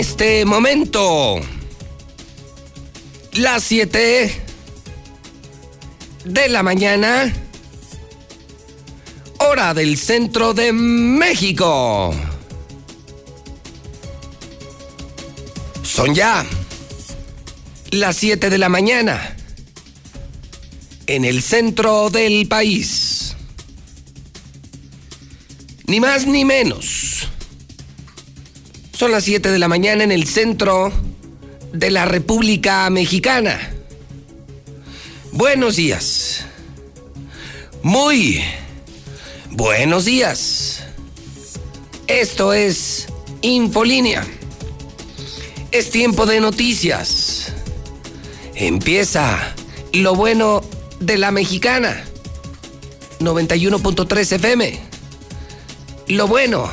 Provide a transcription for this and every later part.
Este momento las 7 de la mañana, hora del centro de México. Son ya las 7 de la mañana en el centro del país. Ni más ni menos. Son las 7 de la mañana en el centro de la República Mexicana. Buenos días. Muy buenos días. Esto es Infolínea. Es tiempo de noticias. Empieza lo bueno de la mexicana. 91.3 FM. Lo bueno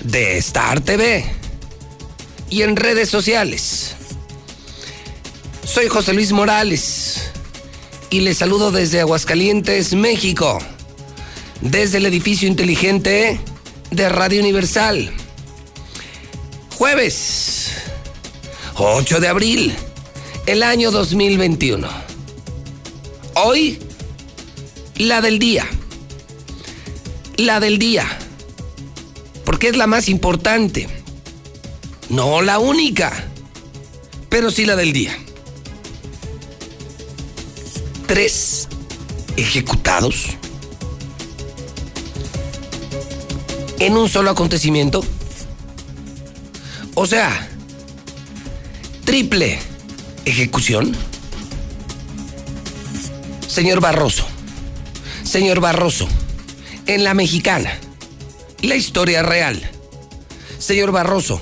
de Star TV. Y en redes sociales. Soy José Luis Morales y les saludo desde Aguascalientes, México, desde el edificio inteligente de Radio Universal. Jueves 8 de abril, el año 2021. Hoy, la del día. La del día. Porque es la más importante. No la única, pero sí la del día tres ejecutados en un solo acontecimiento. O sea, triple ejecución. Señor Barroso, señor Barroso, en la mexicana, la historia real. Señor Barroso,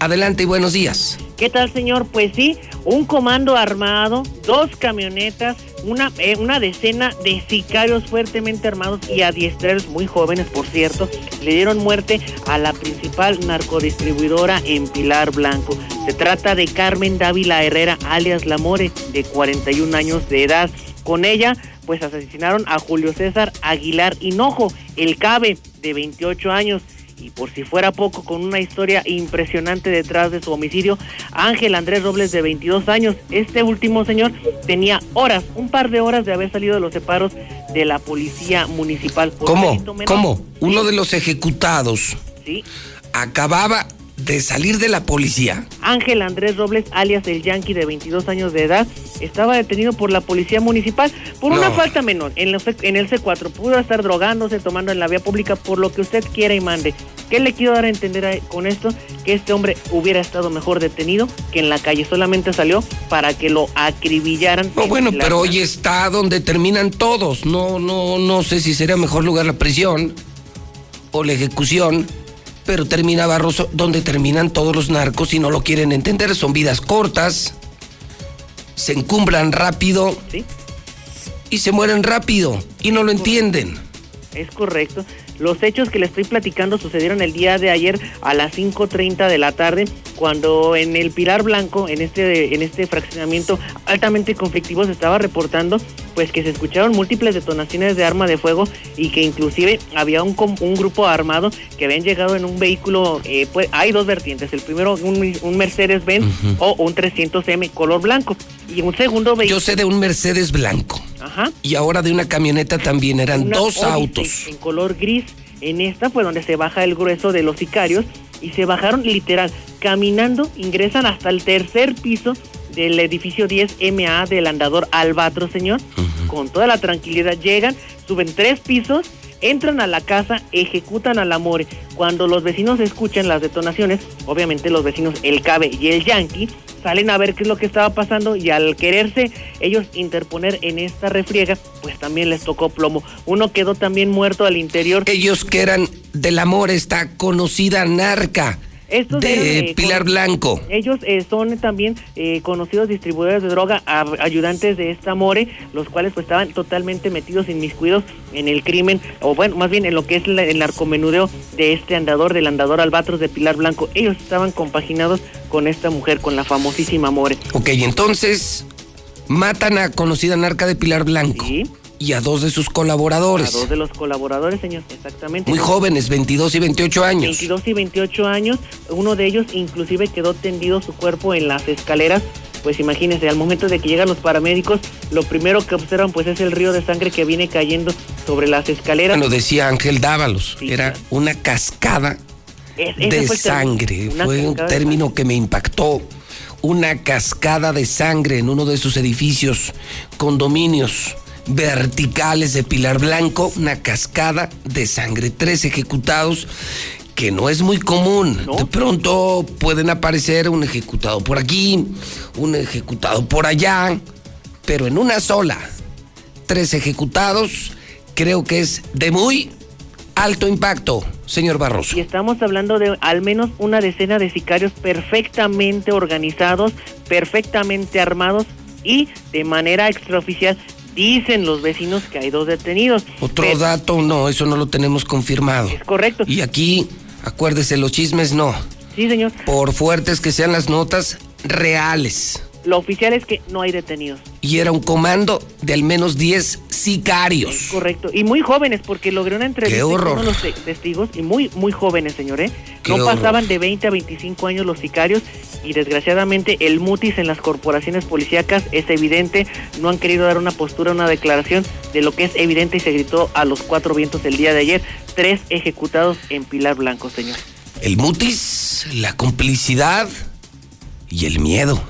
adelante y buenos días. ¿Qué tal, señor? Pues sí, un comando armado, dos camionetas, una, eh, una decena de sicarios fuertemente armados y adiestreros, muy jóvenes por cierto, le dieron muerte a la principal narcodistribuidora en Pilar Blanco. Se trata de Carmen Dávila Herrera, alias Lamore, de 41 años de edad. Con ella, pues asesinaron a Julio César Aguilar Hinojo, el CABE, de 28 años y por si fuera poco, con una historia impresionante detrás de su homicidio, Ángel Andrés Robles, de 22 años. Este último señor tenía horas, un par de horas de haber salido de los separos de la policía municipal. ¿Cómo? ¿Cómo? Uno de los ejecutados. Sí. Acababa de salir de la policía. Ángel Andrés Robles, alias el Yankee, de 22 años de edad, estaba detenido por la policía municipal por una falta menor en, en el C4. Pudo estar drogándose, tomando en la vía pública, por lo que usted quiera y mande. ¿Qué le quiero dar a entender con esto? Que este hombre hubiera estado mejor detenido que en la calle. Solamente salió para que lo acribillaran. Oh, bueno, pero hoy está donde terminan todos. No, no, no sé si sería mejor lugar la prisión o la ejecución pero termina Barroso donde terminan todos los narcos y no lo quieren entender. Son vidas cortas, se encumbran rápido y se mueren rápido y no lo entienden. Es correcto. Los hechos que le estoy platicando sucedieron el día de ayer a las 5.30 de la tarde, cuando en el Pilar Blanco, en este, en este fraccionamiento altamente conflictivo, se estaba reportando pues que se escucharon múltiples detonaciones de arma de fuego y que inclusive había un, un grupo armado que habían llegado en un vehículo, eh, pues hay dos vertientes, el primero un, Mercedes-Benz o un 300M color blanco y un segundo vehículo. Yo sé de un Mercedes blanco. Ajá. Y ahora de una camioneta también eran dos autos. En color gris. En esta fue donde se baja el grueso de los sicarios y se bajaron literal, caminando, ingresan hasta el tercer piso del edificio 10MA del andador Albatro, señor. Con toda la tranquilidad llegan, suben tres pisos, entran a la casa, ejecutan al amor. Cuando los vecinos escuchan las detonaciones, obviamente los vecinos, el Cabe y el Yankee, salen a ver qué es lo que estaba pasando y al quererse ellos interponer en esta refriega, pues también les tocó plomo. Uno quedó también muerto al interior. Ellos que eran del amor, esta conocida narca de eh, Pilar Blanco. Ellos eh, son también eh, conocidos distribuidores de droga, ayudantes de esta More, los cuales pues estaban totalmente metidos, inmiscuidos en el crimen, o bueno, más bien en lo que es el narcomenudeo de este andador, del andador Albatros de Pilar Blanco. Ellos estaban compaginados con esta mujer, con la famosísima More. Ok, entonces matan a conocida narca de Pilar Blanco. Sí y a dos de sus colaboradores. A dos de los colaboradores, señor, exactamente. Muy jóvenes, 22 y 28 años. 22 y 28 años. Uno de ellos inclusive quedó tendido su cuerpo en las escaleras. Pues imagínense, al momento de que llegan los paramédicos, lo primero que observan pues es el río de sangre que viene cayendo sobre las escaleras. Lo decía Ángel Dávalos, era una cascada de sangre. Fue un término que me impactó. Una cascada de sangre en uno de sus edificios, condominios verticales de Pilar Blanco, una cascada de sangre. Tres ejecutados, que no es muy común. De pronto pueden aparecer un ejecutado por aquí, un ejecutado por allá, pero en una sola. Tres ejecutados, creo que es de muy alto impacto, señor Barroso. Y estamos hablando de al menos una decena de sicarios perfectamente organizados, perfectamente armados y de manera extraoficial dicen los vecinos que hay dos detenidos. Otro dato, no, eso no lo tenemos confirmado. Es correcto. Y aquí, acuérdese, los chismes no. Sí, señor. Por fuertes que sean las notas, reales. Lo oficial es que no hay detenidos. Y era un comando de al menos 10 sicarios. correcto. Y muy jóvenes, porque logré una entrevista con uno de los testigos, y muy, muy jóvenes, señor, ¿eh? no pasaban de 20 a 25 años los sicarios, y desgraciadamente el mutis en las corporaciones policíacas es evidente. No han querido dar una postura, una declaración de lo que es evidente, y se gritó a los cuatro vientos el día de ayer. Tres ejecutados en Pilar Blanco, señor. El mutis, la complicidad y el miedo.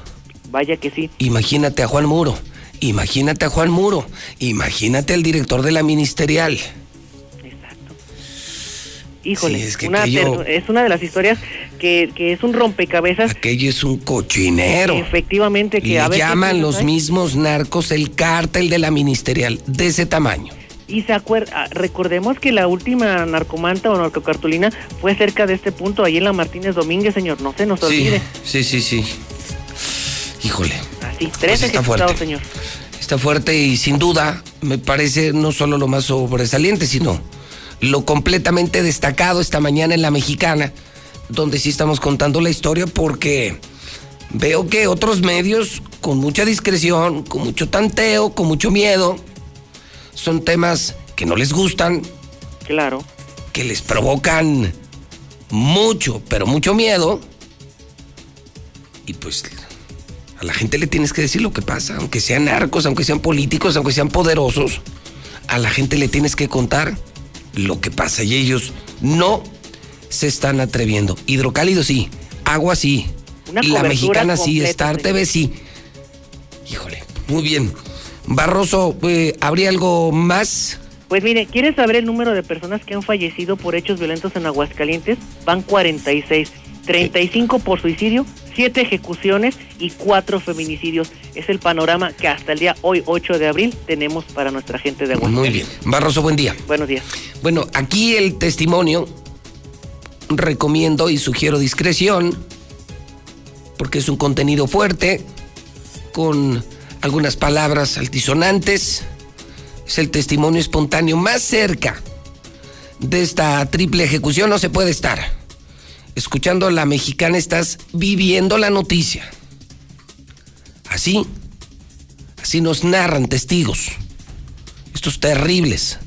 Vaya que sí. Imagínate a Juan Muro, imagínate a Juan Muro, imagínate al director de la ministerial. Exacto. Híjole, es, una de las historias que, es un rompecabezas. Aquello es un cochinero. Efectivamente, que Le a llaman los mismos narcos el cártel de la ministerial, de ese tamaño. Y se acuerda, ah, recordemos que la última narcomanta o narcocartulina fue cerca de este punto, ahí en la Martínez Domínguez, señor, no se nos olvide. Sí, sí, sí. Híjole. Así, tres pues está fuerte. señor. Está fuerte y sin duda me parece no solo lo más sobresaliente, sino lo completamente destacado esta mañana en la mexicana, donde sí estamos contando la historia porque veo que otros medios con mucha discreción, con mucho tanteo, con mucho miedo, son temas que no les gustan. Claro. Que les provocan mucho, pero mucho miedo. Y pues a la gente le tienes que decir lo que pasa, aunque sean narcos, aunque sean políticos, aunque sean poderosos. A la gente le tienes que contar lo que pasa y ellos no se están atreviendo. Hidrocálido sí, agua sí, la mexicana sí, Star TV sí. Híjole, muy bien. Barroso, eh, ¿habría algo más? Pues mire, ¿quieres saber el número de personas que han fallecido por hechos violentos en Aguascalientes? Van 46. 35 por suicidio, 7 ejecuciones y 4 feminicidios. Es el panorama que hasta el día hoy, 8 de abril, tenemos para nuestra gente de Aguascalientes. Muy bien. Barroso, buen día. Buenos días. Bueno, aquí el testimonio recomiendo y sugiero discreción porque es un contenido fuerte con algunas palabras altisonantes. Es el testimonio espontáneo más cerca de esta triple ejecución no se puede estar escuchando a la mexicana estás viviendo la noticia. Así, así nos narran testigos estos terribles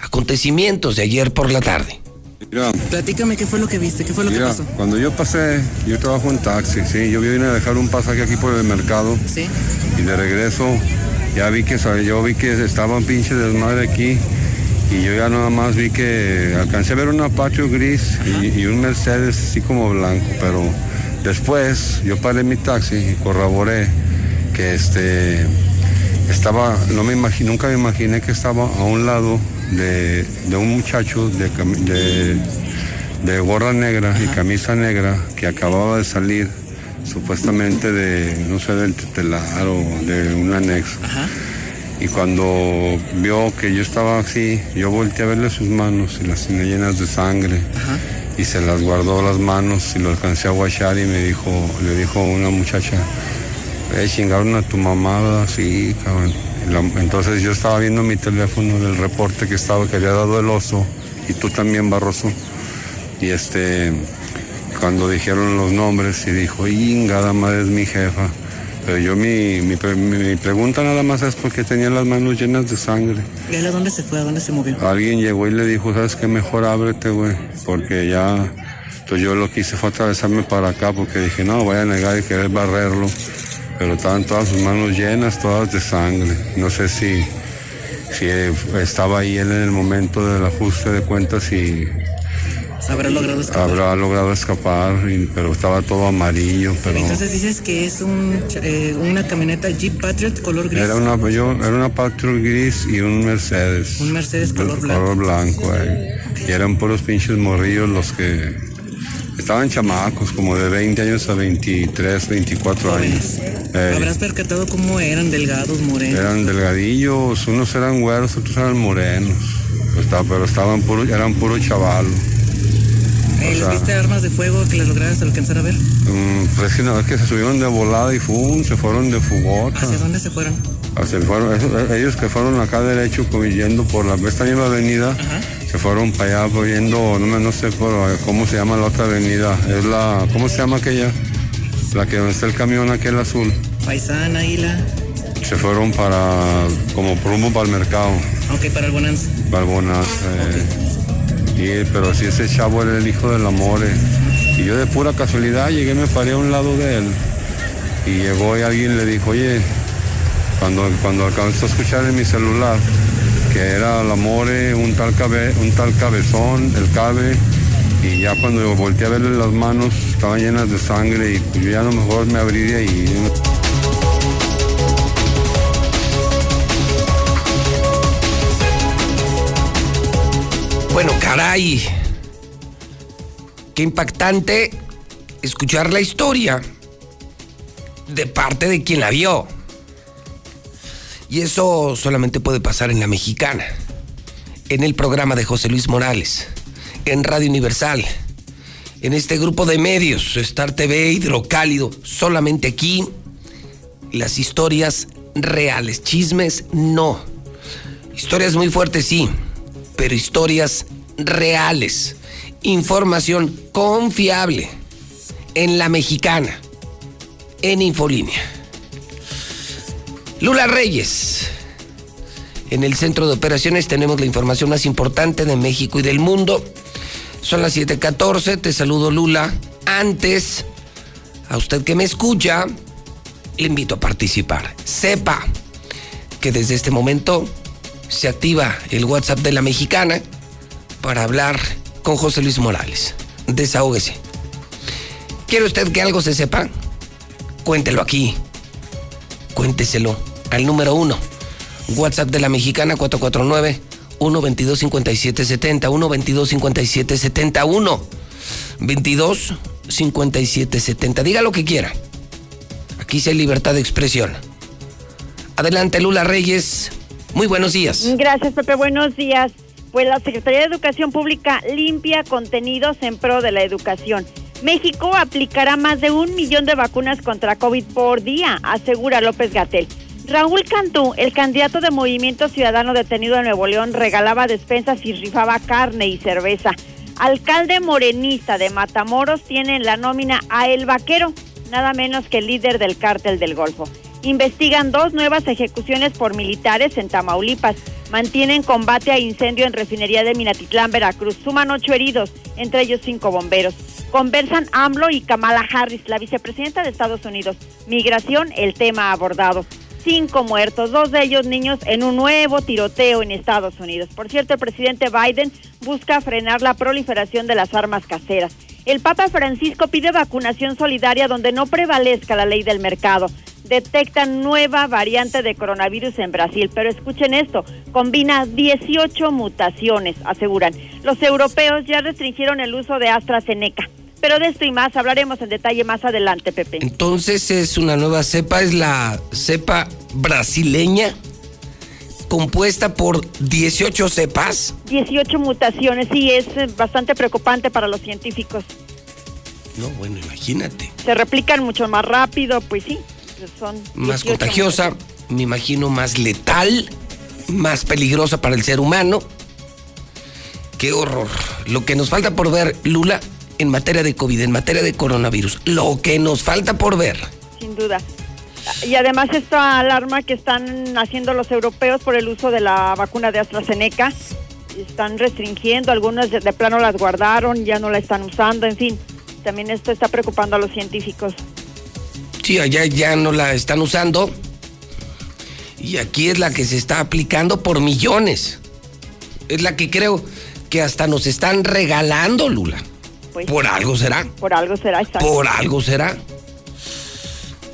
acontecimientos de ayer por la tarde. Mira, Platícame qué fue lo que viste, qué fue lo que pasó. Cuando yo pasé, yo trabajo en taxi, sí, yo vine a dejar un pasaje aquí por el mercado. Sí. Y de regreso ya vi que yo vi que estaba un pinche desmadre aquí y yo ya nada más vi que alcancé a ver un Apache gris y, un Mercedes así como blanco, pero después yo paré mi taxi y corroboré que este estaba, no me imaginé, nunca me imaginé que estaba a un lado de, un muchacho de, de, gorra negra y camisa negra que acababa de salir supuestamente de, no sé, del tetelar o de un anexo. Y cuando vio que yo estaba así, yo volteé a verle sus manos y las tenía llenas de sangre. Y se las guardó las manos y lo alcancé a guachar y me dijo, le dijo una muchacha, eh, chingaron a tu mamá, sí, cabrón. entonces yo estaba viendo mi teléfono del reporte que estaba, que había dado el oso, y tú también, Barroso. Y este, cuando dijeron los nombres y dijo, ingada madre es mi jefa Pero yo mi, mi, pre- mi pregunta nada más es porque tenía las manos llenas de sangre. ¿Y él a dónde se fue? ¿A dónde se movió? Alguien llegó y le dijo, ¿sabes qué? Mejor ábrete, güey. Porque ya... Entonces yo lo que hice fue atravesarme para acá porque dije, no, voy a negar y querer barrerlo. Pero estaban todas sus manos llenas, todas de sangre. No sé si, si estaba ahí él en el momento del ajuste de cuentas y ¿Habrá logrado escapar? habrá logrado escapar, y- pero estaba todo amarillo. Pero Entonces dices que es un, eh, una camioneta Jeep Patriot color gris. era una, yo, era una Patriot gris y un Mercedes. Un Mercedes color blanco. Color blanco, eh. Y eran puros pinches morrillos los que estaban chamacos, como de 20 años a 23, 24 Jóvenes. años. Eh, ¿Habrás percatado cómo eran delgados, morenos? eran delgadillos, unos eran güeros, otros eran morenos. Pero estaban puros, eran puro chaval. Eh, ¿Les sea- viste armas de fuego que les lograras alcanzar a ver? Mm, pues es que es que se subieron de volada y fum, se fueron de fugota. ¿Hacia dónde se fueron? Fueron, esos- ellos que fueron acá derecho, yendo por la, esta misma avenida, se fueron para allá, yendo, no, me- no sé por, cómo se llama la otra avenida, es la, ¿cómo se llama aquella? La que donde está el camión aquel azul. Paisán, Águila. Se fueron para, como rumbo para el mercado, Ok, para el Bonanza. Barbonas. eh, y, pero si ese chavo era el hijo del amor. eh. Y yo de pura casualidad llegué, me paré a un lado de él. Y llegó y alguien le dijo, oye, cuando, cuando alcanzó a escuchar en mi celular que era el amore, un tal, cabe, un tal cabezón, el cabe, y ya cuando volteé a verle las manos estaban llenas de sangre y yo ya a lo mejor me abrí ahí. Bueno, caray. Qué impactante escuchar la historia de parte de quien la vio. Y eso solamente puede pasar en la mexicana, en el programa de José Luis Morales, en Radio Universal, en este grupo de medios, Star TV, Hidrocálido, solamente aquí, las historias reales, chismes no. Historias muy fuertes, sí, pero historias reales. Información confiable en la mexicana, en Infolínea. Lula Reyes. En el centro de operaciones tenemos la información más importante de México y del mundo. Son las 7:14. Te saludo, Lula. Antes, a usted que me escucha, le invito a participar. Sepa que desde este momento se activa el WhatsApp de la mexicana para hablar con José Luis Morales. Desahógese. ¿Quiere usted que algo se sepa? Cuéntelo aquí. Cuénteselo al número uno. WhatsApp de la mexicana 449 122 5770 122 5770 1 22 5770. Diga lo que quiera. Aquí sí hay libertad de expresión. Adelante, Lula Reyes. Muy buenos días. Gracias, Pepe. Buenos días. Pues la Secretaría de Educación Pública limpia contenidos en pro de la educación. México aplicará más de un millón de vacunas contra COVID por día, asegura López Gatel. Raúl Cantú, el candidato de Movimiento Ciudadano detenido en Nuevo León, regalaba despensas y rifaba carne y cerveza. Alcalde morenista de Matamoros tiene en la nómina a El Vaquero, nada menos que el líder del cártel del Golfo. Investigan dos nuevas ejecuciones por militares en Tamaulipas. Mantienen combate a incendio en refinería de Minatitlán, Veracruz. Suman ocho heridos, entre ellos cinco bomberos. Conversan AMLO y Kamala Harris, la vicepresidenta de Estados Unidos. Migración, el tema abordado. Cinco muertos, dos de ellos niños en un nuevo tiroteo en Estados Unidos. Por cierto, el presidente Biden busca frenar la proliferación de las armas caseras. El Papa Francisco pide vacunación solidaria donde no prevalezca la ley del mercado. Detectan nueva variante de coronavirus en Brasil, pero escuchen esto, combina 18 mutaciones, aseguran. Los europeos ya restringieron el uso de AstraZeneca. Pero de esto y más hablaremos en detalle más adelante, Pepe. Entonces es una nueva cepa, es la cepa brasileña compuesta por 18 cepas. 18 mutaciones, sí, es eh, bastante preocupante para los científicos. No, bueno, imagínate. Se replican mucho más rápido, pues sí, son Más 18 contagiosa, me imagino más letal, más peligrosa para el ser humano. Qué horror. Lo que nos falta por ver, Lula, en materia de COVID, en materia de coronavirus. Lo que nos falta por ver. Sin duda. Y además esta alarma que están haciendo los europeos por el uso de la vacuna de AstraZeneca, están restringiendo, algunas de, de plano las guardaron, ya no la están usando, en fin, también esto está preocupando a los científicos. Sí, allá ya no la están usando. Y aquí es la que se está aplicando por millones. Es la que creo que hasta nos están regalando, Lula. Pues, Por algo será. por algo será, exacto. Por algo será.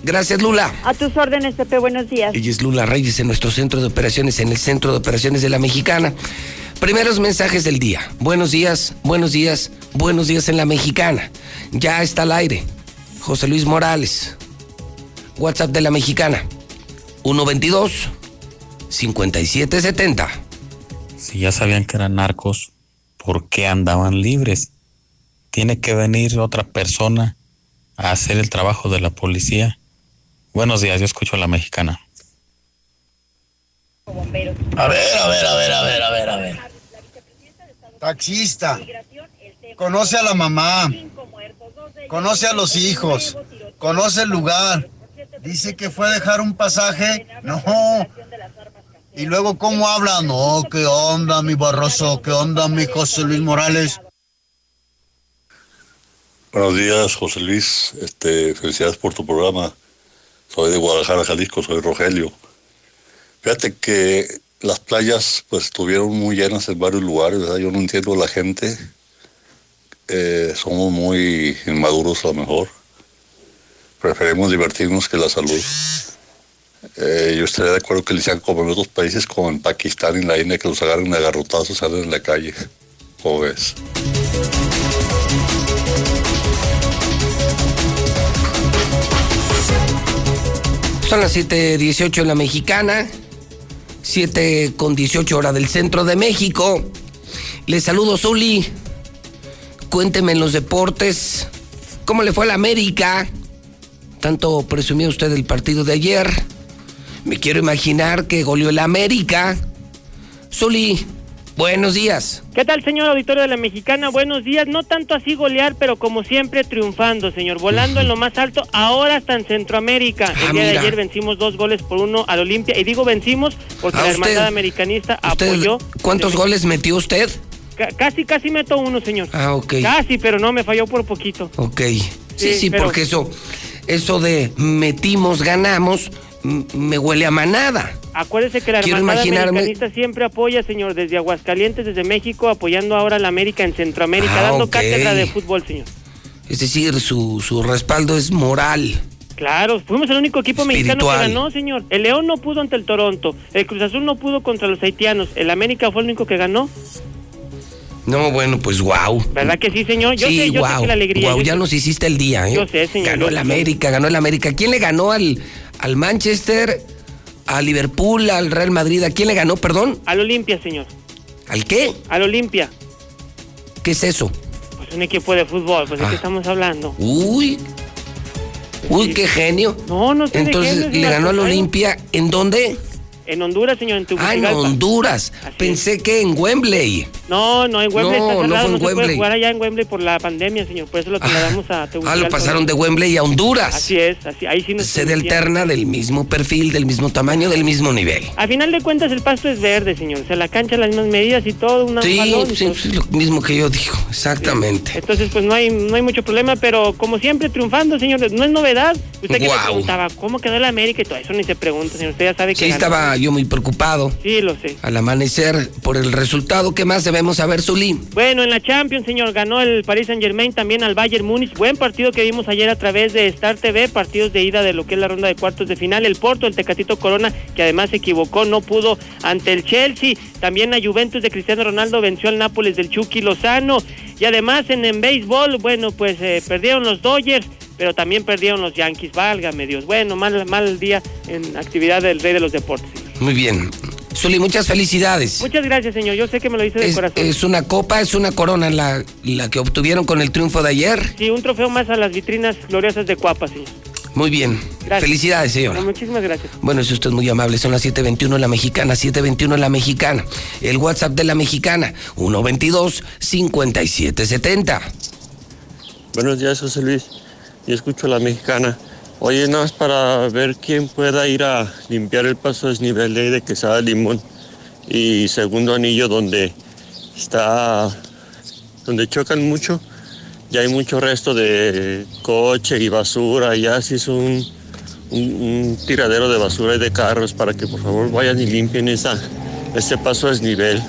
Gracias, Lula. A tus órdenes, Pepe, buenos días. Ella es Lula Reyes en nuestro centro de operaciones, en el centro de operaciones de la Mexicana. Primeros mensajes del día. Buenos días, buenos días, buenos días en la Mexicana. Ya está al aire. José Luis Morales. WhatsApp de la Mexicana. 122 5770. Si ya sabían que eran narcos, ¿por qué andaban libres? Tiene que venir otra persona a hacer el trabajo de la policía. Buenos días, yo escucho a la mexicana. A ver, a ver, a ver, a ver, a ver, a ver. Taxista. Conoce a la mamá. Conoce a los hijos. Conoce el lugar. Dice que fue a dejar un pasaje. No. Y luego, ¿cómo habla? No, ¿qué onda, mi Barroso? ¿Qué onda, mi José Luis Morales? Buenos días, José Luis. Este, felicidades por tu programa. Soy de Guadalajara, Jalisco, soy Rogelio. Fíjate que las playas pues estuvieron muy llenas en varios lugares. Yo no entiendo la gente. Eh, somos muy inmaduros a lo mejor. Preferimos divertirnos que la salud. Eh, yo estaría de acuerdo que le hicieran como en otros países, como en Pakistán y la India, que los agarren de agarrotazos y salen en la calle. ¿Cómo ves? Son las 7:18 en la mexicana, 7 con 18 hora del centro de México. Les saludo, Zuli. Cuénteme en los deportes, ¿cómo le fue a la América? Tanto presumió usted el partido de ayer. Me quiero imaginar que goleó el América. Zuli, buenos días. ¿Qué tal, señor auditorio de la Mexicana? Buenos días. No tanto así golear, pero como siempre triunfando, señor. Volando en lo más alto, ahora hasta en Centroamérica. Ah, el día de ayer vencimos dos goles por uno al Olimpia. Y digo vencimos porque Ah, la usted- hermandad americanista ¿Usted apoyó. cuántos goles metió usted? Ca- casi, casi meto uno, señor. Ah, ok. Casi, pero no, me falló por poquito. Ok. Sí, Sí, sí, pero- porque eso, eso de metimos, ganamos, me huele a manada. Acuérdese que la Quiero imaginarme- americanista siempre apoya, señor, desde Aguascalientes, desde México, apoyando ahora a la América en Centroamérica, Ah, dando ok. cátedra de fútbol, señor. Es decir, su, su respaldo es moral. Claro, fuimos el único equipo mexicano que ganó, señor. El León no pudo ante el Toronto, el Cruz Azul no pudo contra los haitianos, el América fue el único que ganó. No, bueno, pues wow. ¿Verdad que sí, señor? Yo sí, sé, yo sé wow. que la alegría. wow, yo ya sé- nos hiciste el día, ¿eh? Yo sé, señor, Ganó el. América, ganó el América. ¿Quién le ganó al, al Manchester, al Liverpool, al Real Madrid? ¿A quién le ganó, perdón? Al Olimpia, señor. ¿Al qué? Al Olimpia. ¿Qué es eso? Pues un equipo de fútbol, pues de Ah. qué estamos hablando. Uy. Uy, qué genio. No, no de Entonces, genio, le ganó al. Olimpia. ¿En dónde? En Honduras, señor, en Ah, en Tegucigalpa. Honduras. Pensé que en Wembley. No, no, en Wembley No, está no cerrado, fue no, en se puede Wembley. jugar allá en Wembley por la pandemia, señor. Por eso lo trasladamos a Ah, Tegucigalpa. lo pasaron de Wembley a Honduras. Así es, así, ahí sí nos Sede alterna del mismo perfil, del mismo tamaño, del mismo nivel. A final de cuentas el pasto es verde, señor. O sea, la cancha las mismas medidas y todo, una Sí, balón, sí, es lo mismo que yo digo, exactamente. Entonces, pues no hay, no hay mucho problema, pero como siempre, triunfando, señor. No es novedad. Usted que me Guau. preguntaba, ¿cómo quedó el América? Y todo eso ni se pregunta, señor. Usted ya sabe que Sí, ganó. estaba yo muy preocupado Sí, lo sé. al amanecer por el resultado. ¿Qué más debemos saber, Zulí? Bueno, en la Champions, señor, ganó el Paris Saint Germain también al Bayern Múnich. Buen partido que vimos ayer a través de Star TV, partidos de ida de lo que es la ronda de cuartos de final. El Porto, el Tecatito Corona, que además se equivocó, no pudo ante el Chelsea. También la Juventus de Cristiano Ronaldo venció al Nápoles del Chucky Lozano. Y además en, en béisbol, bueno, pues eh, perdieron los Dodgers. Pero también perdieron los Yankees, válgame Dios. Bueno, mal, mal día en actividad del rey de los deportes. Muy bien. Zulí, muchas felicidades. Muchas gracias, señor. Yo sé que me lo hice de Es, corazón. es una copa, es una corona la, la que obtuvieron con el triunfo de ayer. Sí, un trofeo más a las vitrinas gloriosas de Cuapa, señor. Muy bien. Gracias. Felicidades, señora. Bueno, muchísimas gracias. Bueno, es usted muy amable. Son las 7:21 en la mexicana, 7:21 en la mexicana. El WhatsApp de la mexicana, 122-5770. Buenos días, José Luis. Yo escucho a la mexicana. Oye, no es para ver quién pueda ir a limpiar el paso desnivel de Quesada Limón y segundo anillo donde está, donde chocan mucho. Ya hay mucho resto de coche y basura, ya se hizo un, un- un tiradero de basura y de carros para que por favor vayan y limpien esa, ese paso desnivel.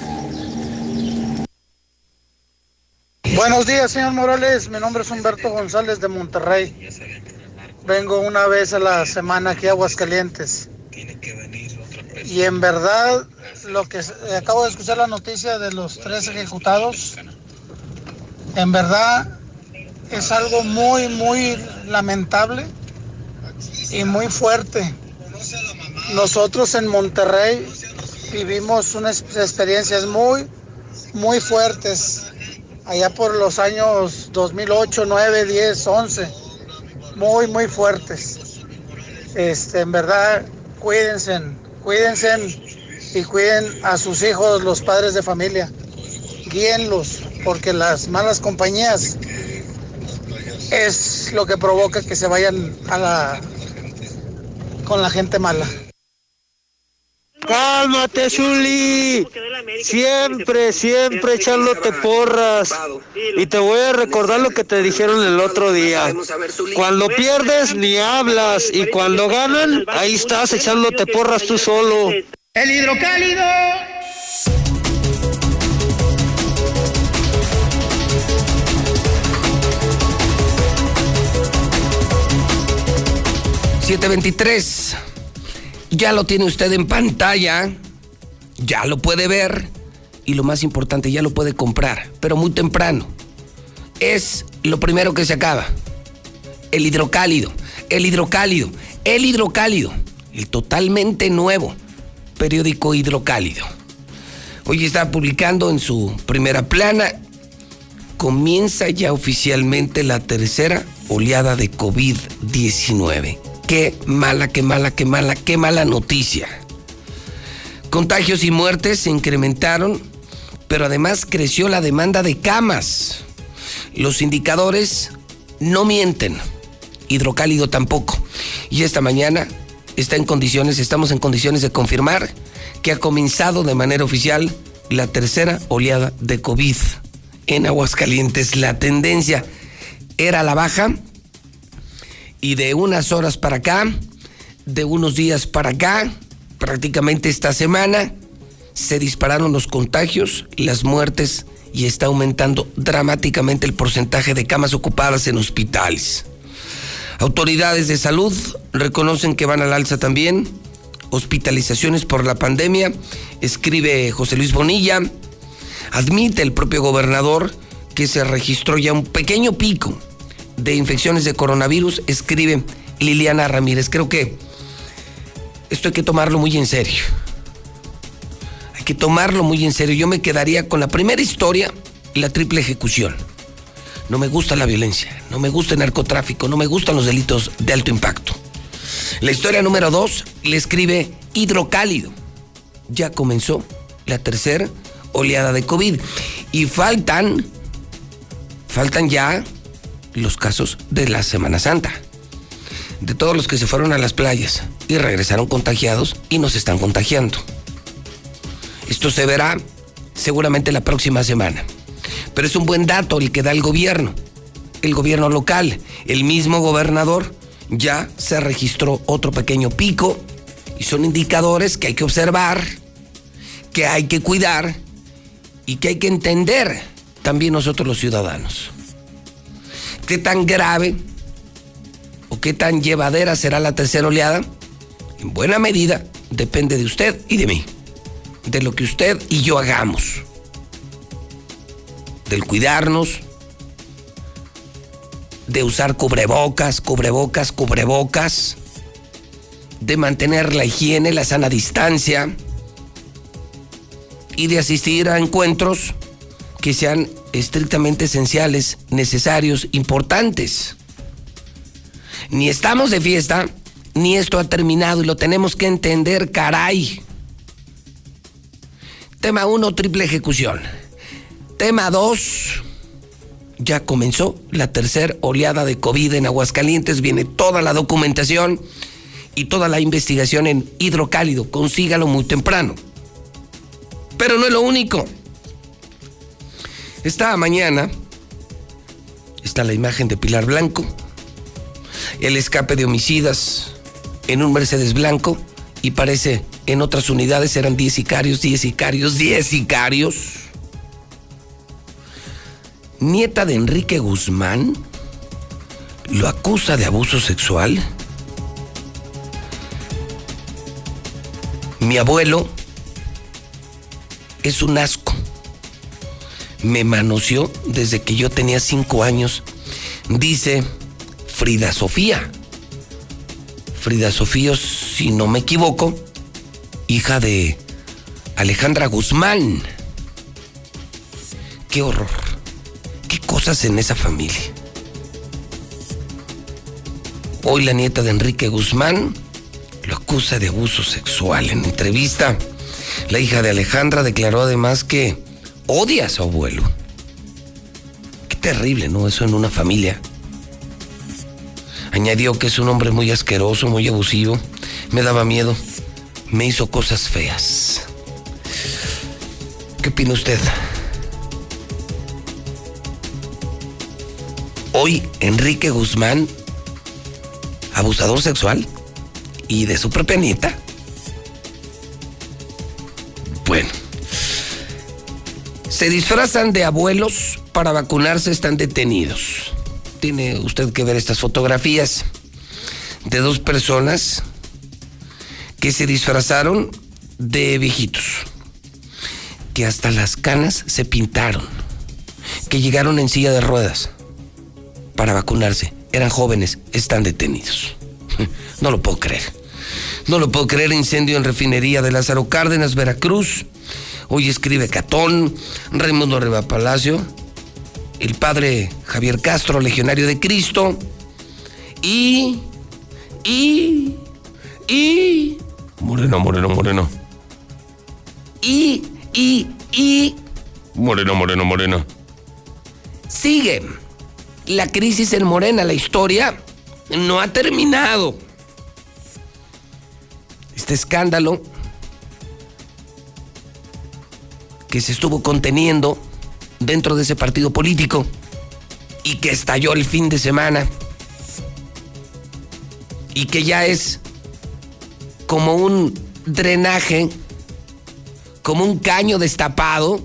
Buenos días, señor Morales. Mi nombre es Humberto González de Monterrey. Vengo una vez a la semana aquí a Aguascalientes. Y en verdad, lo que acabo de escuchar la noticia de los tres ejecutados, en verdad es algo muy, muy lamentable y muy fuerte. Nosotros en Monterrey vivimos unas experiencias muy, muy fuertes allá por los años 2008, 9, 10, 11, muy, muy fuertes. Este, en verdad, cuídense, cuídense y cuiden a sus hijos, los padres de familia. Guíenlos, porque las malas compañías es lo que provoca que se vayan a la con la gente mala. Cálmate, Zuli. Siempre, siempre echándote porras. Y te voy a recordar lo que te dijeron el otro día. Cuando pierdes, ni hablas. Y cuando ganan, ahí estás echándote porras tú solo. El hidrocálido. ...723... Ya lo tiene usted en pantalla. Ya lo puede ver. Y lo más importante, ya lo puede comprar. Pero muy temprano. Es lo primero que se acaba. El hidrocálido. El hidrocálido. El hidrocálido. El totalmente nuevo periódico hidrocálido. Hoy está publicando en su primera plana. Comienza ya oficialmente la tercera oleada de COVID-19. Qué mala, qué mala, qué mala, qué mala noticia. Contagios y muertes se incrementaron, pero además creció la demanda de camas. Los indicadores no mienten. Hidrocálido tampoco. Y esta mañana está en condiciones, estamos en condiciones de confirmar que ha comenzado de manera oficial la tercera oleada de COVID en Aguascalientes. La tendencia era la baja y de unas horas para acá, de unos días para acá, prácticamente esta semana, se dispararon los contagios, las muertes y está aumentando dramáticamente el porcentaje de camas ocupadas en hospitales. Autoridades de salud reconocen que van al alza también hospitalizaciones por la pandemia, escribe José Luis Bonilla, admite el propio gobernador que se registró ya un pequeño pico de infecciones de coronavirus, escribe Liliana Ramírez. Creo que esto hay que tomarlo muy en serio. Hay que tomarlo muy en serio. Yo me quedaría con la primera historia, la triple ejecución. No me gusta la violencia, no me gusta el narcotráfico, no me gustan los delitos de alto impacto. La historia número dos le escribe Hidrocálido. Ya comenzó la tercera oleada de COVID y faltan, faltan ya los casos de la Semana Santa. De todos los que se fueron a las playas y regresaron contagiados y nos están contagiando. Esto se verá seguramente la próxima semana. Pero es un buen dato el que da el gobierno, el gobierno local, el mismo gobernador ya se registró otro pequeño pico y son indicadores que hay que observar, que hay que cuidar y que hay que entender también nosotros los ciudadanos. ¿Qué tan grave o qué tan llevadera será la tercera oleada? En buena medida depende de usted y de mí, de lo que usted y yo hagamos, del cuidarnos, de usar cubrebocas, cubrebocas, cubrebocas, de mantener la higiene, la sana distancia y de asistir a encuentros que sean estrictamente esenciales, necesarios, importantes. Ni estamos de fiesta, ni esto ha terminado y lo tenemos que entender, caray. Tema 1, triple ejecución. Tema 2, ya comenzó la tercera oleada de COVID en Aguascalientes. Viene toda la documentación y toda la investigación en hidrocálido. Consígalo muy temprano. Pero no es lo único. Esta mañana está la imagen de Pilar Blanco, el escape de homicidas en un Mercedes blanco y parece en otras unidades eran 10 sicarios, 10 sicarios, 10 sicarios. Nieta de Enrique Guzmán lo acusa de abuso sexual. Mi abuelo es un asco. Me manoseó desde que yo tenía cinco años, dice Frida Sofía. Frida Sofía, si no me equivoco, hija de Alejandra Guzmán. Qué horror. Qué cosas en esa familia. Hoy la nieta de Enrique Guzmán lo acusa de abuso sexual. En entrevista, la hija de Alejandra declaró además que odia a su abuelo. Qué terrible, ¿no? Eso en una familia. Añadió que es un hombre muy asqueroso, muy abusivo. Me daba miedo. Me hizo cosas feas. ¿Qué opina usted? Hoy Enrique Guzmán, abusador sexual y de su propia nieta. Se disfrazan de abuelos para vacunarse, están detenidos tiene usted que ver estas fotografías de dos personas que se disfrazaron de viejitos, que hasta las canas se pintaron, que llegaron en silla de ruedas para vacunarse. Eran jóvenes, están detenidos. No lo puedo creer. No lo puedo creer. Incendio en refinería de Lázaro Cárdenas, Veracruz. Hoy escribe Catón, Raimundo Reba Palacio el padre Javier Castro, legionario de Cristo, y, y, y, Moreno, Moreno, Moreno, y, y, y, Moreno, Moreno, Moreno. Sigue la crisis en Morena, la historia no ha terminado. Este escándalo que se estuvo conteniendo dentro de ese partido político y que estalló el fin de semana y que ya es como un drenaje, como un caño destapado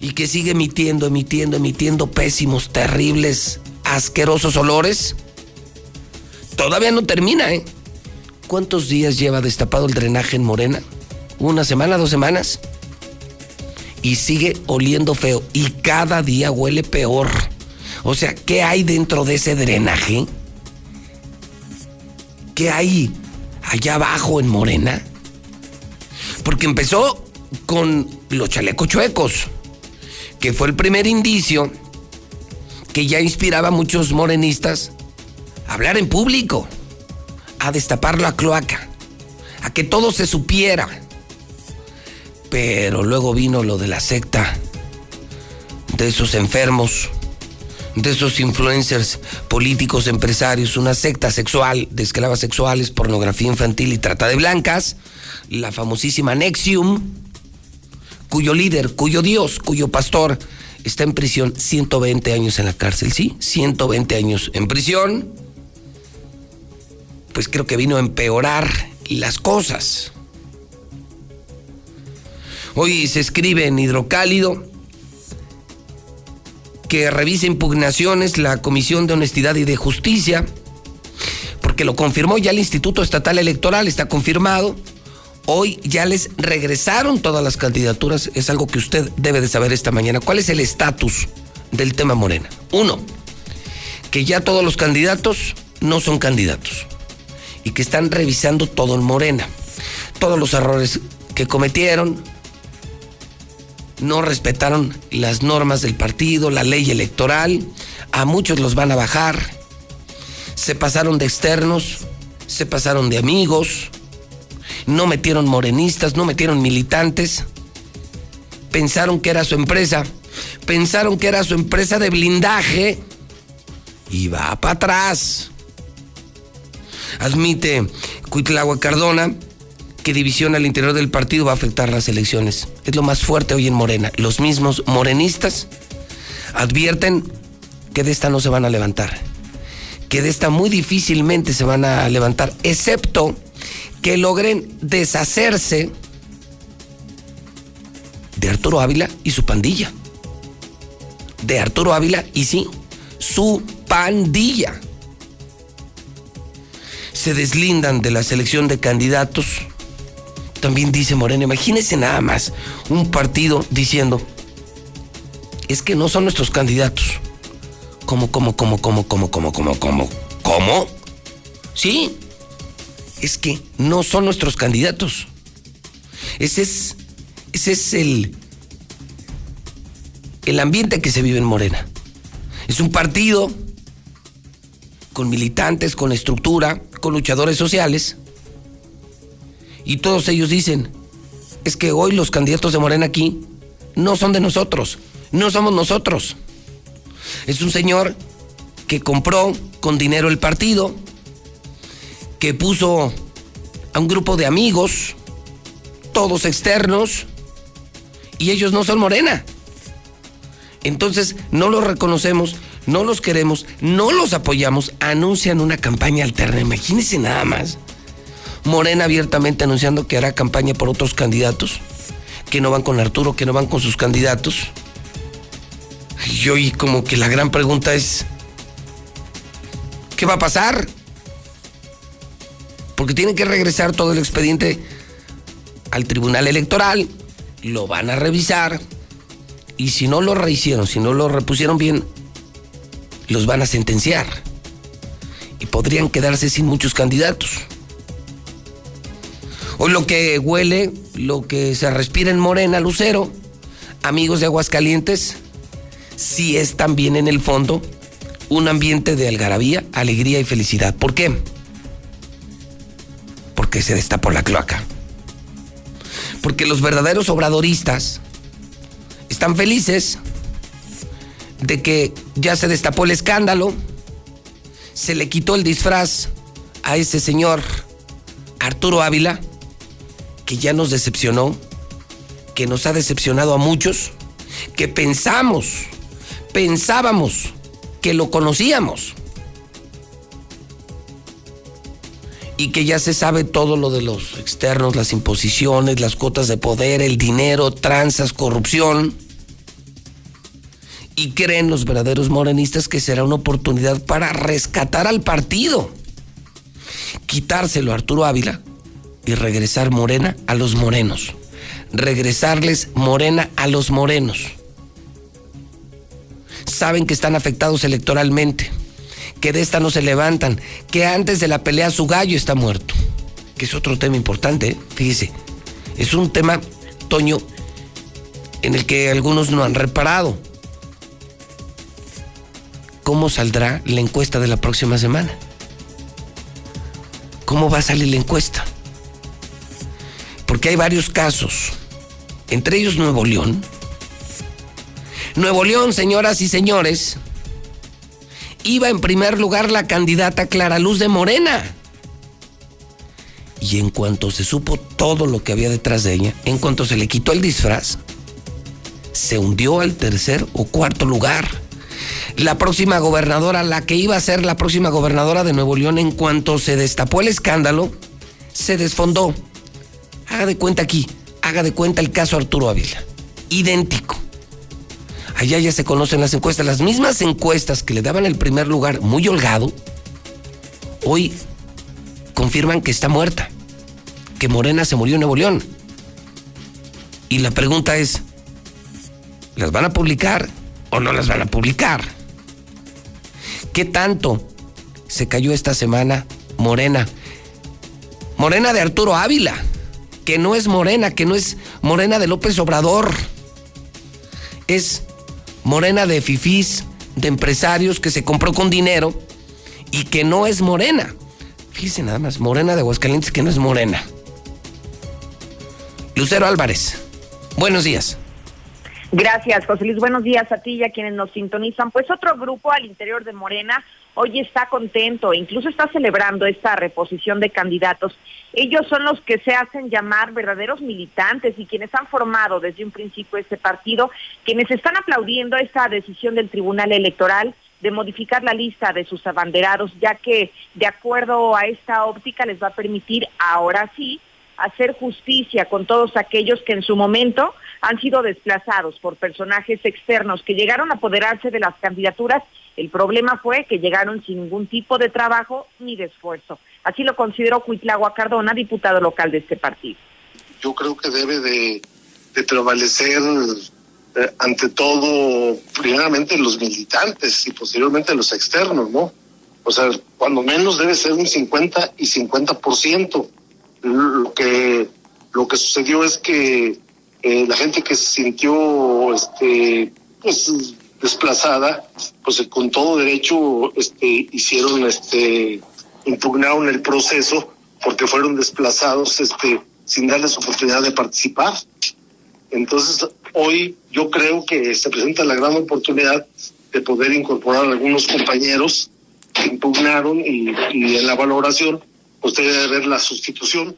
y que sigue emitiendo, emitiendo, emitiendo pésimos, terribles, asquerosos olores, todavía no termina, ¿eh? ¿Cuántos días lleva destapado el drenaje en Morena? ¿Una semana, dos semanas? Y sigue oliendo feo y cada día huele peor. O sea, ¿qué hay dentro de ese drenaje? ¿Qué hay allá abajo en Morena? Porque empezó con los chalecos chuecos, que fue el primer indicio que ya inspiraba a muchos morenistas a hablar en público, a destapar la cloaca, a que todo se supiera pero luego vino lo de la secta, de esos enfermos, de esos influencers políticos, empresarios, una secta sexual, de esclavas sexuales, pornografía infantil y trata de blancas, la famosísima Nexium, cuyo líder, cuyo dios, cuyo pastor está en prisión 120 años en la cárcel, ¿sí? 120 años en prisión. Pues creo que vino a empeorar las cosas. Hoy se escribe en Hidrocálido que revise impugnaciones la Comisión de Honestidad y de Justicia, porque lo confirmó ya el Instituto Estatal Electoral, está confirmado. Hoy ya les regresaron todas las candidaturas, es algo que usted debe de saber esta mañana. ¿Cuál es el estatus del tema Morena? Uno, que ya todos los candidatos no son candidatos y que están revisando todo en Morena. Todos los errores que cometieron, no respetaron las normas del partido, la ley electoral, a muchos los van a bajar, se pasaron de externos, se pasaron de amigos, no metieron morenistas, no metieron militantes, pensaron que era su empresa, pensaron que era su empresa de blindaje y va para atrás. Admite Cuitlagua Cardona que división al interior del partido va a afectar las elecciones. Es lo más fuerte hoy en Morena. Los mismos morenistas advierten que de esta no se van a levantar. Que de esta muy difícilmente se van a levantar, excepto que logren deshacerse de Arturo Ávila y su pandilla. De Arturo Ávila y sí, su pandilla. Se deslindan de la selección de candidatos. También dice Morena, imagínense nada más un partido diciendo, es que no son nuestros candidatos. ¿Cómo, cómo, cómo, cómo, cómo, cómo, cómo, cómo? ¿Cómo? Sí, es que no son nuestros candidatos. Ese es, ese es el, el ambiente que se vive en Morena. Es un partido con militantes, con estructura, con luchadores sociales. Y todos ellos dicen, es que hoy los candidatos de Morena aquí no son de nosotros, no somos nosotros. Es un señor que compró con dinero el partido, que puso a un grupo de amigos, todos externos, y ellos no son Morena. Entonces no los reconocemos, no los queremos, no los apoyamos, anuncian una campaña alterna. Imagínense nada más. Morena abiertamente anunciando que hará campaña por otros candidatos, que no van con Arturo, que no van con sus candidatos. Y hoy como que la gran pregunta es, ¿qué va a pasar? Porque tienen que regresar todo el expediente al Tribunal Electoral, lo van a revisar, y si no lo rehicieron, si no lo repusieron bien, los van a sentenciar. Y podrían quedarse sin muchos candidatos. Hoy lo que huele, lo que se respira en Morena, Lucero, amigos de Aguascalientes, sí es también en el fondo un ambiente de algarabía, alegría y felicidad. ¿Por qué? Porque se destapó la cloaca. Porque los verdaderos obradoristas están felices de que ya se destapó el escándalo, se le quitó el disfraz a ese señor Arturo Ávila, que ya nos decepcionó, que nos ha decepcionado a muchos, que pensamos, pensábamos que lo conocíamos. Y que ya se sabe todo lo de los externos, las imposiciones, las cuotas de poder, el dinero, tranzas, corrupción y creen los verdaderos morenistas que será una oportunidad para rescatar al partido, quitárselo a Arturo Ávila y regresar Morena a los morenos, regresarles Morena a los morenos. Saben que están afectados electoralmente, que de esta no se levantan, que antes de la pelea su gallo está muerto, que es otro tema importante, ¿eh? fíjese, es un tema, Toño, en el que algunos no han reparado cómo saldrá la encuesta de la próxima semana. ¿Cómo va a salir la encuesta? Porque hay varios casos, entre ellos Nuevo León. Nuevo León, señoras y señores, iba en primer lugar la candidata Clara Luz de Morena. Y en cuanto se supo todo lo que había detrás de ella, en cuanto se le quitó el disfraz, se hundió al tercer o cuarto lugar la próxima gobernadora, la que iba a ser la próxima gobernadora de Nuevo León, en cuanto se destapó el escándalo, se desfondó. Haga de cuenta aquí, haga de cuenta el caso Arturo Ávila. Idéntico. Allá ya se conocen las encuestas, las mismas encuestas que le daban el primer lugar muy holgado, hoy confirman que está muerta, que Morena se murió en Nuevo León. Y la pregunta es, ¿las van a publicar o no las van a publicar? ¿Qué tanto se cayó esta semana Morena? Morena de Arturo Ávila, que no es Morena, que no es Morena de López Obrador. Es Morena de fifís, de empresarios que se compró con dinero y que no es Morena. Fíjese nada más, Morena de Aguascalientes que no es Morena. Lucero Álvarez, buenos días. Gracias, José Luis. Buenos días a ti y a quienes nos sintonizan. Pues otro grupo al interior de Morena hoy está contento incluso está celebrando esta reposición de candidatos. Ellos son los que se hacen llamar verdaderos militantes y quienes han formado desde un principio este partido, quienes están aplaudiendo esta decisión del Tribunal Electoral de modificar la lista de sus abanderados, ya que de acuerdo a esta óptica les va a permitir ahora sí hacer justicia con todos aquellos que en su momento han sido desplazados por personajes externos que llegaron a apoderarse de las candidaturas. El problema fue que llegaron sin ningún tipo de trabajo ni de esfuerzo. Así lo consideró Cuitlagua Cardona, diputado local de este partido. Yo creo que debe de, prevalecer eh, ante todo, primeramente los militantes y posteriormente los externos, ¿no? O sea, cuando menos debe ser un 50 y 50%. Lo que, lo que sucedió es que eh, la gente que se sintió este, pues, desplazada, pues con todo derecho este, hicieron, este, impugnaron el proceso porque fueron desplazados este, sin darles oportunidad de participar. Entonces, hoy yo creo que se presenta la gran oportunidad de poder incorporar a algunos compañeros que impugnaron y, y en la valoración, pues debe haber la sustitución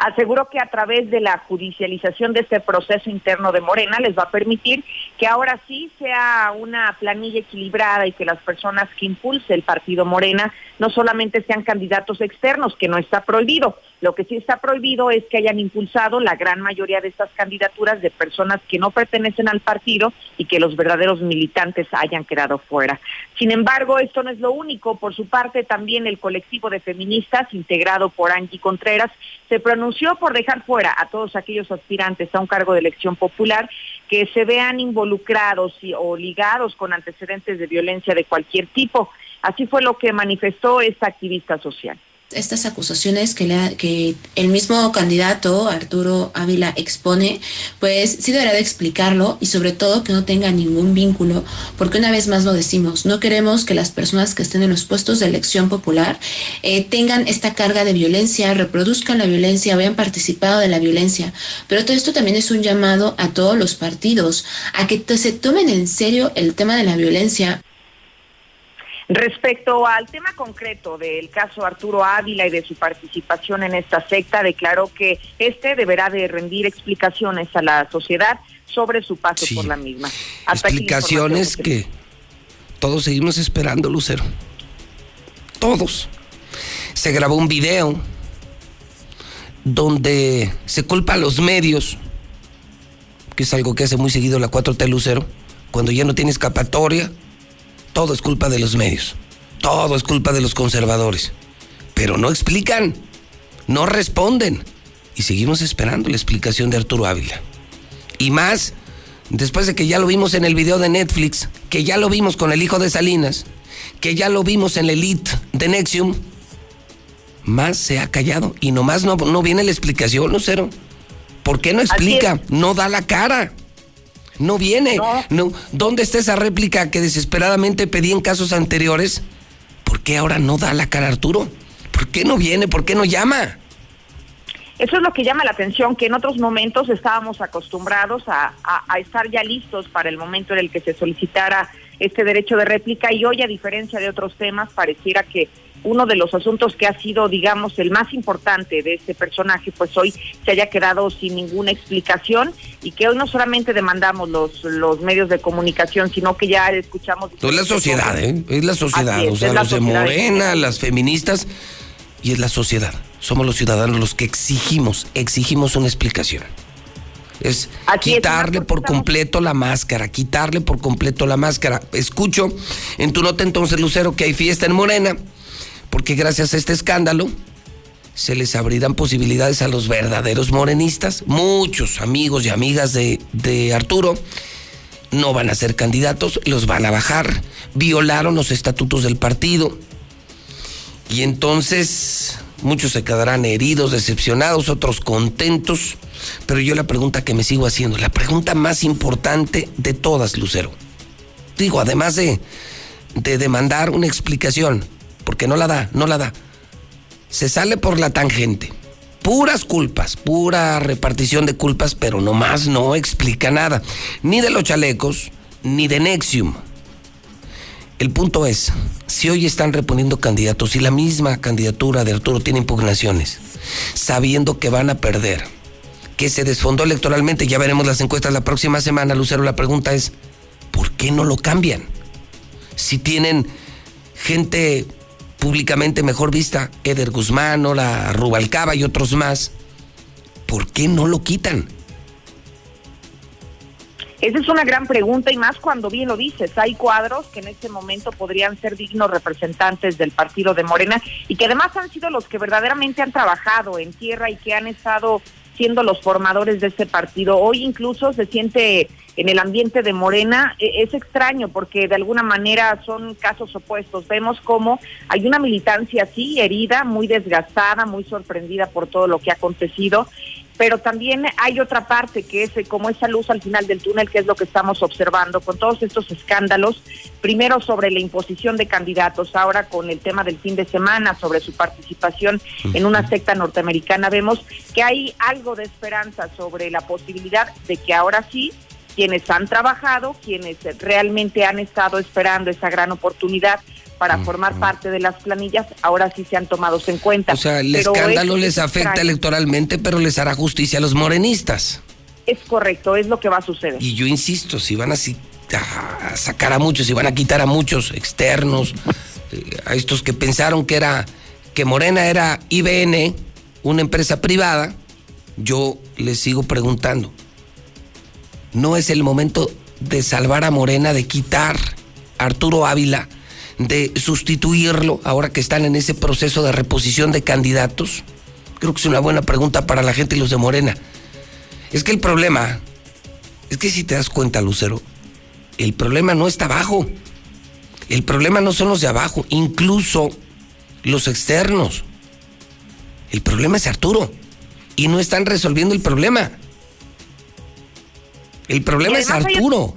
Aseguró que a través de la judicialización de este proceso interno de Morena les va a permitir que ahora sí sea una planilla equilibrada y que las personas que impulse el partido Morena no solamente sean candidatos externos, que no está prohibido. Lo que sí está prohibido es que hayan impulsado la gran mayoría de estas candidaturas de personas que no pertenecen al partido y que los verdaderos militantes hayan quedado fuera. Sin embargo, esto no es lo único. Por su parte, también el colectivo de feministas, integrado por Angie Contreras, se pronunció por dejar fuera a todos aquellos aspirantes a un cargo de elección popular que se vean involucrados o ligados con antecedentes de violencia de cualquier tipo. Así fue lo que manifestó esta activista social estas acusaciones que, le que el mismo candidato Arturo Ávila expone, pues sí deberá de explicarlo y sobre todo que no tenga ningún vínculo, porque una vez más lo decimos, no queremos que las personas que estén en los puestos de elección popular eh, tengan esta carga de violencia, reproduzcan la violencia, hayan participado de la violencia, pero todo esto también es un llamado a todos los partidos, a que se tomen en serio el tema de la violencia. Respecto al tema concreto del caso Arturo Ávila y de su participación en esta secta, declaró que este deberá de rendir explicaciones a la sociedad sobre su paso por la misma. explicaciones que todos seguimos esperando, Lucero. Todos. Se grabó un video donde se culpa a los medios, que es algo que hace muy seguido la 4T Lucero, cuando ya no tiene escapatoria todo es culpa de los medios. Todo es culpa de los conservadores. Pero no explican. No responden. Y seguimos esperando la explicación de Arturo Ávila. Y más, después de que ya lo vimos en el video de Netflix, que ya lo vimos con el hijo de Salinas, que ya lo vimos en la Elite de Nexium, más se ha callado. Y nomás no, no viene la explicación, Lucero. ¿Por qué no explica? No da la cara. No viene. No. ¿Dónde está esa réplica que desesperadamente pedí en casos anteriores? ¿Por qué ahora no da la cara Arturo? ¿Por qué no viene? ¿Por qué no llama? Eso es lo que llama la atención, que en otros momentos estábamos acostumbrados a, a, estar ya listos para el momento en el que se solicitara este derecho de réplica y hoy, a diferencia de otros temas, pareciera que uno de los asuntos que ha sido, digamos, el más importante de este personaje, pues hoy se haya quedado sin ninguna explicación y que hoy no solamente demandamos los, los medios de comunicación, sino que ya escuchamos... es la sociedad, ¿eh? Es la sociedad, o sea, los de Morena, las feministas, y es la sociedad. Somos los ciudadanos los que exigimos, exigimos una explicación. Es quitarle por completo la máscara, quitarle por completo la máscara. Escucho en tu nota entonces, Lucero, que hay fiesta en Morena porque gracias a este escándalo se les abrirán posibilidades a los verdaderos morenistas. Muchos amigos y amigas de, Arturo no van a ser candidatos, los van a bajar. Violaron los estatutos del partido. Y entonces muchos se quedarán heridos, decepcionados, otros contentos. Pero yo la pregunta que me sigo haciendo, la pregunta más importante de todas, Lucero. Digo, además de, de demandar una explicación, porque no la da, no la da. Se sale por la tangente. Puras culpas, pura repartición de culpas, pero nomás no explica nada. Ni de los chalecos, ni de Nexium. El punto es, si hoy están reponiendo candidatos y la misma candidatura de Arturo tiene impugnaciones, sabiendo que van a perder, que se desfondó electoralmente, ya veremos las encuestas la próxima semana, Lucero, la pregunta es, ¿por qué no lo cambian? Si tienen gente públicamente mejor vista, Eder Guzmán, la Rubalcaba y otros más, ¿por qué no lo quitan? Esa es una gran pregunta y más cuando bien lo dices, hay cuadros que en este momento podrían ser dignos representantes del partido de Morena y que además han sido los que verdaderamente han trabajado en tierra y que han estado siendo los formadores de ese partido. Hoy incluso se siente en el ambiente de Morena, e, es extraño porque de alguna manera son casos opuestos. Vemos cómo hay una militancia así, herida, muy desgastada, muy sorprendida por todo lo que ha acontecido pero también hay otra parte que es eh, como esa luz al final del túnel, que es lo que estamos observando con todos estos escándalos, primero sobre la imposición de candidatos, ahora con el tema del fin de semana, sobre su participación en una secta norteamericana, vemos que hay algo de esperanza sobre la posibilidad de que ahora sí quienes han trabajado, quienes realmente han estado esperando esa gran oportunidad para formar parte de las planillas, ahora sí se han tomado en cuenta. O sea, el escándalo les afecta electoralmente, pero les hará justicia a los morenistas. Es correcto, es lo que va a suceder. Y yo insisto, si van a, sacar a muchos, si van a quitar a muchos externos, eh, a estos que pensaron que era que Morena era IBN, una empresa privada, yo les sigo preguntando. No es el momento de salvar a Morena, de quitar a Arturo Ávila de sustituirlo ahora que están en ese proceso de reposición de candidatos? Creo que es una buena pregunta para la gente y los de Morena. Es que el problema, es que si te das cuenta, Lucero, el problema no está abajo. El problema no son los de abajo, incluso los externos. El problema es Arturo. Y no están resolviendo el problema. El problema es Arturo.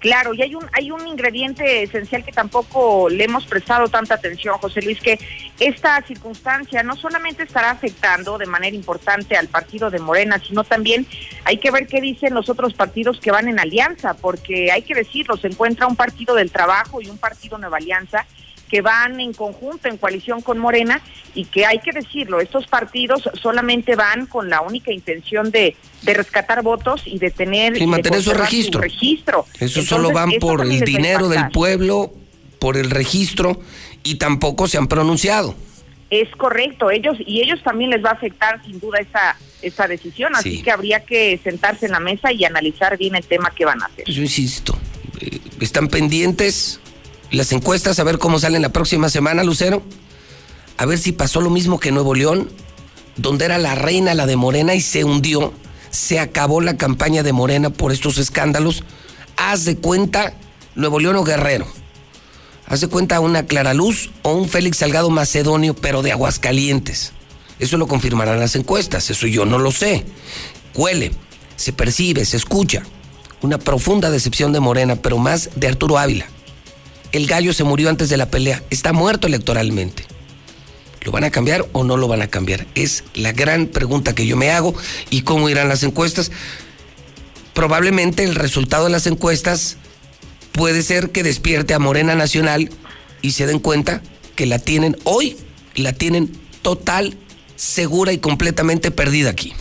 Claro, y hay un hay un ingrediente esencial que tampoco le hemos prestado tanta atención, José Luis, que esta circunstancia no solamente estará afectando de manera importante al partido de Morena, sino también hay que ver qué dicen los otros partidos que van en alianza, porque hay que decirlo, se encuentra un partido del trabajo y un partido Nueva Alianza que van en conjunto, en coalición con Morena, y que hay que decirlo, estos partidos solamente van con la única intención de, de rescatar votos y de tener... Y mantener su registro. registro. Eso solo van por el dinero del pueblo, por el registro, y tampoco se han pronunciado. Es correcto, ellos y ellos también les va a afectar sin duda esa esa decisión, así que habría que sentarse en la mesa y analizar bien el tema que van a hacer. Yo insisto, eh, están pendientes las encuestas, a ver cómo salen la próxima semana, Lucero. A ver si pasó lo mismo que Nuevo León, donde era la reina la de Morena y se hundió. Se acabó la campaña de Morena por estos escándalos. Haz de cuenta Nuevo León o Guerrero. Haz de cuenta una Clara Luz o un Félix Salgado Macedonio, pero de Aguascalientes. Eso lo confirmarán las encuestas, eso yo no lo sé. Cuele, se percibe, se escucha. Una profunda decepción de Morena, pero más de Arturo Ávila el gallo se murió antes de la pelea, está muerto electoralmente. ¿Lo van a cambiar o no lo van a cambiar? Es la gran pregunta que yo me hago. ¿Y cómo irán las encuestas? Probablemente el resultado de las encuestas puede ser que despierte a Morena Nacional y se den cuenta que la tienen hoy, la tienen total, segura y completamente perdida aquí.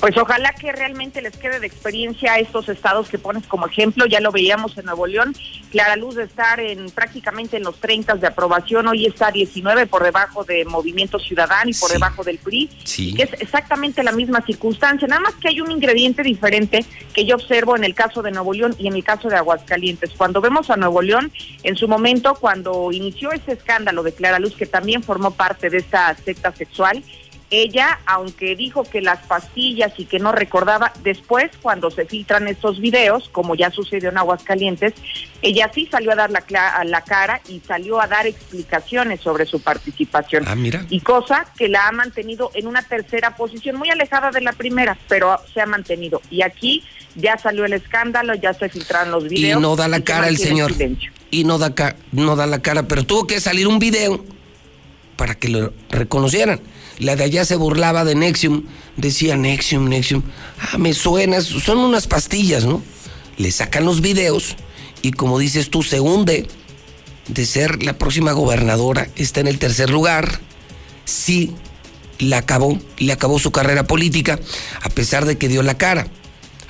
Pues ojalá que realmente les quede de experiencia a estos estados que pones como ejemplo. Ya lo veíamos en Nuevo León. Clara Luz de estar en prácticamente en los 30 de aprobación. Hoy está 19 por debajo de Movimiento Ciudadano y por debajo del PRI. Que es exactamente la misma circunstancia. Nada más que hay un ingrediente diferente que yo observo en el caso de Nuevo León y en el caso de Aguascalientes. Cuando vemos a Nuevo León, en su momento, cuando inició ese escándalo de Clara Luz, que también formó parte de esta secta sexual, ella, aunque dijo que las pastillas y que no recordaba, después cuando se filtran estos videos, como ya sucedió en Aguascalientes, ella sí salió a dar la, la cara y salió a dar explicaciones sobre su participación. Ah, mira. Y cosa que la ha mantenido en una tercera posición, muy alejada de la primera, pero se ha mantenido. Y aquí ya salió el escándalo, ya se filtraron los videos. Y no da la cara el señor. Y no da, no da la cara, pero tuvo que salir un video para que lo reconocieran. La de allá se burlaba de Nexium, decía Nexium, Nexium. Ah, me suena, son unas pastillas, ¿no? Le sacan los videos y como dices tú, se hunde de ser la próxima gobernadora, está en el tercer lugar. Sí, la acabó, le acabó su carrera política, a pesar de que dio la cara.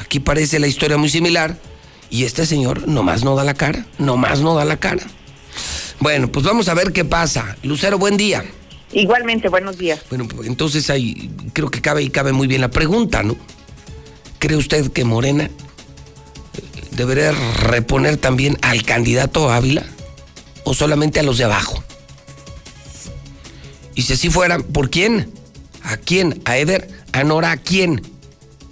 Aquí parece la historia muy similar y este señor nomás no da la cara, nomás no da la cara. Bueno, pues vamos a ver qué pasa. Lucero, buen día. Igualmente, buenos días. Bueno, pues entonces ahí creo que cabe y cabe muy bien la pregunta, ¿no? ¿Cree usted que Morena eh, debería reponer también al candidato Ávila o solamente a los de abajo? Y si así fuera, ¿por quién? ¿A quién? ¿A Eder? ¿A Nora? ¿A quién?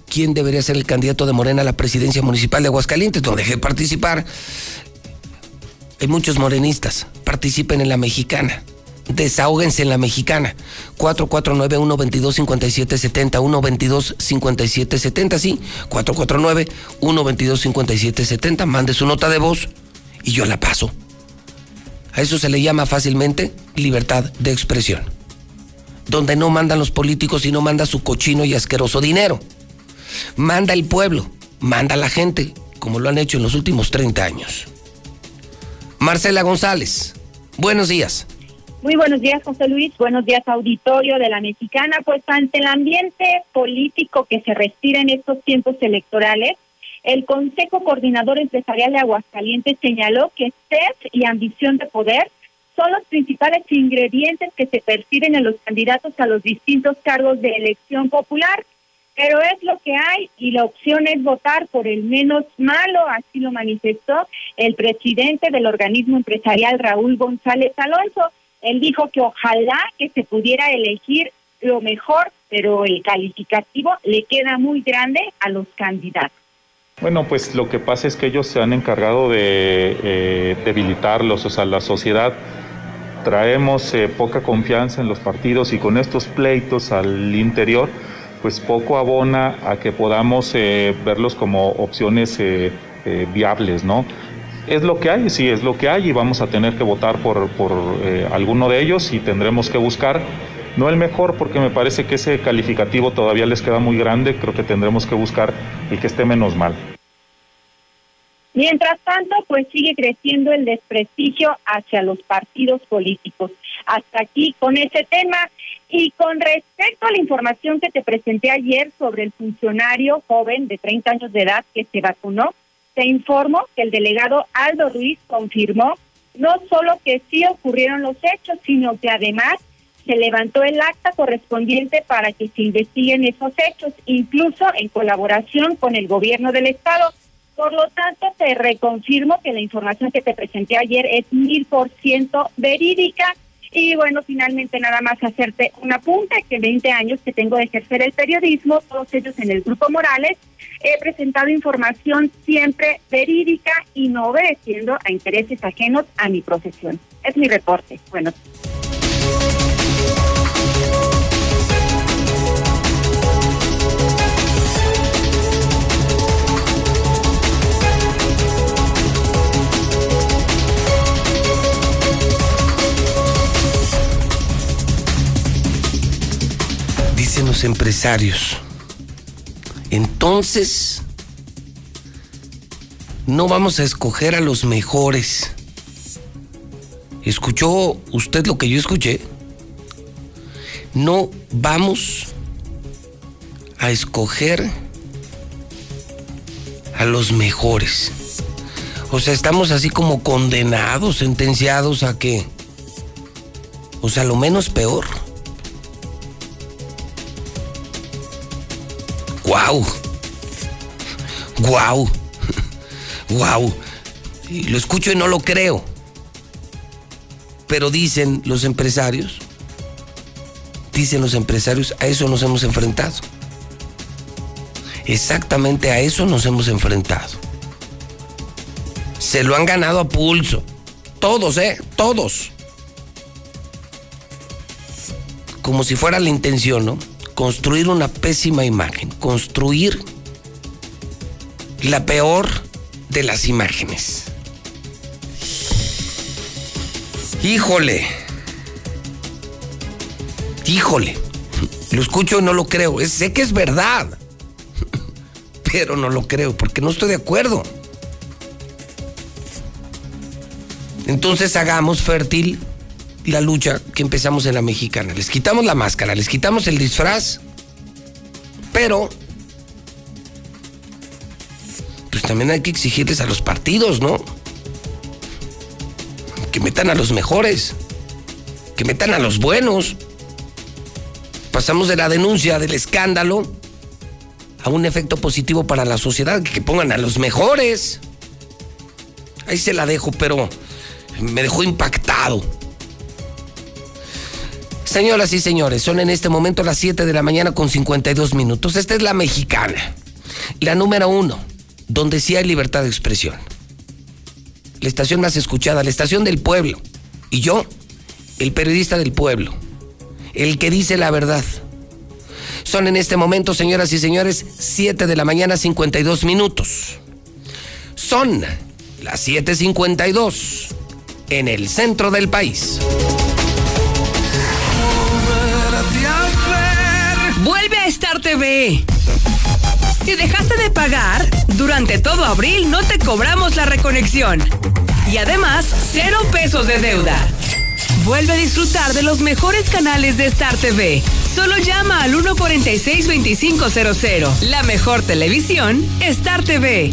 ¿Quién debería ser el candidato de Morena a la presidencia municipal de Aguascalientes? No deje de participar. Hay muchos morenistas. Participen en la mexicana. Desahóguense en la mexicana. 449-122-5770. 122-5770, sí. 449-122-5770. Mande su nota de voz y yo la paso. A eso se le llama fácilmente libertad de expresión. Donde no mandan los políticos y no manda su cochino y asqueroso dinero. Manda el pueblo, manda la gente, como lo han hecho en los últimos 30 años. Marcela González, buenos días. Muy buenos días, José Luis. Buenos días, auditorio de la Mexicana. Pues ante el ambiente político que se respira en estos tiempos electorales, el Consejo Coordinador Empresarial de Aguascalientes señaló que sed y ambición de poder son los principales ingredientes que se perciben en los candidatos a los distintos cargos de elección popular pero es lo que hay y la opción es votar por el menos malo, así lo manifestó el presidente del organismo empresarial Raúl González Alonso. Él dijo que ojalá que se pudiera elegir lo mejor, pero el calificativo le queda muy grande a los candidatos. Bueno, pues lo que pasa es que ellos se han encargado de eh, debilitarlos, o sea, la sociedad traemos eh, poca confianza en los partidos y con estos pleitos al interior, pues poco abona a que podamos eh, verlos como opciones eh, eh, viables, ¿no? Es lo que hay, sí, es lo que hay y vamos a tener que votar por, por alguno de ellos y tendremos que buscar, no el mejor porque me parece que ese calificativo todavía les queda muy grande, creo que tendremos que buscar el que esté menos mal. Mientras tanto, pues sigue creciendo el desprestigio hacia los partidos políticos. Hasta aquí con ese tema. Y con respecto a la información que te presenté ayer sobre el funcionario joven de 30 años de edad que se vacunó, te informo que el delegado Aldo Ruiz confirmó no solo que sí ocurrieron los hechos, sino que además se levantó el acta correspondiente para que se investiguen esos hechos, incluso en colaboración con el gobierno del estado. Por lo tanto, te reconfirmo que la información que te presenté ayer es mil por ciento verídica y bueno, finalmente nada más hacerte un apunte, que 20 años que tengo de ejercer el periodismo, todos ellos en el Grupo Morales, he presentado información siempre verídica y no obedeciendo a intereses ajenos a mi profesión. Es mi reporte. Bueno. Los empresarios. Entonces, no vamos a escoger a los mejores. ¿Escuchó usted lo que yo escuché? No vamos a escoger a los mejores. O sea, estamos así como condenados, sentenciados a que, o sea, lo menos peor. ¡Guau! ¡Guau! ¡Guau! Lo escucho y no lo creo. Pero dicen los empresarios, dicen los empresarios, a eso nos hemos enfrentado. Exactamente a eso nos hemos enfrentado. Se lo han ganado a pulso. Todos, ¿eh? Todos. Como si fuera la intención, ¿no? Construir una pésima imagen, construir la peor de las imágenes. Híjole. híjole, lo escucho y no lo creo. sé que es verdad, pero no lo creo porque no estoy de acuerdo. Entonces hagamos fértil la lucha que empezamos en la mexicana. Les quitamos la máscara, les quitamos el disfraz, pero pues también hay que exigirles a los partidos, ¿no? Que metan a los mejores, que metan a los buenos. Pasamos de la denuncia del escándalo a un efecto positivo para la sociedad, que pongan a los mejores. Ahí se la dejo, pero me dejó impactado. Señoras y señores, son en este momento las 7 de la mañana con 52 minutos. Esta es la mexicana, la número uno, donde sí hay libertad de expresión. La estación más escuchada, la estación del pueblo. Y yo, el periodista del pueblo, el que dice la verdad. Son en este momento, señoras y señores, 7 de la mañana 52 minutos. Son las 7.52 en el centro del país. TV. Si dejaste de pagar, durante todo abril no te cobramos la reconexión. Y además, cero pesos de deuda. Vuelve a disfrutar de los mejores canales de Star TV. Solo llama al 146-2500. La mejor televisión, Star TV.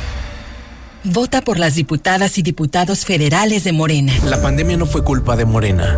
Vota por las diputadas y diputados federales de Morena. La pandemia no fue culpa de Morena.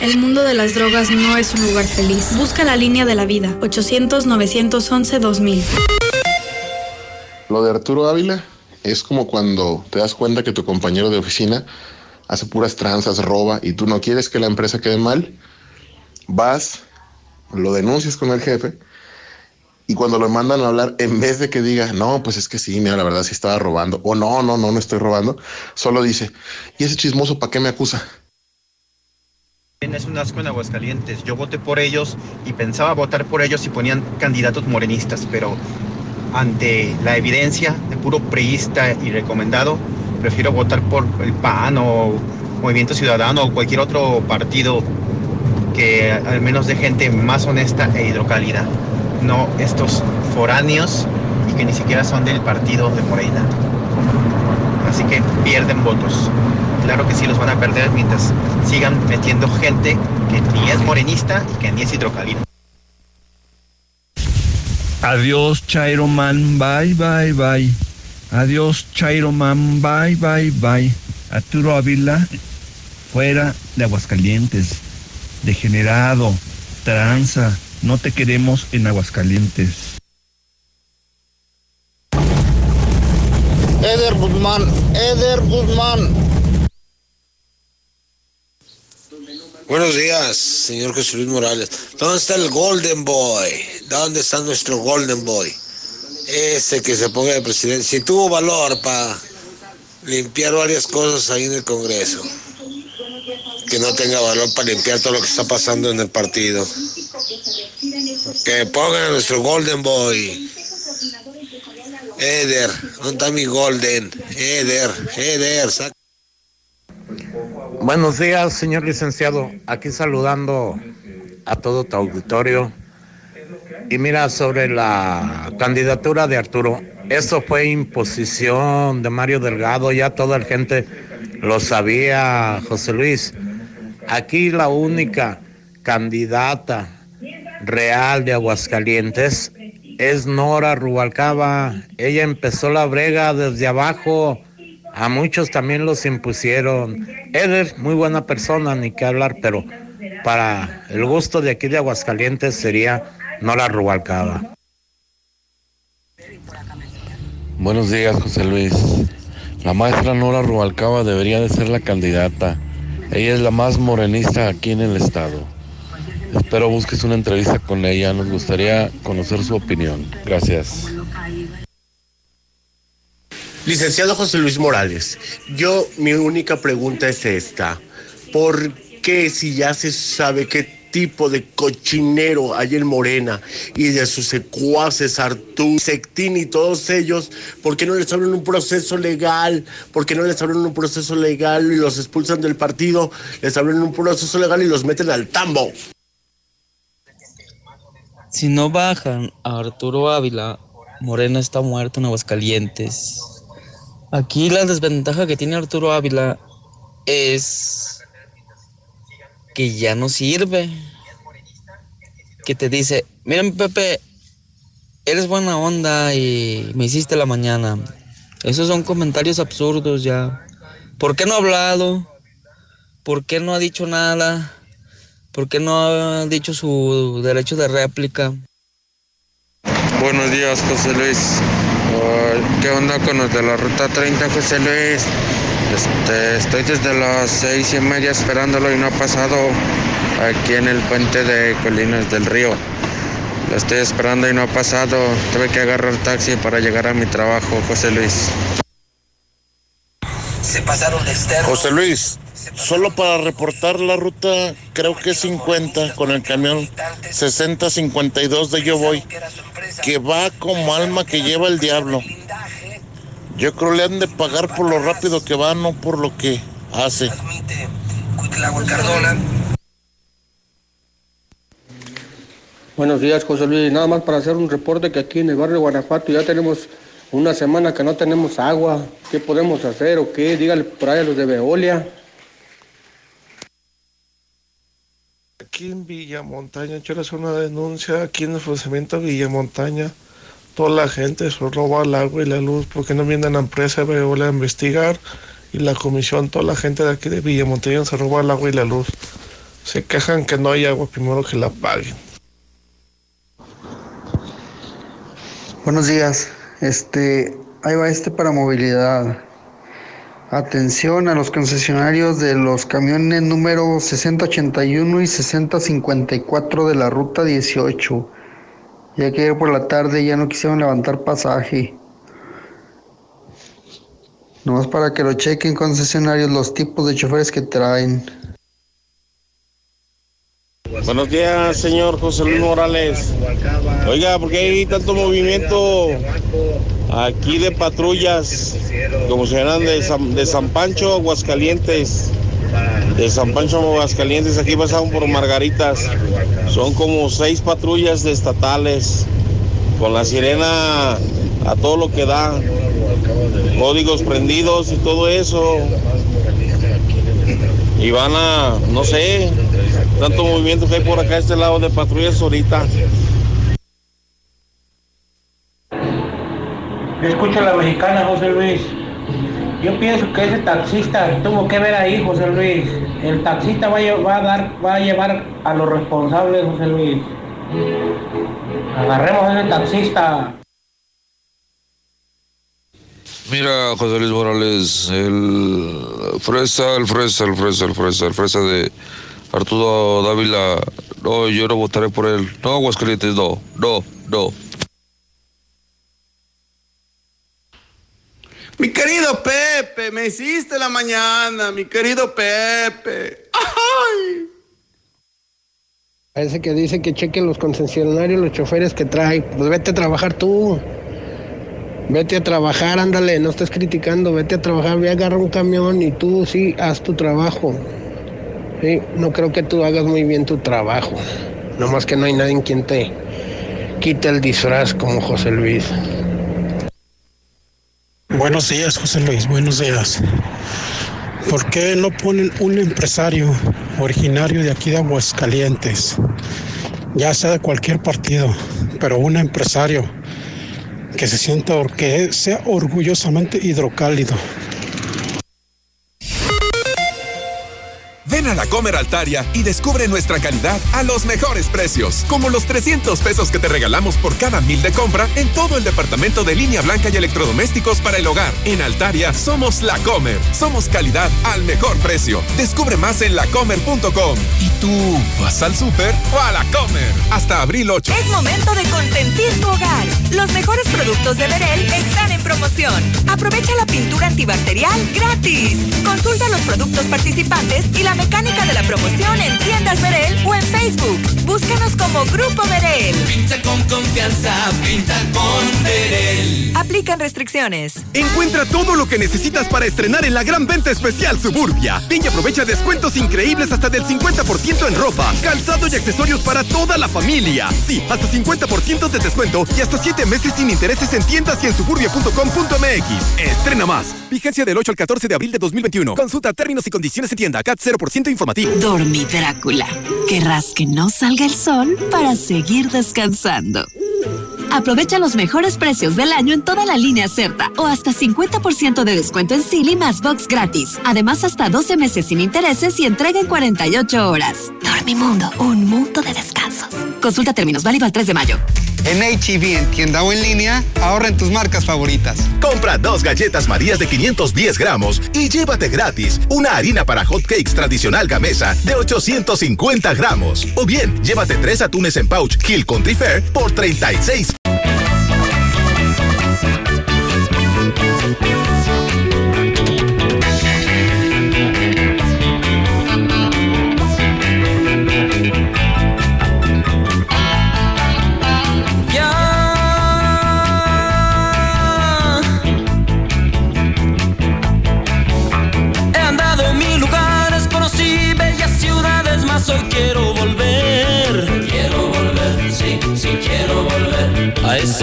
El mundo de las drogas no es un lugar feliz. Busca la línea de la vida. 800-911-2000. Lo de Arturo Ávila es como cuando te das cuenta que tu compañero de oficina hace puras tranzas, roba y tú no quieres que la empresa quede mal. Vas, lo denuncias con el jefe y cuando lo mandan a hablar, en vez de que diga, no, pues es que sí, mira, la verdad sí estaba robando, o no, no, no, no estoy robando, solo dice, ¿y ese chismoso para qué me acusa? Es un asco en Aguascalientes. Yo voté por ellos y pensaba votar por ellos si ponían candidatos morenistas, pero ante la evidencia de puro preísta y recomendado, prefiero votar por el PAN o Movimiento Ciudadano o cualquier otro partido que al menos de gente más honesta e hidrocálida, no estos foráneos y que ni siquiera son del partido de Morena. Así que pierden votos claro que sí los van a perder mientras sigan metiendo gente que ni es morenista y que ni es hidrocalina. Adiós, Chairo Man, bye, bye, bye. Adiós, Chairo Man, bye, bye, bye. Arturo Ávila, fuera de Aguascalientes. Degenerado, tranza, no te queremos en Aguascalientes. Eder Guzmán, Eder Guzmán. Buenos días, señor José Luis Morales. ¿Dónde está el Golden Boy? ¿Dónde está nuestro Golden Boy? Ese que se ponga de presidente. Si tuvo valor para limpiar varias cosas ahí en el Congreso. Que no tenga valor para limpiar todo lo que está pasando en el partido. Que pongan a nuestro Golden Boy. Eder, ¿dónde está mi Golden? Eder, Eder, saca. Buenos días, señor licenciado. Aquí saludando a todo tu auditorio. Y mira, sobre la candidatura de Arturo, eso fue imposición de Mario Delgado, ya toda la gente lo sabía, José Luis. Aquí la única candidata real de Aguascalientes es Nora Rubalcaba. Ella empezó la brega desde abajo a muchos también los impusieron. Eder, muy buena persona, ni qué hablar, pero para el gusto de aquí de Aguascalientes sería Nora Rubalcaba. Buenos días, José Luis. La maestra Nora Rubalcaba debería de ser la candidata. Ella es la más morenista aquí en el estado. Espero busques una entrevista con ella. Nos gustaría conocer su opinión. Gracias. Licenciado José Luis Morales, yo mi única pregunta es esta. ¿Por qué si ya se sabe qué tipo de cochinero hay en Morena y de sus secuaces, Artú, Sectín y todos ellos, ¿por qué no les abren un proceso legal? ¿Por qué no les abren un proceso legal y los expulsan del partido? Les abren un proceso legal y los meten al tambo. Si no bajan a Arturo Ávila, Morena está muerto en Aguascalientes. Aquí la desventaja que tiene Arturo Ávila es que ya no sirve. Que te dice, miren Pepe, eres buena onda y me hiciste la mañana. Esos son comentarios absurdos ya. ¿Por qué no ha hablado? ¿Por qué no ha dicho nada? ¿Por qué no ha dicho su derecho de réplica? Buenos días, José Luis. ¿Qué onda con los de la ruta 30, José Luis? Este, estoy desde las seis y media esperándolo y no ha pasado aquí en el puente de Colinas del Río. Lo estoy esperando y no ha pasado. Tuve que agarrar taxi para llegar a mi trabajo, José Luis. Se pasaron externo. José Luis, solo para reportar la ruta, creo que es 50 con el camión 6052 de Yo Voy, que va como alma que lleva el diablo. Yo creo le han de pagar por lo rápido que va, no por lo que hace. Buenos días, José Luis. Nada más para hacer un reporte que aquí en el barrio de Guanajuato ya tenemos una semana que no tenemos agua. ¿Qué podemos hacer o qué? Dígale por ahí a los de Veolia. Aquí en Villamontaña, quiero hacer una denuncia. Aquí en el funcionamiento de Villamontaña, toda la gente se roba el agua y la luz porque no viene la empresa Veolia a investigar. Y la comisión, toda la gente de aquí de Villamontaña se roba el agua y la luz. Se quejan que no hay agua, primero que la paguen. Buenos días. Este, ahí va este para movilidad. Atención a los concesionarios de los camiones número 6081 y 6054 de la ruta 18. Ya que ayer por la tarde ya no quisieron levantar pasaje. Nomás para que lo chequen concesionarios los tipos de choferes que traen. Buenos días, señor José Luis Morales. Oiga, ¿por qué hay tanto movimiento aquí de patrullas como se llaman de San, de San Pancho, Aguascalientes? De San Pancho, Aguascalientes, aquí pasaron por Margaritas. Son como seis patrullas estatales con la sirena a todo lo que da. Códigos prendidos y todo eso. Y van a, no sé, tanto movimiento que hay por acá, este lado de patrullas ahorita. Escucho la mexicana, José Luis. Yo pienso que ese taxista tuvo que ver ahí, José Luis. El taxista va a, va va a llevar a los responsables, José Luis. Agarremos a ese taxista. Mira, José Luis Morales, el fresa, el fresa, el fresa, el fresa, el fresa de Arturo Dávila. No, yo no votaré por él. No, Aguascalientes, no, no, no. Mi querido Pepe, me hiciste la mañana, mi querido Pepe. ¡Ay! Parece que dice que chequen los concesionarios, los choferes que trae. Pues vete a trabajar tú. Vete a trabajar, ándale, no estés criticando, vete a trabajar, ve a agarrar un camión y tú sí haz tu trabajo. Sí, no creo que tú hagas muy bien tu trabajo. No más que no hay nadie en quien te quite el disfraz como José Luis. Buenos días, José Luis, buenos días. ¿Por qué no ponen un empresario originario de aquí de Aguascalientes? Ya sea de cualquier partido, pero un empresario que se sienta, que sea orgullosamente hidrocálido. Ven a la Comer Altaria y descubre nuestra calidad a los mejores precios, como los 300 pesos que te regalamos por cada mil de compra en todo el departamento de línea blanca y electrodomésticos para el hogar. En Altaria somos la Comer, somos calidad al mejor precio. Descubre más en lacomer.com. ¿Y tú vas al súper o a la Comer? Hasta abril 8. Es momento de consentir tu hogar. Los mejores productos de Verel están en promoción. Aprovecha la pintura antibacterial gratis. Consulta los productos participantes y la mecánica de la promoción en tiendas Verel o en Facebook. Búscanos como Grupo Verel. Pinta con confianza, pinta con Verel. Aplican restricciones. Encuentra todo lo que necesitas para estrenar en la gran venta especial Suburbia. Ven y aprovecha descuentos increíbles hasta del 50% en ropa, calzado y accesorios para toda la familia. Sí, hasta 50% de descuento y hasta 7 meses sin intereses en tiendas y en suburbia.com.mx. Estrena más. Vigencia del 8 al 14 de abril de 2021. Consulta términos y condiciones en tienda. CAT 0% informativo. Dormi Drácula. Querrás que no salga el sol para seguir descansando. Aprovecha los mejores precios del año en toda la línea Certa o hasta 50% de descuento en Silly más box gratis. Además, hasta 12 meses sin intereses y entrega en 48 horas. Dormimundo, un mundo de descansos. Consulta términos válido al 3 de mayo. En HEB, en tienda o en línea, ahorra en tus marcas favoritas. Compra dos galletas Marías de 510 gramos y llévate gratis una harina para hot cakes tradicional Gamesa de 850 gramos. O bien, llévate tres atunes en pouch Hill Country Fair por 36.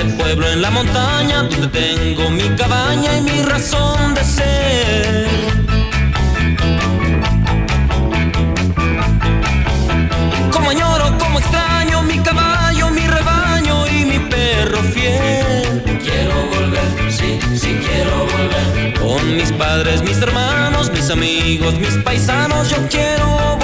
Ese pueblo en la montaña donde tengo mi cabaña y mi razón de ser. Como añoro, como extraño mi caballo, mi rebaño y mi perro fiel. Quiero volver, sí, sí quiero volver. Con mis padres, mis hermanos, mis amigos, mis paisanos, yo quiero volver.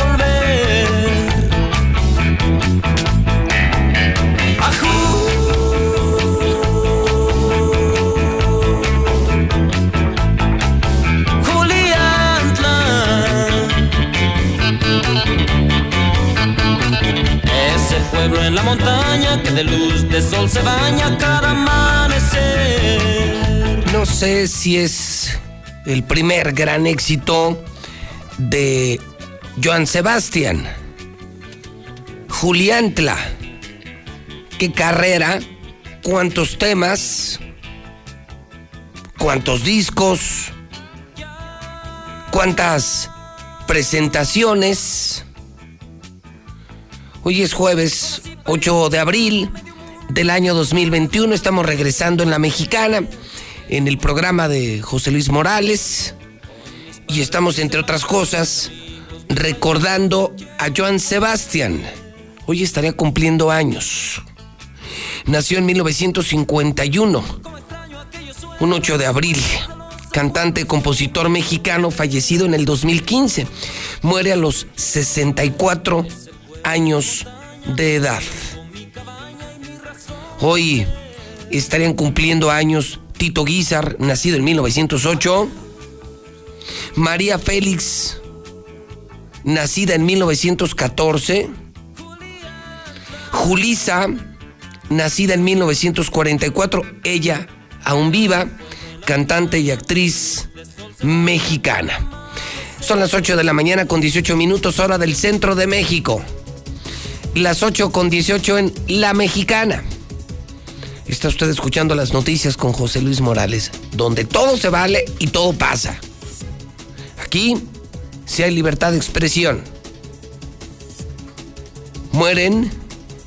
En la montaña que de luz de sol se baña cada amanecer. No sé si es el primer gran éxito de Joan Sebastián. Juliantla. ¿Qué carrera? ¿Cuántos temas? ¿Cuántos discos? ¿Cuántas presentaciones? Hoy es jueves 8 de abril del año 2021. Estamos regresando en la mexicana, en el programa de José Luis Morales. Y estamos, entre otras cosas, recordando a Joan Sebastián. Hoy estaría cumpliendo años. Nació en 1951, un 8 de abril. Cantante, compositor mexicano, fallecido en el 2015. Muere a los 64 años de edad. Hoy estarían cumpliendo años Tito Guizar, nacido en 1908. María Félix, nacida en 1914. Julisa, nacida en 1944, ella aún viva, cantante y actriz mexicana. Son las 8 de la mañana con 18 minutos hora del centro de México. Las 8 con 18 en La Mexicana. Está usted escuchando las noticias con José Luis Morales, donde todo se vale y todo pasa. Aquí, si hay libertad de expresión. Mueren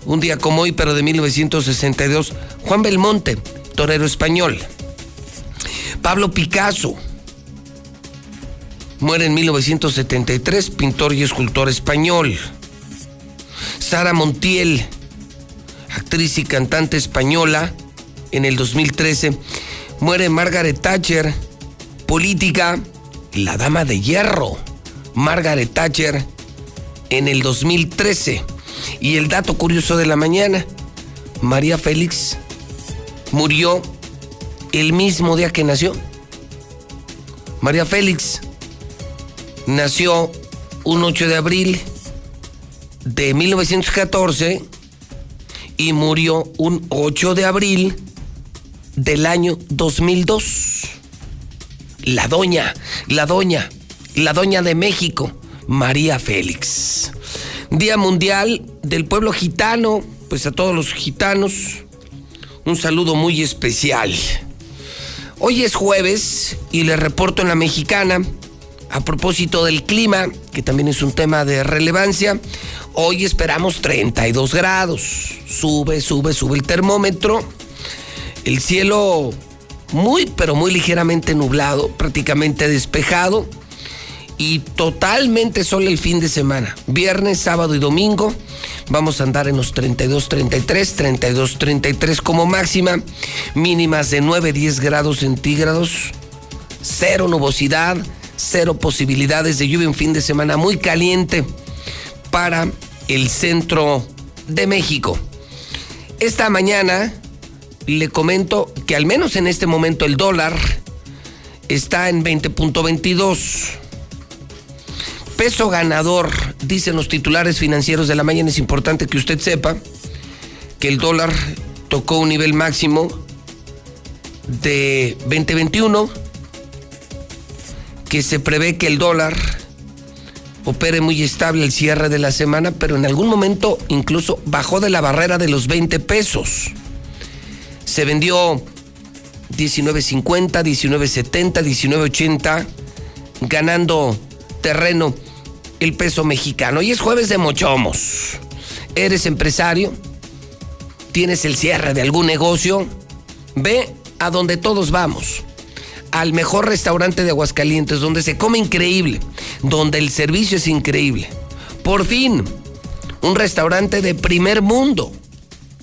un día como hoy, pero de 1962, Juan Belmonte, torero español. Pablo Picasso. Muere en 1973, pintor y escultor español. Sara Montiel, actriz y cantante española, en el 2013. Muere Margaret Thatcher, política, la dama de hierro. Margaret Thatcher, en el 2013. Y el dato curioso de la mañana, María Félix murió el mismo día que nació. María Félix nació un 8 de abril de 1914 y murió un 8 de abril del año 2002. La doña, la doña, la doña de México, María Félix. Día Mundial del Pueblo Gitano, pues a todos los gitanos, un saludo muy especial. Hoy es jueves y les reporto en la mexicana, a propósito del clima, que también es un tema de relevancia, hoy esperamos 32 grados. Sube, sube, sube el termómetro. El cielo muy, pero muy ligeramente nublado, prácticamente despejado y totalmente sol el fin de semana. Viernes, sábado y domingo vamos a andar en los 32, 33, 32, 33 como máxima, mínimas de 9, 10 grados centígrados, cero nubosidad, cero posibilidades de lluvia, un fin de semana muy caliente para el centro de México. Esta mañana le comento que al menos en este momento el dólar está en 20.22 peso ganador, dicen los titulares financieros de la mañana, es importante que usted sepa que el dólar tocó un nivel máximo de 2021, que se prevé que el dólar opere muy estable el cierre de la semana, pero en algún momento incluso bajó de la barrera de los 20 pesos. Se vendió 19.50, 19.70, 19.80, ganando terreno el peso mexicano. Hoy es jueves de mochomos. Eres empresario, tienes el cierre de algún negocio, Ve a donde todos vamos. Al mejor restaurante de Aguascalientes, donde se come increíble, donde el servicio es increíble. Por fin, un restaurante de primer mundo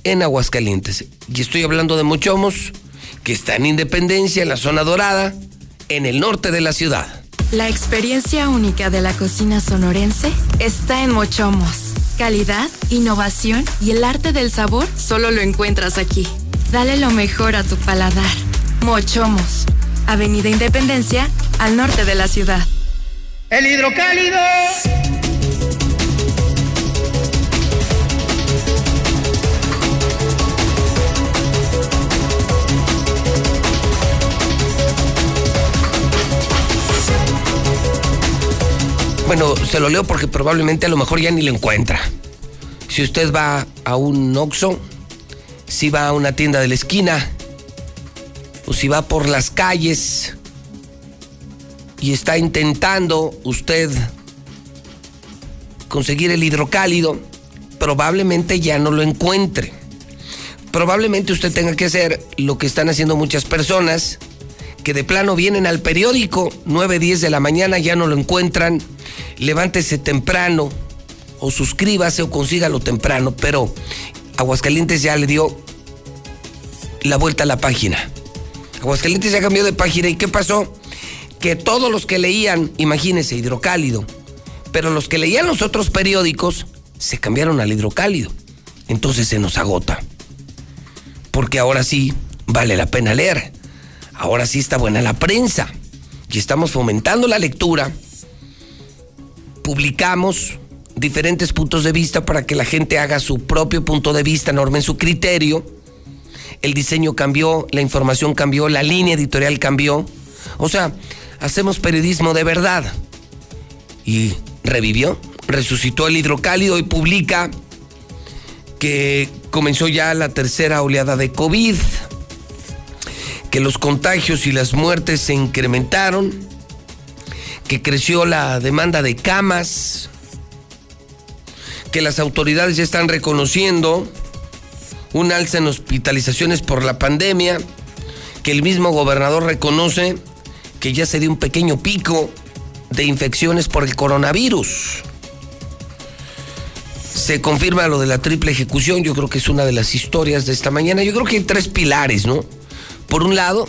en Aguascalientes. Y estoy hablando de Mochomos, que está en Independencia, en la zona dorada, en el norte de la ciudad. La experiencia única de la cocina sonorense está en Mochomos. Calidad, innovación y el arte del sabor solo lo encuentras aquí. Dale lo mejor a tu paladar. Mochomos, Avenida Independencia, al norte de la ciudad. El hidrocálido. Bueno, se lo leo porque probablemente a lo mejor ya ni lo encuentra. Si usted va a un Oxxo, si va a una tienda de la esquina, o si va por las calles y está intentando usted conseguir el hidrocálido, probablemente ya no lo encuentre. Probablemente usted tenga que hacer lo que están haciendo muchas personas, que de plano vienen al periódico, 9, 10 de la mañana, ya no lo encuentran, levántese temprano o suscríbase o consígalo temprano, pero Aguascalientes ya le dio la vuelta a la página. Aguascalientes ya cambió de página y ¿qué pasó? Que todos los que leían, imagínense, hidrocálido, pero los que leían los otros periódicos se cambiaron al hidrocálido. Entonces se nos agota. Porque ahora sí vale la pena leer. Ahora sí está buena la prensa. Y estamos fomentando la lectura publicamos diferentes puntos de vista para que la gente haga su propio punto de vista, normen su criterio. El diseño cambió, la información cambió, la línea editorial cambió. O sea, hacemos periodismo de verdad. Y revivió, resucitó el hidrocálido y publica que comenzó ya la tercera oleada de COVID, que los contagios y las muertes se incrementaron que creció la demanda de camas, que las autoridades ya están reconociendo un alza en hospitalizaciones por la pandemia, que el mismo gobernador reconoce que ya se dio un pequeño pico de infecciones por el coronavirus. Se confirma lo de la triple ejecución, yo creo que es una de las historias de esta mañana. Yo creo que hay tres pilares, ¿no? Por un lado,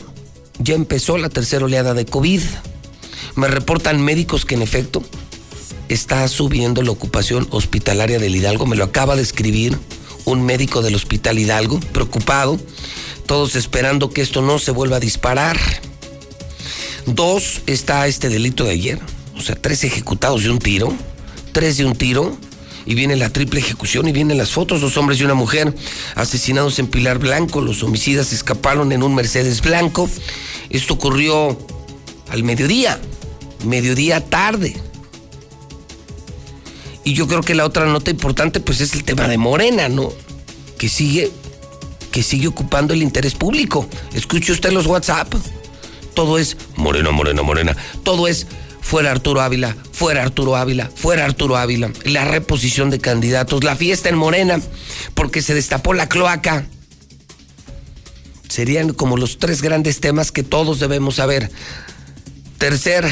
ya empezó la tercera oleada de COVID. Me reportan médicos que en efecto está subiendo la ocupación hospitalaria del Hidalgo. Me lo acaba de escribir un médico del Hospital Hidalgo, preocupado, todos esperando que esto no se vuelva a disparar. Dos, está este delito de ayer, o sea, tres ejecutados de un tiro, tres de un tiro, y viene la triple ejecución y vienen las fotos, dos hombres y una mujer asesinados en Pilar Blanco, los homicidas escaparon en un Mercedes Blanco. Esto ocurrió al mediodía mediodía tarde. Y yo creo que la otra nota importante pues es el tema de Morena, ¿no? Que sigue que sigue ocupando el interés público. Escuche usted los WhatsApp. Todo es Morena, Morena, Morena. Todo es fuera Arturo Ávila, fuera Arturo Ávila, fuera Arturo Ávila. La reposición de candidatos, la fiesta en Morena, porque se destapó la cloaca. Serían como los tres grandes temas que todos debemos saber. Tercer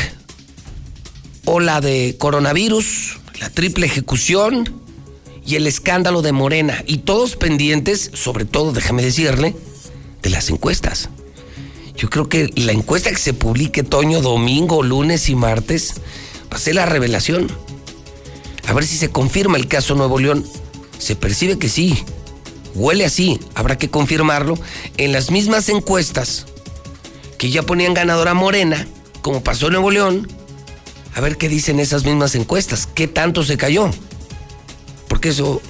ola de coronavirus, la triple ejecución y el escándalo de Morena. Y todos pendientes, sobre todo, déjame decirle, de las encuestas. Yo creo que la encuesta que se publique Toño, domingo, lunes y martes va a ser la revelación. A ver si se confirma el caso Nuevo León. Se percibe que sí. Huele así. Habrá que confirmarlo. En las mismas encuestas que ya ponían ganadora Morena, como pasó en Nuevo León, a ver qué dicen esas mismas encuestas, qué tanto se cayó. Porque eso,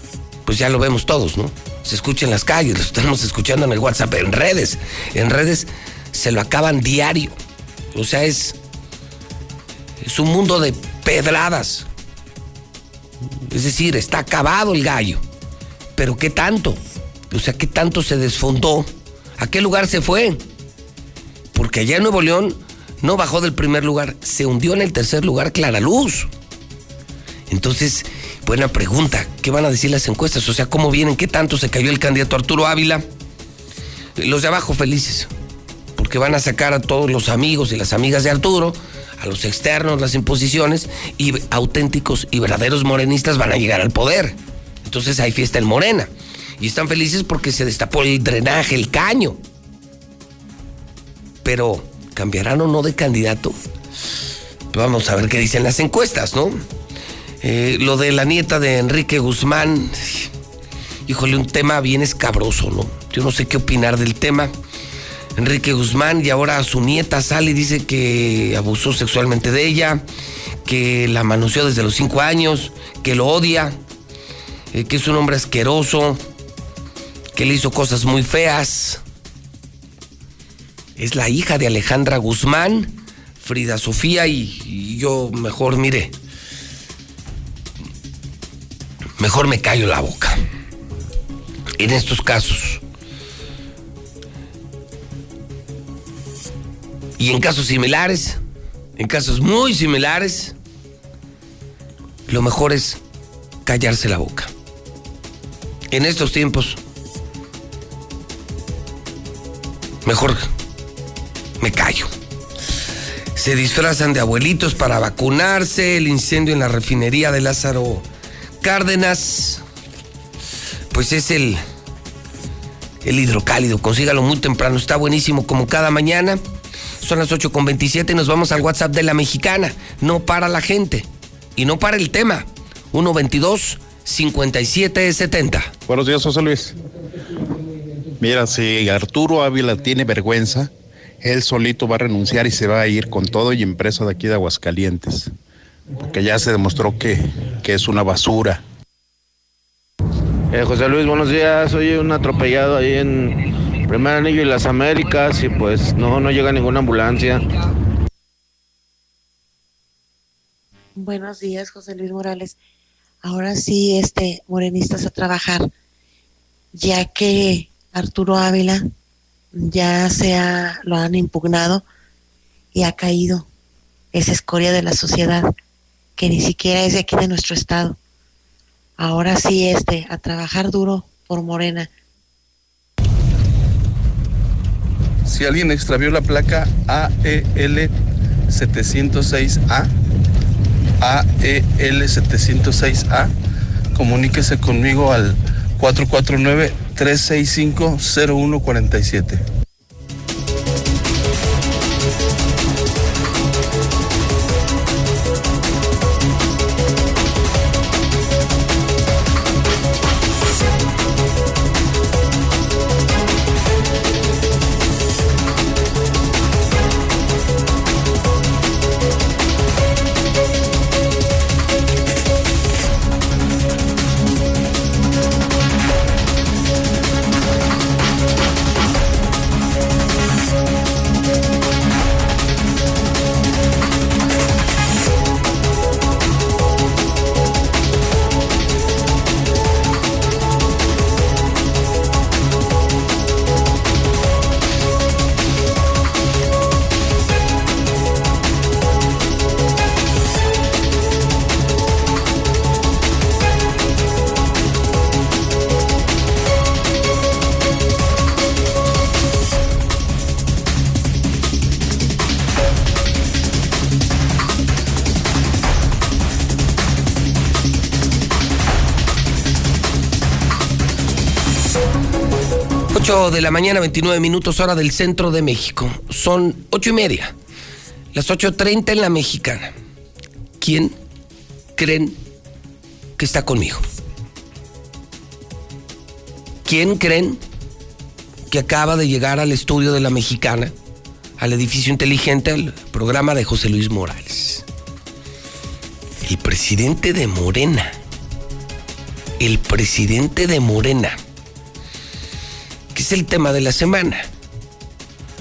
pues ya lo vemos todos, ¿no? Se escucha en las calles, lo estamos escuchando en el WhatsApp, en redes. En redes se lo acaban diario. O sea, es, es un mundo de pedradas. Es decir, está acabado el gallo. Pero ¿qué tanto? O sea, ¿qué tanto se desfondó? ¿A qué lugar se fue? Porque allá en Nuevo León no bajó del primer lugar, se hundió en el tercer lugar Clara Luz. Entonces, buena pregunta, ¿qué van a decir las encuestas? O sea, ¿cómo vienen? ¿Qué tanto se cayó el candidato Arturo Ávila? Los de abajo felices, porque van a sacar a todos los amigos y las amigas de Arturo, a los externos, las imposiciones, y auténticos y verdaderos morenistas van a llegar al poder. Entonces hay fiesta en Morena. Y están felices porque se destapó el drenaje, el caño. Pero, ¿cambiarán o no de candidato? Vamos a ver qué dicen las encuestas, ¿no? Eh, lo de la nieta de Enrique Guzmán, híjole, un tema bien escabroso, ¿no? Yo no sé qué opinar del tema. Enrique Guzmán y ahora su nieta sale y dice que abusó sexualmente de ella, que la manoseó desde los cinco años, que lo odia, eh, que es un hombre asqueroso, que le hizo cosas muy feas. Es la hija de Alejandra Guzmán, Frida Sofía, y, yo mejor, mire, mejor me callo la boca. En estos casos. Y en casos similares, en casos muy similares, lo mejor es callarse la boca. En estos tiempos, mejor me callo. Se disfrazan de abuelitos para vacunarse, el incendio en la refinería de Lázaro Cárdenas, pues es el, el hidrocálido, consígalo muy temprano, está buenísimo como cada mañana. Son las 8.27 y nos vamos al WhatsApp de la mexicana. No para la gente y no para el tema. 122 5770. Buenos días, José Luis. Mira, si Arturo Ávila tiene vergüenza, él solito va a renunciar y se va a ir con todo y empresa de aquí de Aguascalientes. Porque ya se demostró que, que es una basura. Eh, José Luis, buenos días. Soy un atropellado ahí en Primer Anillo y las Américas y pues no, no llega ninguna ambulancia. Buenos días, José Luis Morales. Ahora sí, este, morenistas a trabajar, ya que Arturo Ávila ya se ha, lo han impugnado y ha caído esa escoria de la sociedad que ni siquiera es de aquí de nuestro estado. Ahora sí, este, a trabajar duro por Morena. Si alguien extravió la placa AEL 706A, AEL 706A, comuníquese conmigo al 449-365-0147. De la mañana, 29 minutos hora del centro de México. Son ocho y media. Las 8.30 en la mexicana. ¿Quién creen que está conmigo? ¿Quién creen que acaba de llegar al estudio de la mexicana, al edificio inteligente, al programa de José Luis Morales? El presidente de Morena. El presidente de Morena es el tema de la semana.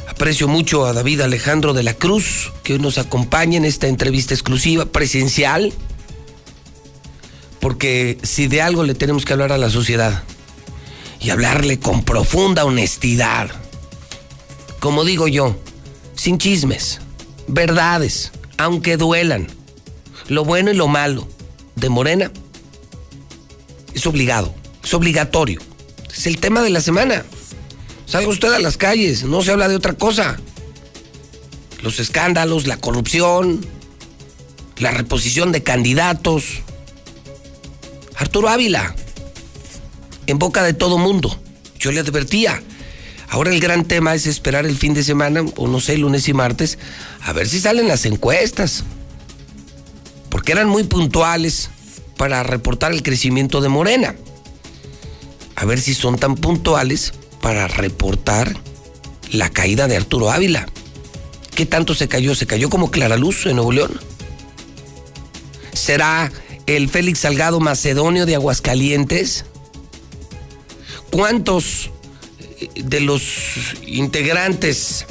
Aprecio mucho a David Alejandro de la Cruz, que hoy nos acompaña en esta entrevista exclusiva, presencial, porque si de algo le tenemos que hablar a la sociedad, y hablarle con profunda honestidad, como digo yo, sin chismes, verdades, aunque duelan, lo bueno y lo malo de Morena, es obligado, es obligatorio. Es el tema de la semana Salga usted a las calles, no se habla de otra cosa. Los escándalos, la corrupción, la reposición de candidatos. Arturo Ávila, en boca de todo mundo. Yo le advertía. Ahora el gran tema es esperar el fin de semana, o no sé, lunes y martes, a ver si salen las encuestas. Porque eran muy puntuales para reportar el crecimiento de Morena. A ver si son tan puntuales para reportar la caída de Arturo Ávila. ¿Qué tanto se cayó? ¿Se cayó como Clara Luz en Nuevo León? ¿Será el Félix Salgado Macedonio de Aguascalientes? ¿Cuántos eh, de los integrantes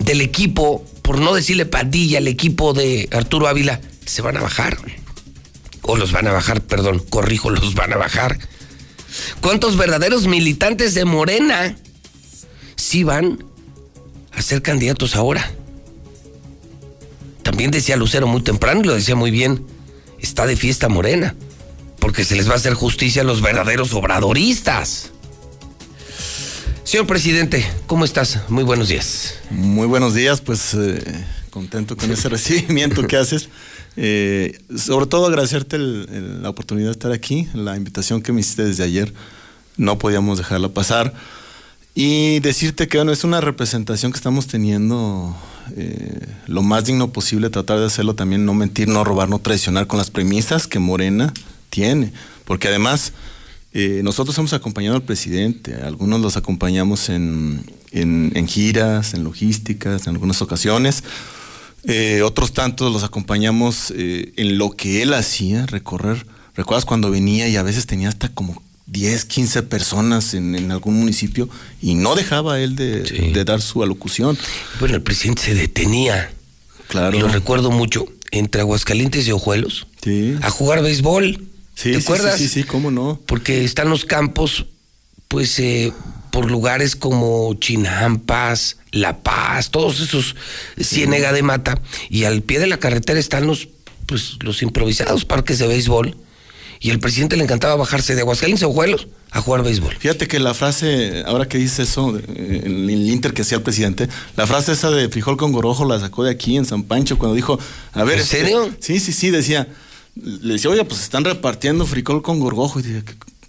del equipo, por no decirle pandilla, el equipo de Arturo Ávila, se van a bajar? O los van a bajar, perdón, corrijo, los van a bajar. ¿Cuántos verdaderos militantes de Morena sí van a ser candidatos ahora? También decía Lucero muy temprano y lo decía muy bien, está de fiesta Morena, porque se les va a hacer justicia a los verdaderos obradoristas. Señor presidente, ¿cómo estás? Muy buenos días. Muy buenos días, pues eh, contento con ese recibimiento que haces. Eh, sobre todo agradecerte la oportunidad de estar aquí, la invitación que me hiciste desde ayer, no podíamos dejarla pasar. Y decirte que bueno, es una representación que estamos teniendo eh, lo más digno posible, tratar de hacerlo también, no mentir, no robar, no traicionar con las premisas que Morena tiene. Porque además, eh, nosotros hemos acompañado al presidente, algunos los acompañamos en, en giras, en logísticas, en algunas ocasiones. Eh, otros tantos los acompañamos eh, en lo que él hacía, recorrer. ¿Recuerdas cuando venía y a veces tenía hasta como 10, 15 personas en, algún municipio y no dejaba él de, dar su alocución? Bueno, el presidente se detenía. Claro. Y lo recuerdo mucho, entre Aguascalientes y Ojuelos, a jugar béisbol. ¿Te acuerdas? Sí, sí, cómo no. Porque están los campos, pues, eh, por lugares como Chinampas, La Paz, todos esos Ciénega de Mata, y al pie de la carretera están los, pues, los improvisados parques de béisbol, y al presidente le encantaba bajarse de Aguascalientes o Juelos a jugar béisbol. Fíjate que la frase, ahora que dice eso, en el Inter que hacía el presidente, la frase esa de frijol con gorrojo la sacó de aquí en San Pancho cuando dijo, a ver... ¿En este, serio? sí, sí, sí, decía, le decía, oye, pues están repartiendo frijol con gorgojo. Y dije,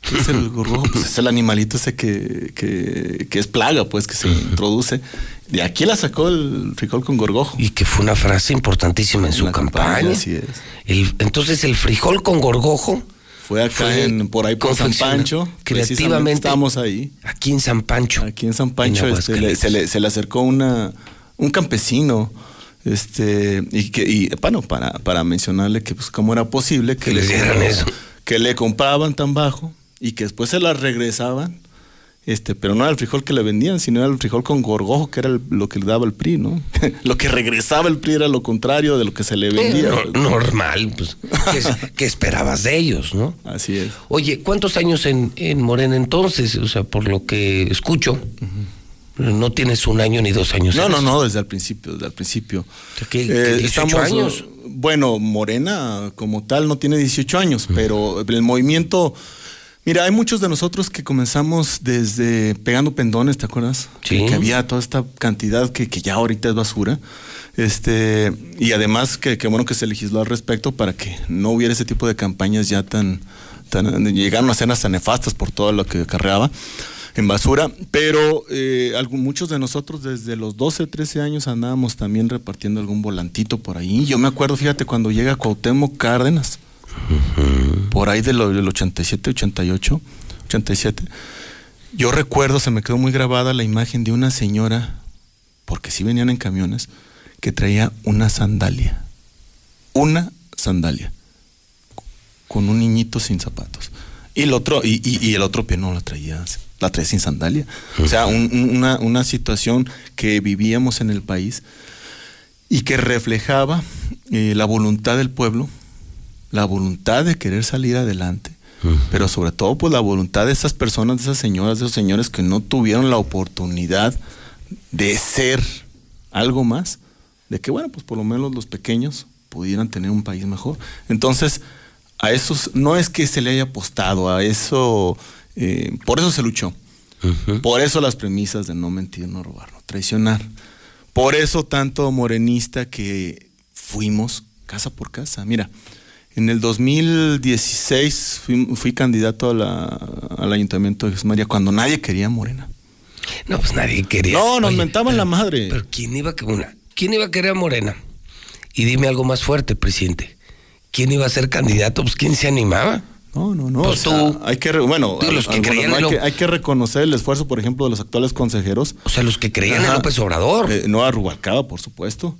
¿qué es el gorgojo? Pues es el animalito ese que, que, es plaga, pues, que se introduce. De aquí la sacó el frijol con gorgojo. Y que fue una frase importantísima en, su campaña. Así es. El, entonces, el frijol con gorgojo. Fue acá en, por ahí por San Pancho. Creativamente. Estamos ahí. Aquí en San Pancho. Aquí en San Pancho este, se, le, se le acercó una, un campesino este y que y bueno para, para mencionarle que pues cómo era posible que, le dieran eso que le compraban tan bajo y que después se las regresaban, este, pero no era el frijol que le vendían, sino era el frijol con gorgojo, que era lo que le daba el PRI, ¿no? lo que regresaba el PRI era lo contrario de lo que se le vendía. normal, pues, ¿qué, esperabas de ellos, no? Así es. Oye, ¿cuántos años en, en Morena entonces? O sea, por lo que escucho. No tienes un año ni dos años. No, no, no, desde el principio, desde el principio. ¿Qué, qué 18 eh, años? Bueno, Morena como tal no tiene 18 años, pero el movimiento Mira, hay muchos de nosotros que comenzamos desde pegando pendones, ¿te acuerdas? Sí. Que, había toda esta cantidad que, ya ahorita es basura. Este, y además que, bueno que se legisló al respecto para que no hubiera ese tipo de campañas ya tan, tan llegaron a ser hasta nefastas por todo lo que acarreaba en basura, pero eh, muchos de nosotros desde los 12, 13 años andábamos también repartiendo algún volantito por ahí. Yo me acuerdo, fíjate, cuando llega Cuauhtémoc Cárdenas, por ahí del, 87, 88, 87. Yo recuerdo, se me quedó muy grabada la imagen de una señora, porque sí venían en camiones, que traía una sandalia. Una sandalia. Con un niñito sin zapatos. Y el otro, y, el otro pie no la traía, la traía sin sandalia. O sea, una, una situación que vivíamos en el país y que reflejaba eh, la voluntad del pueblo la voluntad de querer salir adelante, pero sobre todo pues la voluntad de esas personas, de esas señoras, de esos señores que no tuvieron la oportunidad de ser algo más, de que bueno, pues por lo menos los pequeños pudieran tener un país mejor. Entonces, a esos, no es que se le haya apostado, a eso, eh, por eso se luchó. Por eso las premisas de no mentir, no robar, no traicionar. Por eso tanto morenista que fuimos casa por casa. Mira, en el 2016 fui, fui candidato a la- al ayuntamiento de Jesús María cuando nadie quería Morena. No, pues nadie quería. No, nos Oye, mentaban la madre. Pero ¿quién iba, a- una, ¿quién iba a querer a Morena? Y dime algo más fuerte, presidente. ¿Quién iba a ser candidato? Pues ¿quién se animaba? No, no, no. Pues o sea, tú. hay que, bueno, los que algunos, creían no, en hay, lo- que, hay que reconocer el esfuerzo, por ejemplo, de los actuales consejeros. O sea, los que creían en Ajá. López Obrador. Eh, no a Rubalcaba, por supuesto.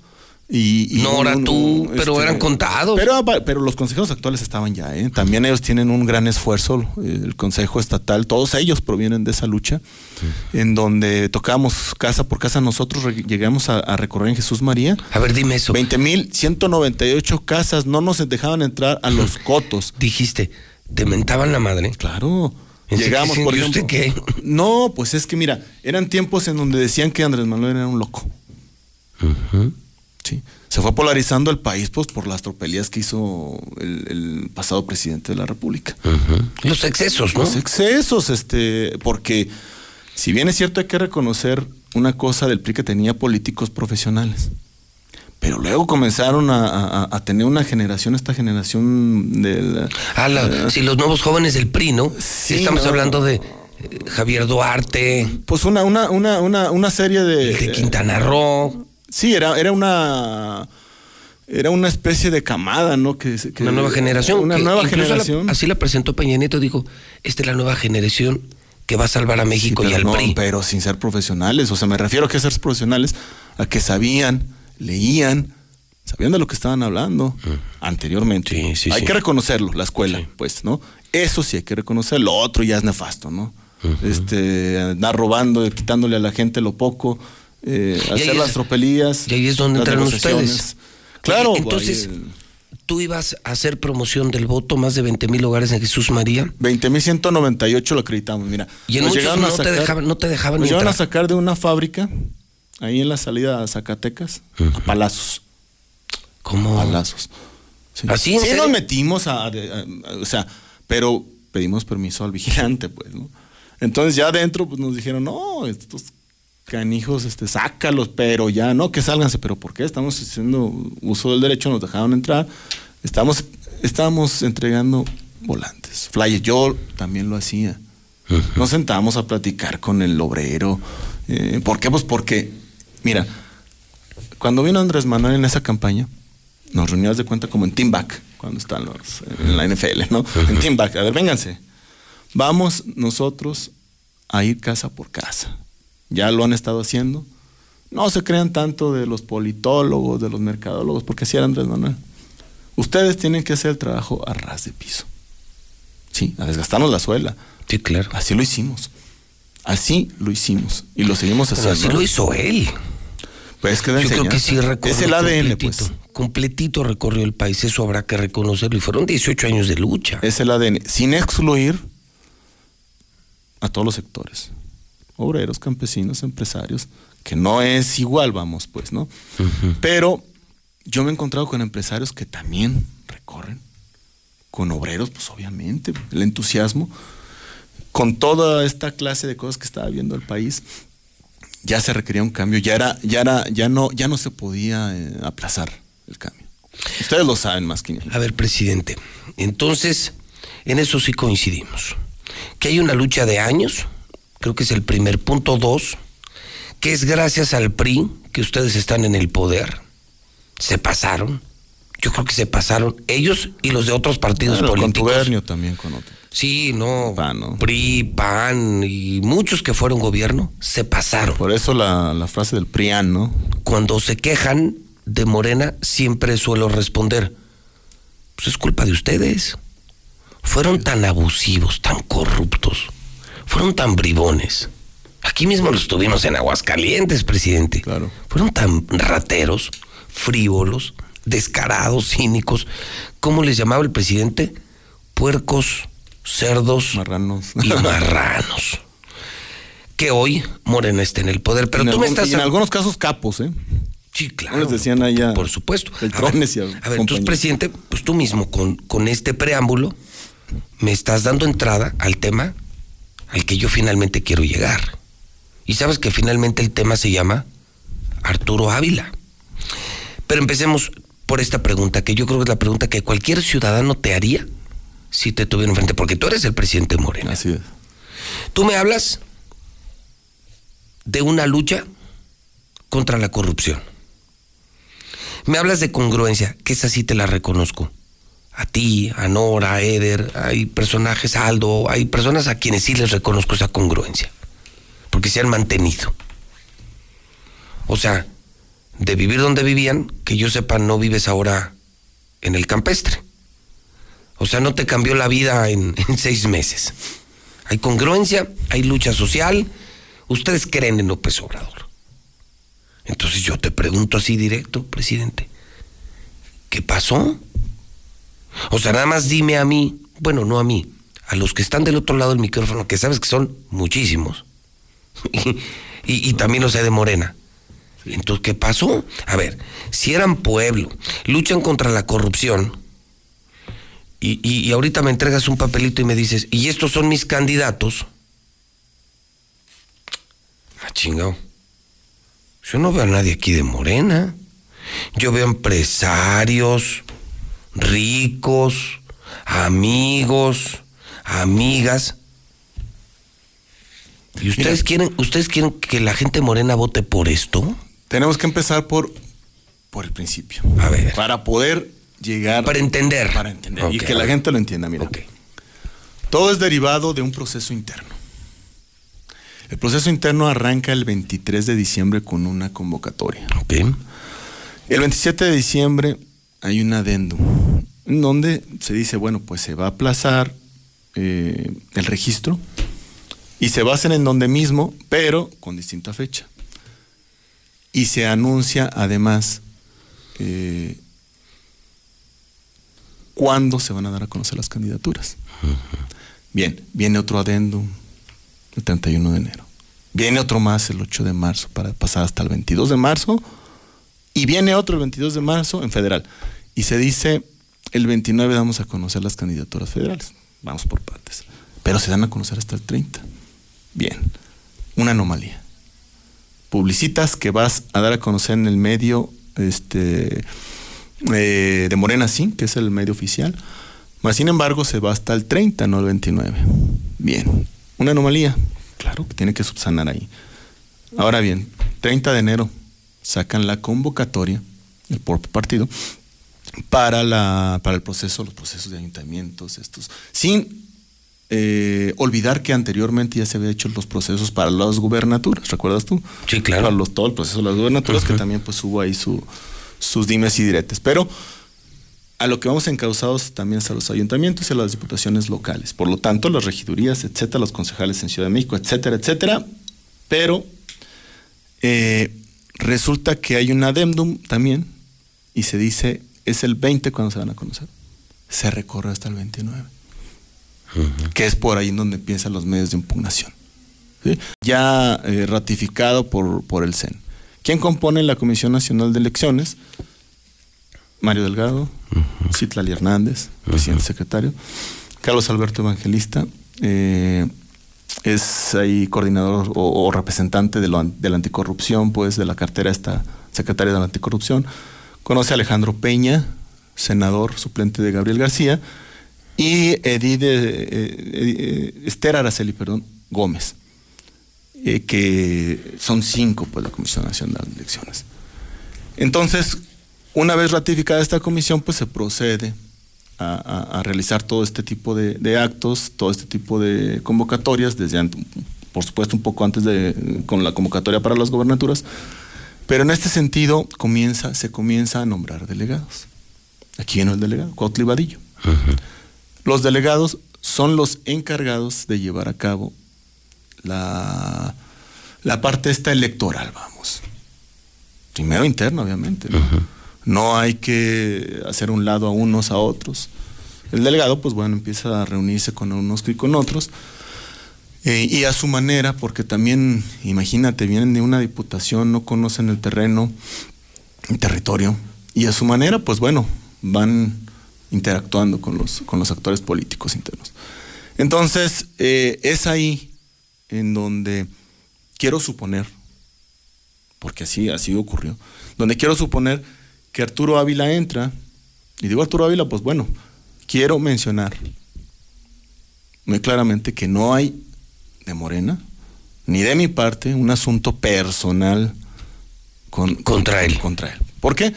Y, y un- tú, pero eran contados. Pero, pero los consejeros actuales estaban ya, ¿eh? También ellos tienen un gran esfuerzo, eh, el Consejo Estatal, todos ellos provienen de esa lucha, en donde tocamos casa por casa, nosotros llegamos a, a recorrer en Jesús María. A ver, dime eso. 20 mil 198 casas, no nos dejaban entrar a los cotos. Dijiste, ¿te mentaban la madre? Claro. Llegamos, por ¿Y ejemplo. usted qué? No, pues es que mira, eran tiempos en donde decían que Andrés Manuel era un loco. Sí. Se fue polarizando el país pues por las tropelías que hizo el, el pasado presidente de la República. Los excesos, ¿no? Los excesos, este, porque si bien es cierto hay que reconocer una cosa del PRI que tenía políticos profesionales. Pero luego comenzaron a, a- a tener una generación, esta generación del... Ah, la- si los nuevos jóvenes del PRI, ¿no? Sí, Estamos no. hablando de eh, Javier Duarte, Pues una, una, una, una, una serie de... de Quintana Roo, Sí, era, era una... Era una especie de camada, ¿no? Que, que- una nueva generación. Una nueva la- generación. así la presentó Peña Nieto, dijo, esta es la nueva generación que va a salvar a México Sí, y al no, PRI. Pero sin ser profesionales. O sea, me refiero a que ser profesionales, a que sabían, leían, sabían de lo que estaban hablando anteriormente. Sí, sí, hay que reconocerlo, la escuela, pues, ¿no? Eso sí hay que reconocerlo. Lo otro ya es nefasto, ¿no? Este, andar robando, quitándole a la gente lo poco, eh, hacer es- las tropelías. y ahí es donde entran ustedes. Claro, entonces, ahí, tú ibas a hacer promoción del voto, más de 20 mil hogares en Jesús María. 20.198 lo acreditamos, mira. Y en muchos a no te dejaban, no te dejaban Nos ni a sacar de una fábrica, ahí en la salida a Zacatecas, a palazos. ¿Cómo? Palazos. Sí, ¿Así, Sí, nos metimos a, a- a- O sea, pero pedimos permiso al vigilante, pues, ¿no? Entonces ya adentro pues, nos dijeron, no, estos canijos, este, sácalos, pero ya, no, que sálganse, pero ¿por qué? Estamos haciendo uso del derecho, nos dejaron entrar, estamos, estábamos entregando volantes, flyers, yo también lo hacía. Nos sentábamos a platicar con el obrero. eh, ¿Por qué? Pues porque, mira, cuando vino Andrés Manuel en esa campaña, nos reuníamos de cuenta como en Team Back, cuando están los en la NFL, ¿no? En Team Back, a ver, vénganse. Vamos nosotros a ir casa por casa. Ya lo han estado haciendo. No se crean tanto de los politólogos, de los mercadólogos, porque así era Andrés Manuel. Ustedes tienen que hacer el trabajo a ras de piso. Sí, a desgastarnos la suela. Sí, claro. Así lo hicimos. Así lo hicimos. Y lo seguimos Pero haciendo. así lo hizo él. Pues que Yo creo que sí recorrió Es el ADN, completito, pues. completito recorrió el país, eso habrá que reconocerlo. Y fueron 18 años de lucha. Es el ADN. Sin excluir a todos los sectores. Obreros, campesinos, empresarios. Que no es igual, vamos, pues, ¿no? Pero yo me he encontrado con empresarios que también recorren. Con obreros, pues obviamente, el entusiasmo. Con toda esta clase de cosas que estaba viendo el país, ya se requería un cambio, ya era, ya era, ya no, ya no se podía eh, aplazar el cambio. Ustedes lo saben más que nadie. A ver, presidente, entonces, en eso sí coincidimos. Que hay una lucha de años, creo que es el primer punto dos, que es gracias al PRI que ustedes están en el poder. Se pasaron. Yo creo que se pasaron ellos y los de otros partidos Bueno, políticos. contubernio también con otro. Sí, no, PRI, PAN y muchos que fueron gobierno se pasaron. Por eso la, la frase del PRIAN, ¿no? Cuando se quejan de Morena, siempre suelo responder, pues es culpa de ustedes. Fueron tan abusivos, tan corruptos, fueron tan bribones. Aquí mismo los tuvimos en Aguascalientes, presidente. Claro. Fueron tan rateros, frívolos, descarados, cínicos. ¿Cómo les llamaba el presidente? Puercos, cerdos Marranos. y marranos. Que hoy Morena está en el poder. Pero en, tú me estás... y en algunos casos capos, ¿eh? Sí, claro. Les decían allá. Por supuesto. Beltrones y A ver, entonces, presidente, pues tú mismo con, con este preámbulo me estás dando entrada al tema, al que yo finalmente quiero llegar. Y sabes que finalmente el tema se llama Arturo Ávila. Pero empecemos por esta pregunta, que yo creo que es la pregunta que cualquier ciudadano te haría si te tuviera enfrente, porque tú eres el presidente Moreno. Así es. Tú me hablas de una lucha contra la corrupción. Me hablas de congruencia, que esa sí te la reconozco. A ti, a Nora, a Eder, hay personajes, a Aldo, hay personas a quienes sí les reconozco esa congruencia. Porque se han mantenido. O sea, de vivir donde vivían, que yo sepa, no vives ahora en el campestre. O sea, no te cambió la vida en, en seis meses. Hay congruencia, hay lucha social. Ustedes creen en López Obrador. Entonces yo te pregunto así directo, presidente, ¿qué pasó? O sea, nada más dime a mí, bueno, no a mí, a los que están del otro lado del micrófono, que sabes que son muchísimos, y, y, y también los sé de Morena. Entonces, ¿qué pasó? A ver, si eran pueblo, luchan contra la corrupción, y, y, y ahorita me entregas un papelito y me dices, y estos son mis candidatos. Ah, chingado. Yo no veo a nadie aquí de Morena. Yo veo empresarios, ricos, amigos, amigas. ¿Y ustedes quieren, ustedes quieren que la gente morena vote por esto? Tenemos que empezar por, por el principio. A ver. Para poder llegar. Para entender. Para entender. y que la gente lo entienda. Mira. Todo es derivado de un proceso interno. El proceso interno arranca el 23 de diciembre con una convocatoria. El 27 de diciembre hay un adendum en donde se dice, bueno, pues se va a aplazar eh, el registro y se va a hacer en donde mismo, pero con distinta fecha. Y se anuncia además eh, cuándo se van a dar a conocer las candidaturas. Bien, viene otro adendum el 31 de enero. Viene otro más el 8 de marzo para pasar hasta el 22 de marzo. Y viene otro el 22 de marzo en federal. Y se dice el 29 damos a conocer las candidaturas federales. Vamos por partes. Pero se dan a conocer hasta el 30. Bien, una anomalía. Publicitas que vas a dar a conocer en el medio este, eh, de Morena sí, que es el medio oficial. Mas, sin embargo, se va hasta el 30, no el 29. Bien, una anomalía. Claro que tiene que subsanar ahí. Ahora bien, 30 de enero sacan la convocatoria, el propio partido, para, la, para el proceso, los procesos de ayuntamientos, estos, sin eh, olvidar que anteriormente ya se había hecho los procesos para las gubernaturas, ¿recuerdas tú? Sí, claro. Para los, todo el proceso de las gubernaturas, que también pues hubo ahí su, sus dimes y diretes. Pero a lo que vamos encausados también es a los ayuntamientos y a las diputaciones locales. Por lo tanto, las regidurías, etcétera, los concejales en Ciudad de México, etcétera, etcétera. Pero eh, resulta que hay un adendum también y se dice es el 20 cuando se van a conocer. Se recorre hasta el 29, que es por ahí en donde empiezan los medios de impugnación. ¿sí? Ya eh, ratificado por, por el CEN. ¿Quién compone la Comisión Nacional de Elecciones? Mario Delgado, Citlali Hernández, presidente secretario, Carlos Alberto Evangelista, eh, es ahí coordinador o, representante de, la anticorrupción, pues de la cartera esta secretaria de la anticorrupción. Conoce a Alejandro Peña, senador suplente de Gabriel García, y Edith, eh, eh, eh, Esther Araceli, perdón, Gómez, que son cinco, pues, la Comisión Nacional de Elecciones. Entonces, una vez ratificada esta comisión, pues se procede a, a- realizar todo este tipo de, de actos, todo este tipo de convocatorias, desde por supuesto un poco antes de con la convocatoria para las gobernaturas, pero en este sentido comienza, se comienza a nombrar delegados. Aquí viene el delegado, Cuautli Vadillo. Los delegados son los encargados de llevar a cabo la, la parte esta electoral, vamos. Primero interna, obviamente. ¿no? No hay que hacer un lado a unos a otros. El delegado, pues bueno, empieza a reunirse con unos y con otros. eh, y a su manera, porque también, imagínate, vienen de una diputación, no conocen el terreno, el territorio. Y a su manera, pues bueno, van interactuando con los, con los actores políticos internos. Entonces, eh, es ahí en donde quiero suponer, porque así, así ocurrió, donde quiero suponer que Arturo Ávila entra, y digo Arturo Ávila, pues bueno, quiero mencionar muy claramente que no hay de Morena, ni de mi parte, un asunto personal con, contra él. Contra él. ¿Por qué?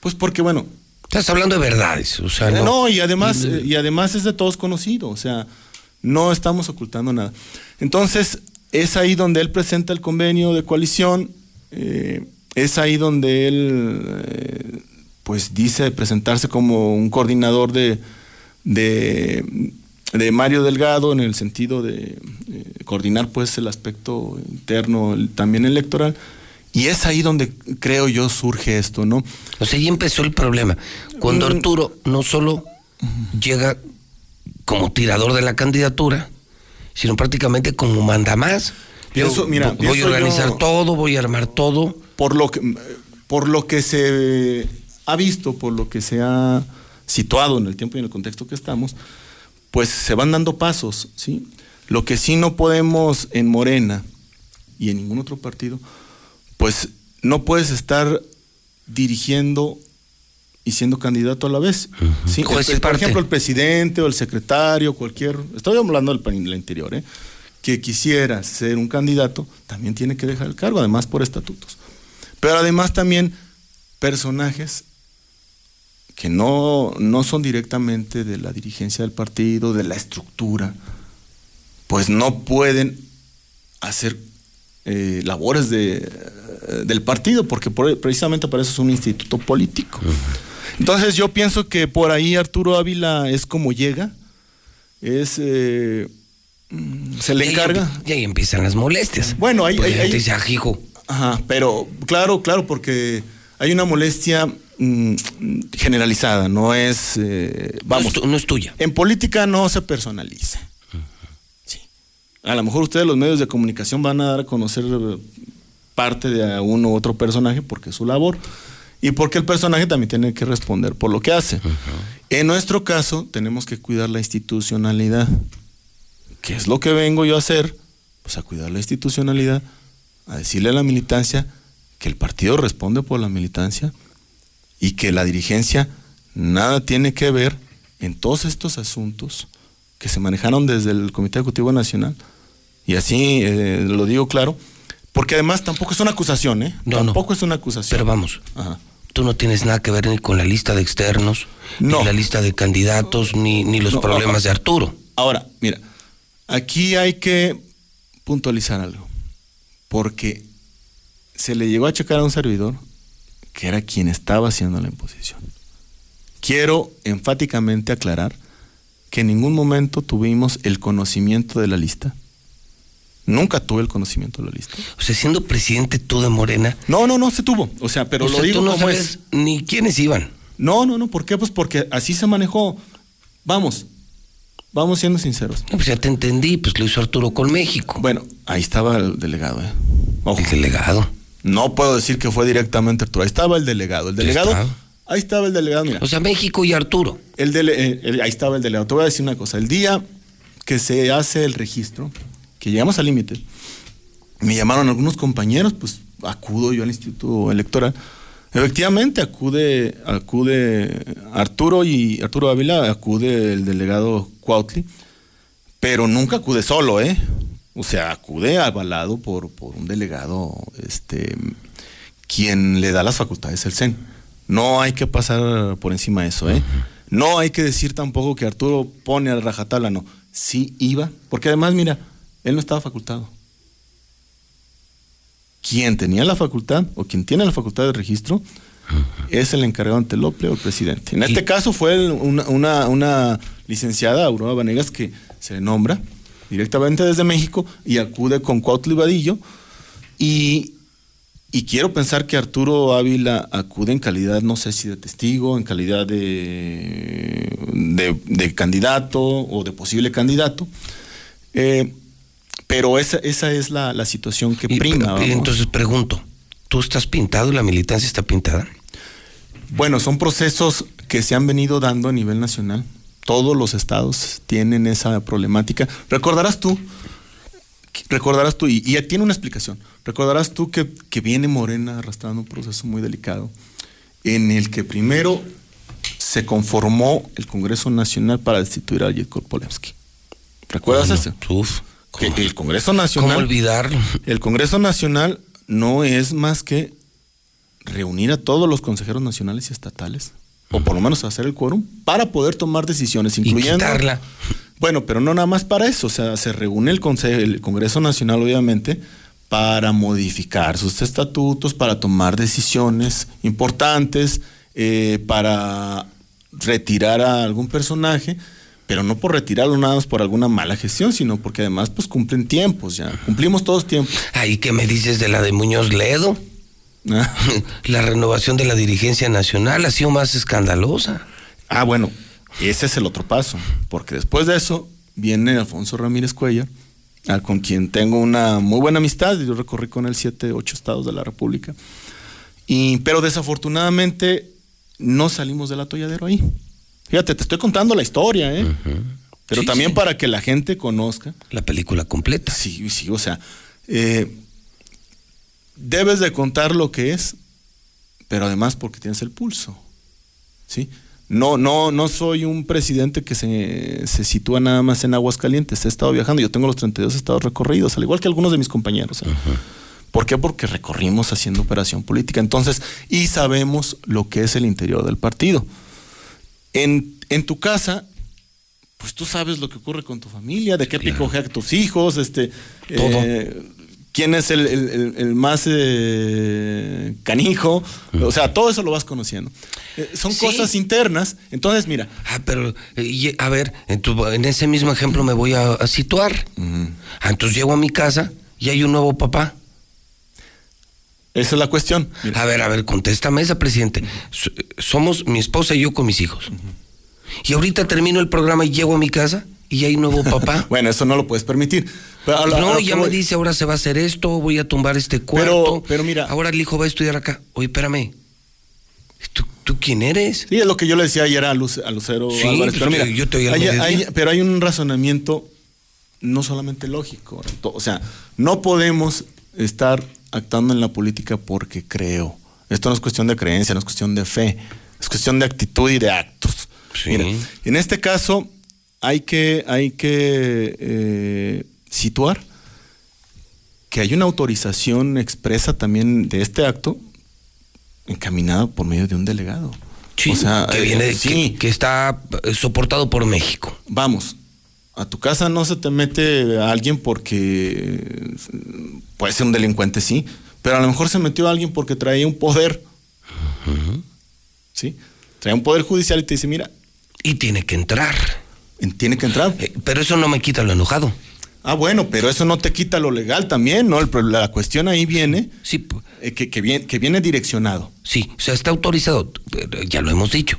Pues porque, bueno. Estás hablando de verdades, o sea, no. no, y además, y, y además es de todos conocido, o sea, no estamos ocultando nada. Entonces, es ahí donde él presenta el convenio de coalición, eh, es ahí donde él, eh, pues, dice presentarse como un coordinador de, de, de Mario Delgado en el sentido de eh, coordinar, pues, el aspecto interno el, también electoral. Y es ahí donde creo yo surge esto, ¿no? O sea, ahí empezó el problema. Cuando Mm. Arturo no solo llega como tirador de la candidatura, sino prácticamente como manda más. Pienso, mira, voy pienso a organizar yo- todo, voy a armar todo. Por lo que por lo que se ha visto, por lo que se ha situado en el tiempo y en el contexto que estamos, pues se van dando pasos, ¿sí? Lo que sí no podemos en Morena y en ningún otro partido, pues no puedes estar dirigiendo y siendo candidato a la vez. ¿sí? Juez y El- por parte. ejemplo, el presidente o el secretario, cualquier, estoy hablando del, pan- del interior, ¿eh? que quisiera ser un candidato, también tiene que dejar el cargo, además por estatutos. Pero además también personajes que no, no son directamente de la dirigencia del partido, de la estructura, pues no pueden hacer eh, labores de, eh, del partido, porque por- precisamente para eso es un instituto político. Entonces yo pienso que por ahí Arturo Ávila es como llega, es... eh, mm, se le Y encarga. Y ahí empiezan las molestias. Bueno, ahí, ahí- gente ahí- dice, "Ah, hijo, Ajá, pero claro, claro, porque hay una molestia mm, generalizada, no es, eh, vamos, no es tuya. En política no se personaliza. Sí. A lo mejor ustedes los medios de comunicación van a dar a conocer eh, parte de uno u otro personaje porque es su labor y porque el personaje también tiene que responder por lo que hace. En nuestro caso tenemos que cuidar la institucionalidad. ¿Qué es lo que vengo yo a hacer? Pues a cuidar la institucionalidad, a decirle a la militancia que el partido responde por la militancia y que la dirigencia nada tiene que ver en todos estos asuntos que se manejaron desde el Comité Ejecutivo Nacional. Y así eh, lo digo claro, porque además tampoco es una acusación, ¿eh? No, no. tampoco es una acusación. pero vamos, Ajá. tú no tienes nada que ver ni con la lista de externos, No. ni la lista de candidatos, ni, ni los No, problemas de Arturo. Ahora, mira, aquí hay que puntualizar algo, porque se le llegó a checar a un servidor que era quien estaba haciendo la imposición. Quiero enfáticamente aclarar que en ningún momento tuvimos el conocimiento de la lista. Nunca tuve el conocimiento de la lista. O sea, siendo presidente tú de Morena. No, no, no se tuvo. O sea, pero o lo sea, digo tú no como sabes es. ni quiénes iban. No, no, no. ¿Por qué? Pues porque así se manejó. Vamos, vamos siendo sinceros. No, pues ya te entendí, pues lo hizo Arturo con México. Bueno, ahí estaba el delegado, ¿eh? Ojo. El delegado. No puedo decir que fue directamente Arturo. Ahí estaba el delegado. El delegado. Ahí estaba el delegado, mira. O sea, México y Arturo. El dele- eh, el- ahí estaba el delegado. Te voy a decir una cosa. El día que se hace el registro, que llegamos al límite, me llamaron algunos compañeros, pues acudo yo al Instituto Electoral. Efectivamente, acude, acude Arturo y Arturo Ávila, acude el delegado Cuautli, pero nunca acude solo, ¿eh? O sea, acude avalado por, por un delegado, este, quien le da las facultades el CEN. No hay que pasar por encima de eso, ¿eh? No hay que decir tampoco que Arturo pone a rajatabla, no. Sí iba, porque además, mira, él no estaba facultado. Quien tenía la facultad o quien tiene la facultad de registro es el encargado ante el OPLE o el presidente. En este caso fue una, una- una licenciada, Aurora Vanegas, que se le nombra directamente desde México y acude con Cuautli Vadillo. Y, y quiero pensar que Arturo Ávila acude en calidad, no sé si de testigo, en calidad de, de, de candidato o de posible candidato. Eh, pero esa, esa es la, la situación que Y, prima. y entonces pregunto, ¿tú estás pintado y la militancia está pintada? Bueno, son procesos que se han venido dando a nivel nacional. Todos los estados tienen esa problemática. Recordarás tú recordarás tú, y, y tiene una explicación, recordarás tú que, que viene Morena arrastrando un proceso muy delicado en el que primero se conformó el Congreso Nacional para destituir a Yekor Polemski. ¿Recuerdas eso? Uf, El Congreso Nacional. ¿Cómo olvidarlo? El Congreso Nacional no es más que reunir a todos los consejeros nacionales y estatales, o por lo menos hacer el quórum, para poder tomar decisiones, incluyendo. quitarla. Bueno, pero no nada más para eso, o sea, se reúne el Congreso Nacional, obviamente, para modificar sus estatutos, para tomar decisiones importantes, eh, para retirar a algún personaje, pero no por retirarlo nada más por alguna mala gestión, sino porque además pues cumplen tiempos ya, cumplimos todos tiempos. Ahí que me dices de la de Muñoz Ledo. la renovación de la dirigencia nacional ha sido más escandalosa. Ah, bueno, ese es el otro paso, porque después de eso viene Alfonso Ramírez Cuellar, al- con quien tengo una muy buena amistad, yo recorrí con él siete, ocho estados de la República, y, pero desafortunadamente no salimos del atolladero ahí. Fíjate, te estoy contando la historia, ¿eh? Pero Sí, también sí. para que la gente conozca. La película completa. Sí, sí, o sea, eh, debes de contar lo que es, pero además porque tienes el pulso, ¿sí? No, no, no soy un presidente que se, se sitúa nada más en Aguascalientes. He estado viajando, yo tengo los 32 estados recorridos, al igual que algunos de mis compañeros. ¿eh? ¿Por qué? Porque recorrimos haciendo operación política. Entonces, y sabemos lo que es el interior del partido. En, en tu casa, pues tú sabes lo que ocurre con tu familia, de qué pico juegan tus hijos, este, Todo. eh, quién es el, el- el- el más eh, canijo, o sea, todo eso lo vas conociendo. Eh, son Sí. cosas internas, entonces mira. Ah, pero, eh, y- a ver, en, tu- en ese mismo ejemplo me voy a, a situar. Ah, entonces llego a mi casa y hay un nuevo papá. Esa es la cuestión. A ver, a ver, contéstame esa, presidente. So- Somos mi esposa y yo con mis hijos. Y ahorita termino el programa y llego a mi casa y hay nuevo papá. bueno, eso no lo puedes permitir. Pero no, ya me dice, ahora se va a hacer esto, voy a tumbar este cuarto. pero mira. Ahora el hijo va a estudiar acá. Oye, espérame. ¿Tú, tú quién eres? Sí, es lo que yo le decía ayer a, Luce- a Lucero Sí, Álvarez. pues, Pero mira, yo te hay- hay- pero hay un razonamiento no solamente lógico. O sea, no podemos estar actuando en la política porque creo. Esto no es cuestión de creencia, no es cuestión de fe. Es cuestión de actitud y de actos. Mira, en este caso hay que, hay que eh, situar que hay una autorización expresa también de este acto encaminada por medio de un delegado. Sí, o sea, que eh, viene, sí. que, que está eh, soportado por México. Vamos, a tu casa no se te mete a alguien porque eh, puede ser un delincuente, sí, pero a lo mejor se metió a alguien porque traía un poder. ¿Sí? Traía un poder judicial y te dice, mira. Y tiene que entrar. Tiene que entrar. pero eso no me quita lo enojado. Ah, bueno, pero eso no te quita lo legal también, ¿no? El la cuestión ahí viene sí. eh, que, que viene, que viene direccionado. Sí, o sea, está autorizado, eh, ya lo hemos dicho.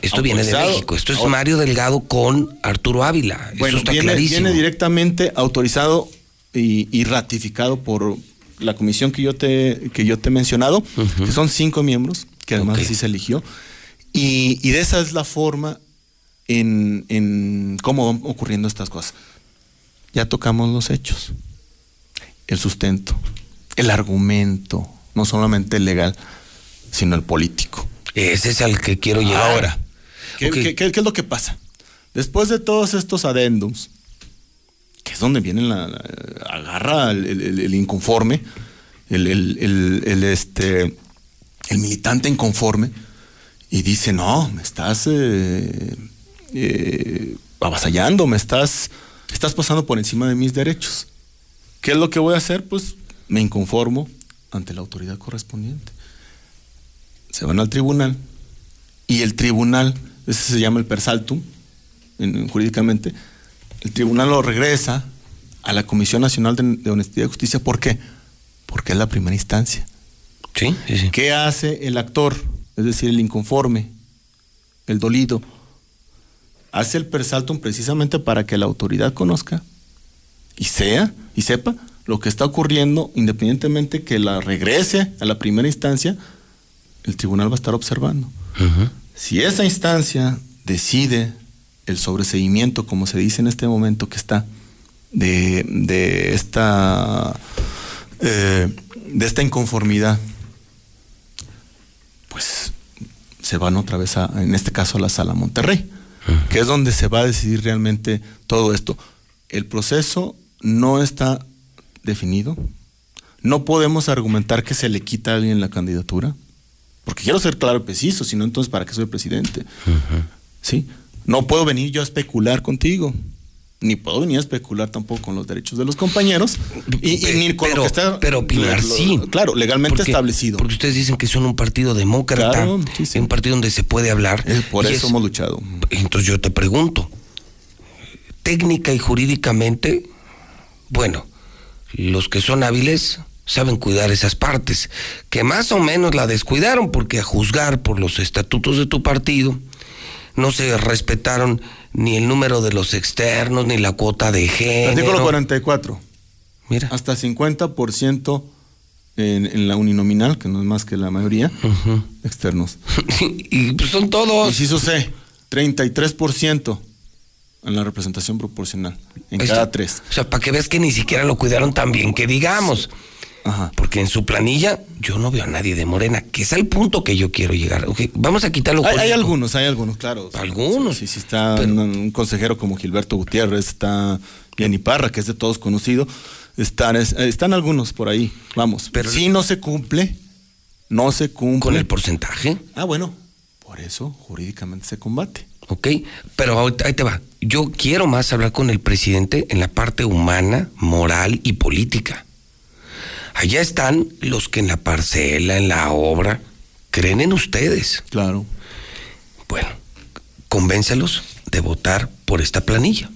Esto viene de. México. Esto es Ahora- Mario Delgado con Arturo Ávila. Bueno, Eso está viene, clarísimo. viene directamente autorizado y, y ratificado por la comisión que yo te, que yo te he mencionado, que son cinco miembros, que además así se eligió. Y, y de esa es la forma en, en cómo van ocurriendo estas cosas. Ya tocamos los hechos, el sustento, el argumento, no solamente el legal, sino el político. Ese es al que quiero llegar. Ahora, ¿qué, qué- qué- qué es lo que pasa? Después de todos estos adendums, que es donde viene la, la- agarra el, el- el- el inconforme, el, el- el- el, este, el militante inconforme, y dice, no, me estás eh, eh, avasallando, me estás, estás pasando por encima de mis derechos. ¿Qué es lo que voy a hacer? Pues me inconformo ante la autoridad correspondiente. Se van al tribunal y el tribunal, ese se llama el persaltum en- jurídicamente, el tribunal lo regresa a la Comisión Nacional de, de Honestidad y Justicia. ¿Por qué? Porque es la primera instancia. Sí, sí, sí. ¿Qué hace el actor? Es decir, el inconforme, el dolido. Hace el persaltum precisamente para que la autoridad conozca y sea y sepa lo que está ocurriendo, independientemente que la regrese a la primera instancia, el tribunal va a estar observando. Si esa instancia decide el sobreseimiento, como se dice en este momento que está, de, de esta eh, de esta inconformidad, pues se van otra vez a, en este caso a la sala Monterrey, que es donde se va a decidir realmente todo esto. El proceso no está definido. No podemos argumentar que se le quita a alguien la candidatura. Porque quiero ser claro y preciso, si no, entonces, ¿para qué soy presidente? ¿Sí? No puedo venir yo a especular contigo. Ni puedo venir a especular tampoco con los derechos de los compañeros. Y, y ni con pero, lo que está. pero opinar lo- sí. Claro, legalmente Porque- establecido. Porque ustedes dicen que son un partido demócrata, Claro, sí, sí. un partido donde se puede hablar. por eso hemos luchado. Entonces yo te pregunto, técnica y jurídicamente, bueno, los que son hábiles saben cuidar esas partes, que más o menos la descuidaron porque a juzgar por los estatutos de tu partido, no se respetaron ni el número de los externos, ni la cuota de género. Artículo 44. Mira. Hasta 50% en, en la uninominal, que no es más que la mayoría, externos. y pues son todos. Inciso C, 33% en la representación proporcional, en cada tres. O sea, para que veas que ni siquiera lo cuidaron tan bien que digamos. Porque en su planilla yo no veo a nadie de Morena, que es el punto que yo quiero llegar. Vamos a quitarlo. Hay, hay algunos, hay algunos, claro. Algunos. Sí, sí, está un, un consejero como Gilberto Gutiérrez, está Jenny Parra, que es de todos conocido. Están, es- están algunos por ahí, vamos. Pero si no se cumple, no se cumple. ¿Con el porcentaje? Ah, bueno, por eso jurídicamente se combate. Ok, pero ahí te va. Yo quiero más hablar con el presidente en la parte humana, moral y política. Allá están los que en la parcela, en la obra, creen en ustedes. Claro. Bueno, convéncelos de votar por esta planilla.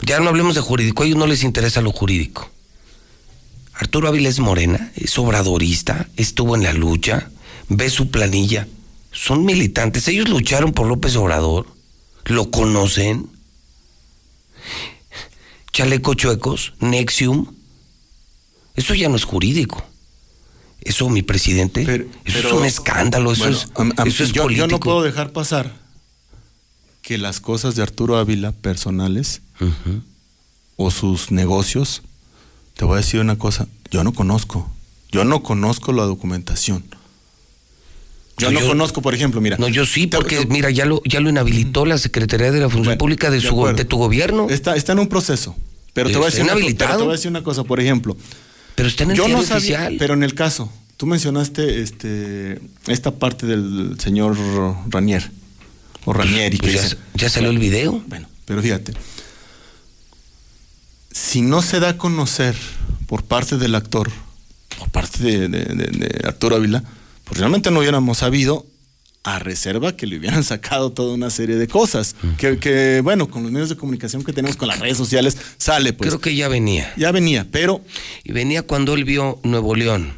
Ya no hablemos de jurídico, a ellos no les interesa lo jurídico. Arturo Ávila es morena, es obradorista, estuvo en la lucha, ve su planilla. Son militantes, ellos lucharon por López Obrador, lo conocen. Chaleco Chuecos, Nexium. Eso ya no es jurídico. Eso, mi presidente, eso es un escándalo, eso Bueno, es, eso es yo, yo político. no puedo dejar pasar que las cosas de Arturo Ávila personales o sus negocios, te voy a decir una cosa, yo no conozco, yo no conozco la documentación. Yo No, no yo- conozco, por ejemplo, mira. No, yo sí, porque mira, ya lo, ya lo inhabilitó la Secretaría de la Función Pública de, su, de tu gobierno. Está, está en un proceso. Pero te, voy a decir una, pero te voy a decir una cosa, por ejemplo. Pero está en el Yo no sabía, oficial. pero en el caso, tú mencionaste este, esta parte del señor Ranier, o Ranieri, pues ya- ya salió el video. Bueno, pero fíjate, si no se da a conocer por parte del actor, por parte de, de- de- de Arturo Ávila, pues realmente no hubiéramos sabido a reserva que le hubieran sacado toda una serie de cosas. que, que, bueno, con los medios de comunicación que tenemos, con las redes sociales, sale pues. Creo que ya venía. Ya venía, pero... Y venía cuando él vio Nuevo León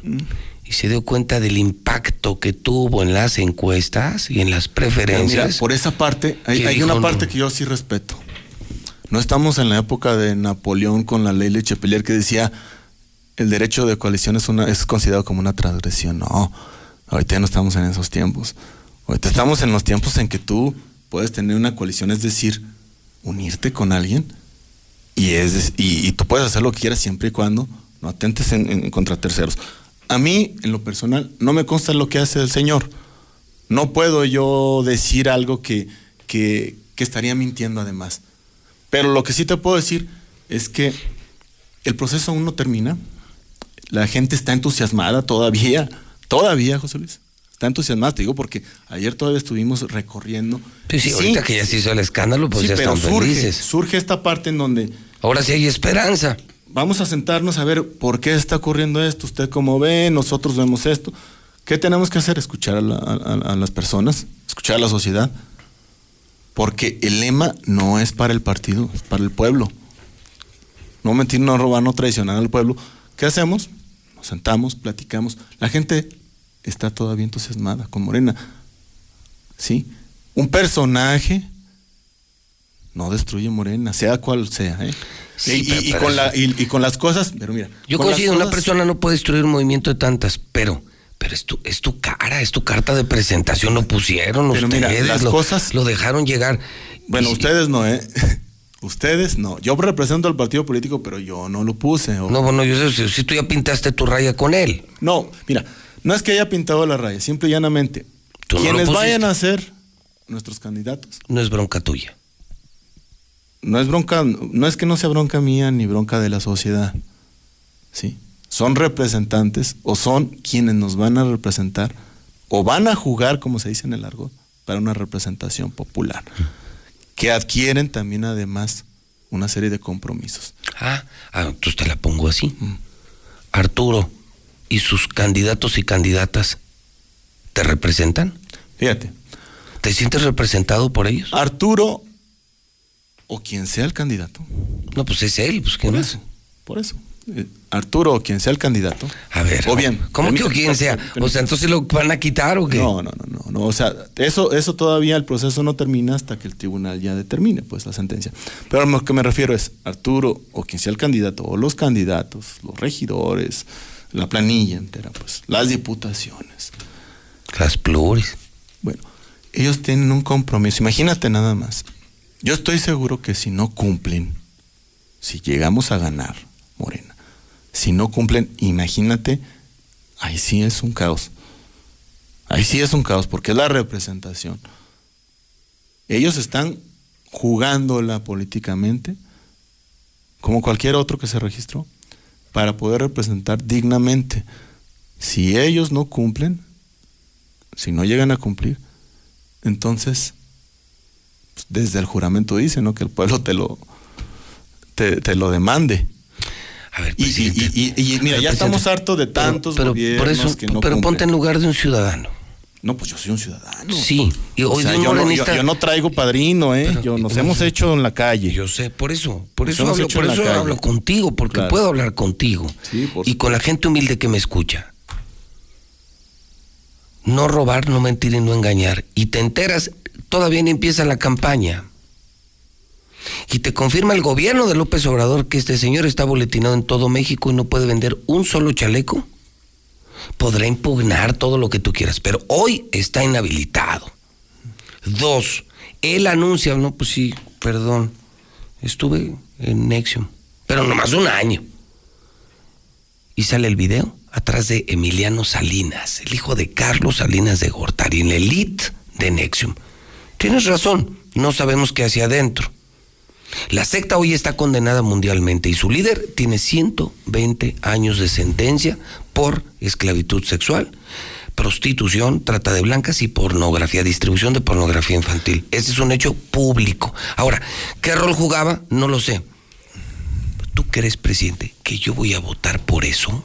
y se dio cuenta del impacto que tuvo en las encuestas y en las preferencias. mira, por esa parte, hay, hay una no. parte que yo sí respeto. No estamos en la época de Napoleón con la ley Lechepelier que decía el derecho de coalición es, una, es considerado como una transgresión. No, ahorita ya no estamos en esos tiempos. Ahorita estamos en los tiempos en que tú puedes tener una coalición, es decir, unirte con alguien y, es, y, tú puedes hacer lo que quieras siempre y cuando no atentes en, en contra terceros. A mí, en lo personal, no me consta lo que hace el señor. No puedo yo decir algo que, que, que estaría mintiendo además. Pero lo que sí te puedo decir es que el proceso aún no termina. La gente está entusiasmada todavía, todavía, José Luis. Está entusiasmada, te digo, porque ayer todavía estuvimos recorriendo. Sí, sí, ahorita que ya se hizo el escándalo, pues Sí, ya pero están surge, felices. surge esta parte en donde Ahora sí hay esperanza. vamos a sentarnos a ver por qué está ocurriendo esto, usted cómo ve, nosotros vemos esto. ¿Qué tenemos que hacer? Escuchar a, la- a- a las personas, escuchar a la sociedad. Porque el lema no es para el partido, es para el pueblo. No mentir, no robar, no traicionar al pueblo. ¿Qué hacemos? Nos sentamos, platicamos. La gente está todavía entusiasmada con Morena. ¿Sí? Un personaje no destruye Morena, sea cual sea. ¿eh? Sí, y, y- pero- y pero con eso- la- y- y con las cosas, pero mira. Yo considero una persona no puede destruir un movimiento de tantas, pero pero es tu, es tu cara, es tu carta de presentación, lo pusieron Pero ustedes, mira, las lo, cosas- lo dejaron llegar. Bueno, Y- ustedes no, ¿eh? Ustedes no. Yo represento al partido político, pero yo no lo puse. o- No, bueno, yo sé si, si tú ya pintaste tu raya con él. No, mira, no es que haya pintado la raya, simple y llanamente. Tú quienes vayan a ser nuestros candidatos, No es bronca tuya. no es bronca, no es que no sea bronca mía ni bronca de la sociedad. ¿Sí? Son representantes o son quienes nos van a representar o van a jugar, como se dice en el argot, para una representación popular. Que adquieren también además una serie de compromisos. Ah, ah, entonces te la pongo así. Arturo y sus candidatos y candidatas te representan. Fíjate. ¿Te sientes representado por ellos? Arturo o quien sea el candidato. No, pues es él, pues ¿quién Por más? eso, por eso. Eh, Arturo o quien sea el candidato. A ver. O bien. ¿Cómo que o quien sea? O sea, entonces lo van a quitar o qué? No, no, no, no, no. O sea, eso, eso todavía el proceso no termina hasta que el tribunal ya determine, pues, la sentencia. Pero a lo que me refiero es Arturo o quien sea el candidato, o los candidatos, los regidores, la planilla entera, pues, las diputaciones. Las pluris. Bueno, ellos tienen un compromiso. Imagínate nada más. Yo estoy seguro que si no cumplen, si llegamos a ganar, Morena, si no cumplen, imagínate, ahí sí es un caos. Ahí sí es un caos, porque es la representación. Ellos están jugándola políticamente, como cualquier otro que se registró, para poder representar dignamente. Si ellos no cumplen, si no llegan a cumplir, entonces pues, desde el juramento dice, ¿no? Que el pueblo te lo te, te lo demande. A ver, y, y- y- mira, ya estamos hartos de tantos pero, gobiernos por eso, que no pero ponte en lugar de un ciudadano. No, pues yo soy un ciudadano. Sí, y O hoy sea, de un yo, no, yo- no traigo padrino, ¿eh? Pero- yo, nos hemos hecho en la calle. Yo sé, por eso, por Nos eso hablo, por eso hablo contigo, porque Claro. puedo hablar contigo. Sí, por y con la gente humilde que me escucha. No robar, no mentir y no engañar. Y te enteras, todavía empieza la campaña. Y te confirma el gobierno de López Obrador que este señor está boletinado en todo México y no puede vender un solo chaleco. Podrá impugnar todo lo que tú quieras, pero hoy está inhabilitado. Dos, él anuncia, no, pues sí, perdón, estuve en Nexium, pero nomás un año. Y sale el video atrás de Emiliano Salinas, el hijo de Carlos Salinas de Gortari, en la elite de Nexium. Tienes razón, no sabemos qué hacia adentro. La secta hoy está condenada mundialmente y su líder tiene 120 años de sentencia por esclavitud sexual, prostitución, trata de blancas y pornografía, distribución de pornografía infantil. Ese es un hecho público. Ahora, ¿qué rol jugaba? No lo sé. ¿Tú que eres presidente? ¿Que yo voy a votar por eso?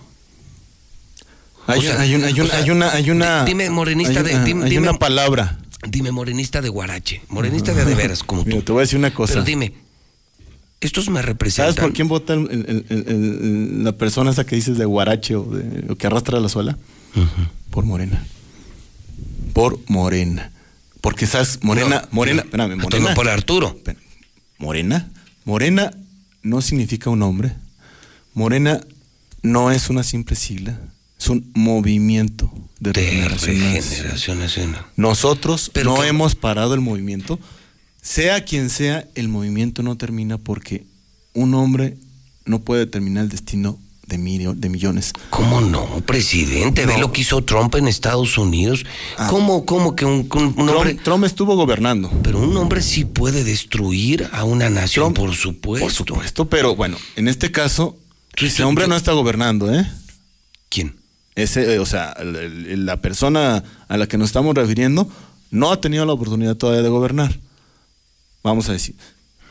Hay, O sea, hay una, hay o una, sea, hay una, hay una- di- dime, morenista hay de- dime- hay una palabra. Dime, morenista de Guarache, morenista de de veras, como Mira, tú. te voy a decir una cosa. Pero dime, estos me representan. ¿Sabes por quién vota el- el- el- la persona esa que dices de guarache o, de, o que arrastra la suela? Por Morena. Por Morena. Porque, ¿sabes? Morena, No, Morena, no, espérame, Morena. no por Arturo. Morena. Morena no significa un hombre. Morena no es una simple sigla. Es un movimiento de, De regeneración nacional. regeneración nacional. Nosotros Pero no que- hemos parado el movimiento. Sea quien sea, el movimiento no termina porque un hombre no puede determinar el destino de, millo- de millones. ¿Cómo no, presidente? Ve No. lo que hizo Trump en Estados Unidos. ¿Cómo, cómo que un, un- un hombre... Trump, Trump estuvo gobernando. Pero un hombre sí puede destruir a una nación, por supuesto. Por supuesto, pero bueno, en este caso, ese hombre no está gobernando, ¿eh? ¿Quién? Ese, eh, o sea, la persona a la que nos estamos refiriendo no ha tenido la oportunidad todavía de gobernar. Vamos a decir.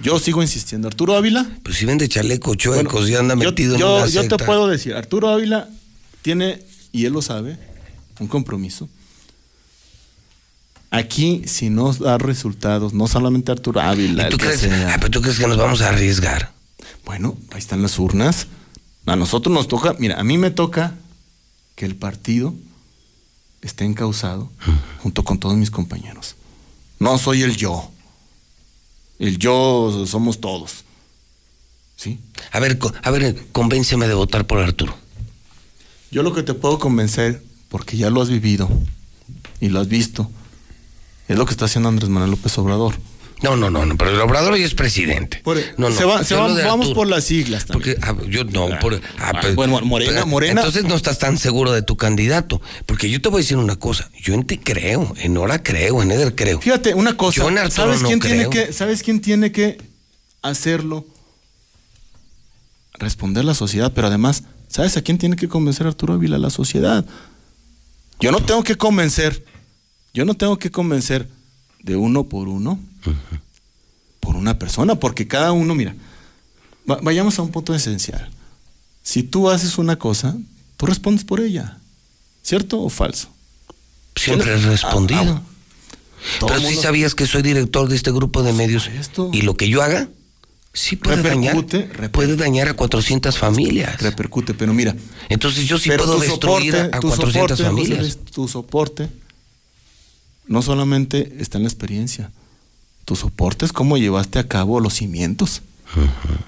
Yo sigo insistiendo. Arturo Ávila. Pues si vende chalecos chuecos y anda yo, metido yo- en una yo te secta. puedo decir, Arturo Ávila tiene, y él lo sabe, un compromiso. Aquí, si no da resultados, no solamente Arturo Ávila, ¿Y tú crees, ah, pero tú crees que nos vamos a arriesgar? Bueno, ahí están las urnas. A nosotros nos toca, mira, a mí me toca que el partido esté encausado junto con todos mis compañeros. No soy el yo. El yo somos todos. ¿Sí? A ver, a ver, convénceme de votar por Arturo. Yo lo que te puedo convencer, porque ya lo has vivido y lo has visto, es lo que está haciendo Andrés Manuel López Obrador. No, no, no, no, pero el Obrador ya es presidente. no, no, se va- se vamos Arturo. por las siglas también. Porque ah, yo no, por, ah, pero- bueno, Morena, pero- Morena. Entonces no estás tan seguro de tu candidato. Porque yo te voy a decir una cosa. Yo en ti creo, en Nora creo, en Eder creo. Fíjate, una cosa. Yo en Arturo ¿sabes, no quién creo. tiene que, ¿Sabes quién tiene que hacerlo? Responder la sociedad, pero además, ¿sabes a quién tiene que convencer Arturo Ávila? La sociedad. Yo no tengo que convencer, yo no tengo que convencer de uno por uno, por una persona, porque cada uno, mira, va- vayamos a un punto esencial. Si tú haces una cosa, tú respondes por ella, ¿cierto o falso? Siempre he respondido. Ah, Pero sí mundo- sabías que soy director de este grupo de medios. Y lo que yo haga, sí puede dañar. Repercute, Puede dañar a 400 familias. Repercute, pero mira. Entonces yo sí puedo destruir soporte, a tu 400 soporte, familias. Tu soporte no solamente está en la experiencia. Tu soporte es cómo llevaste a cabo los cimientos.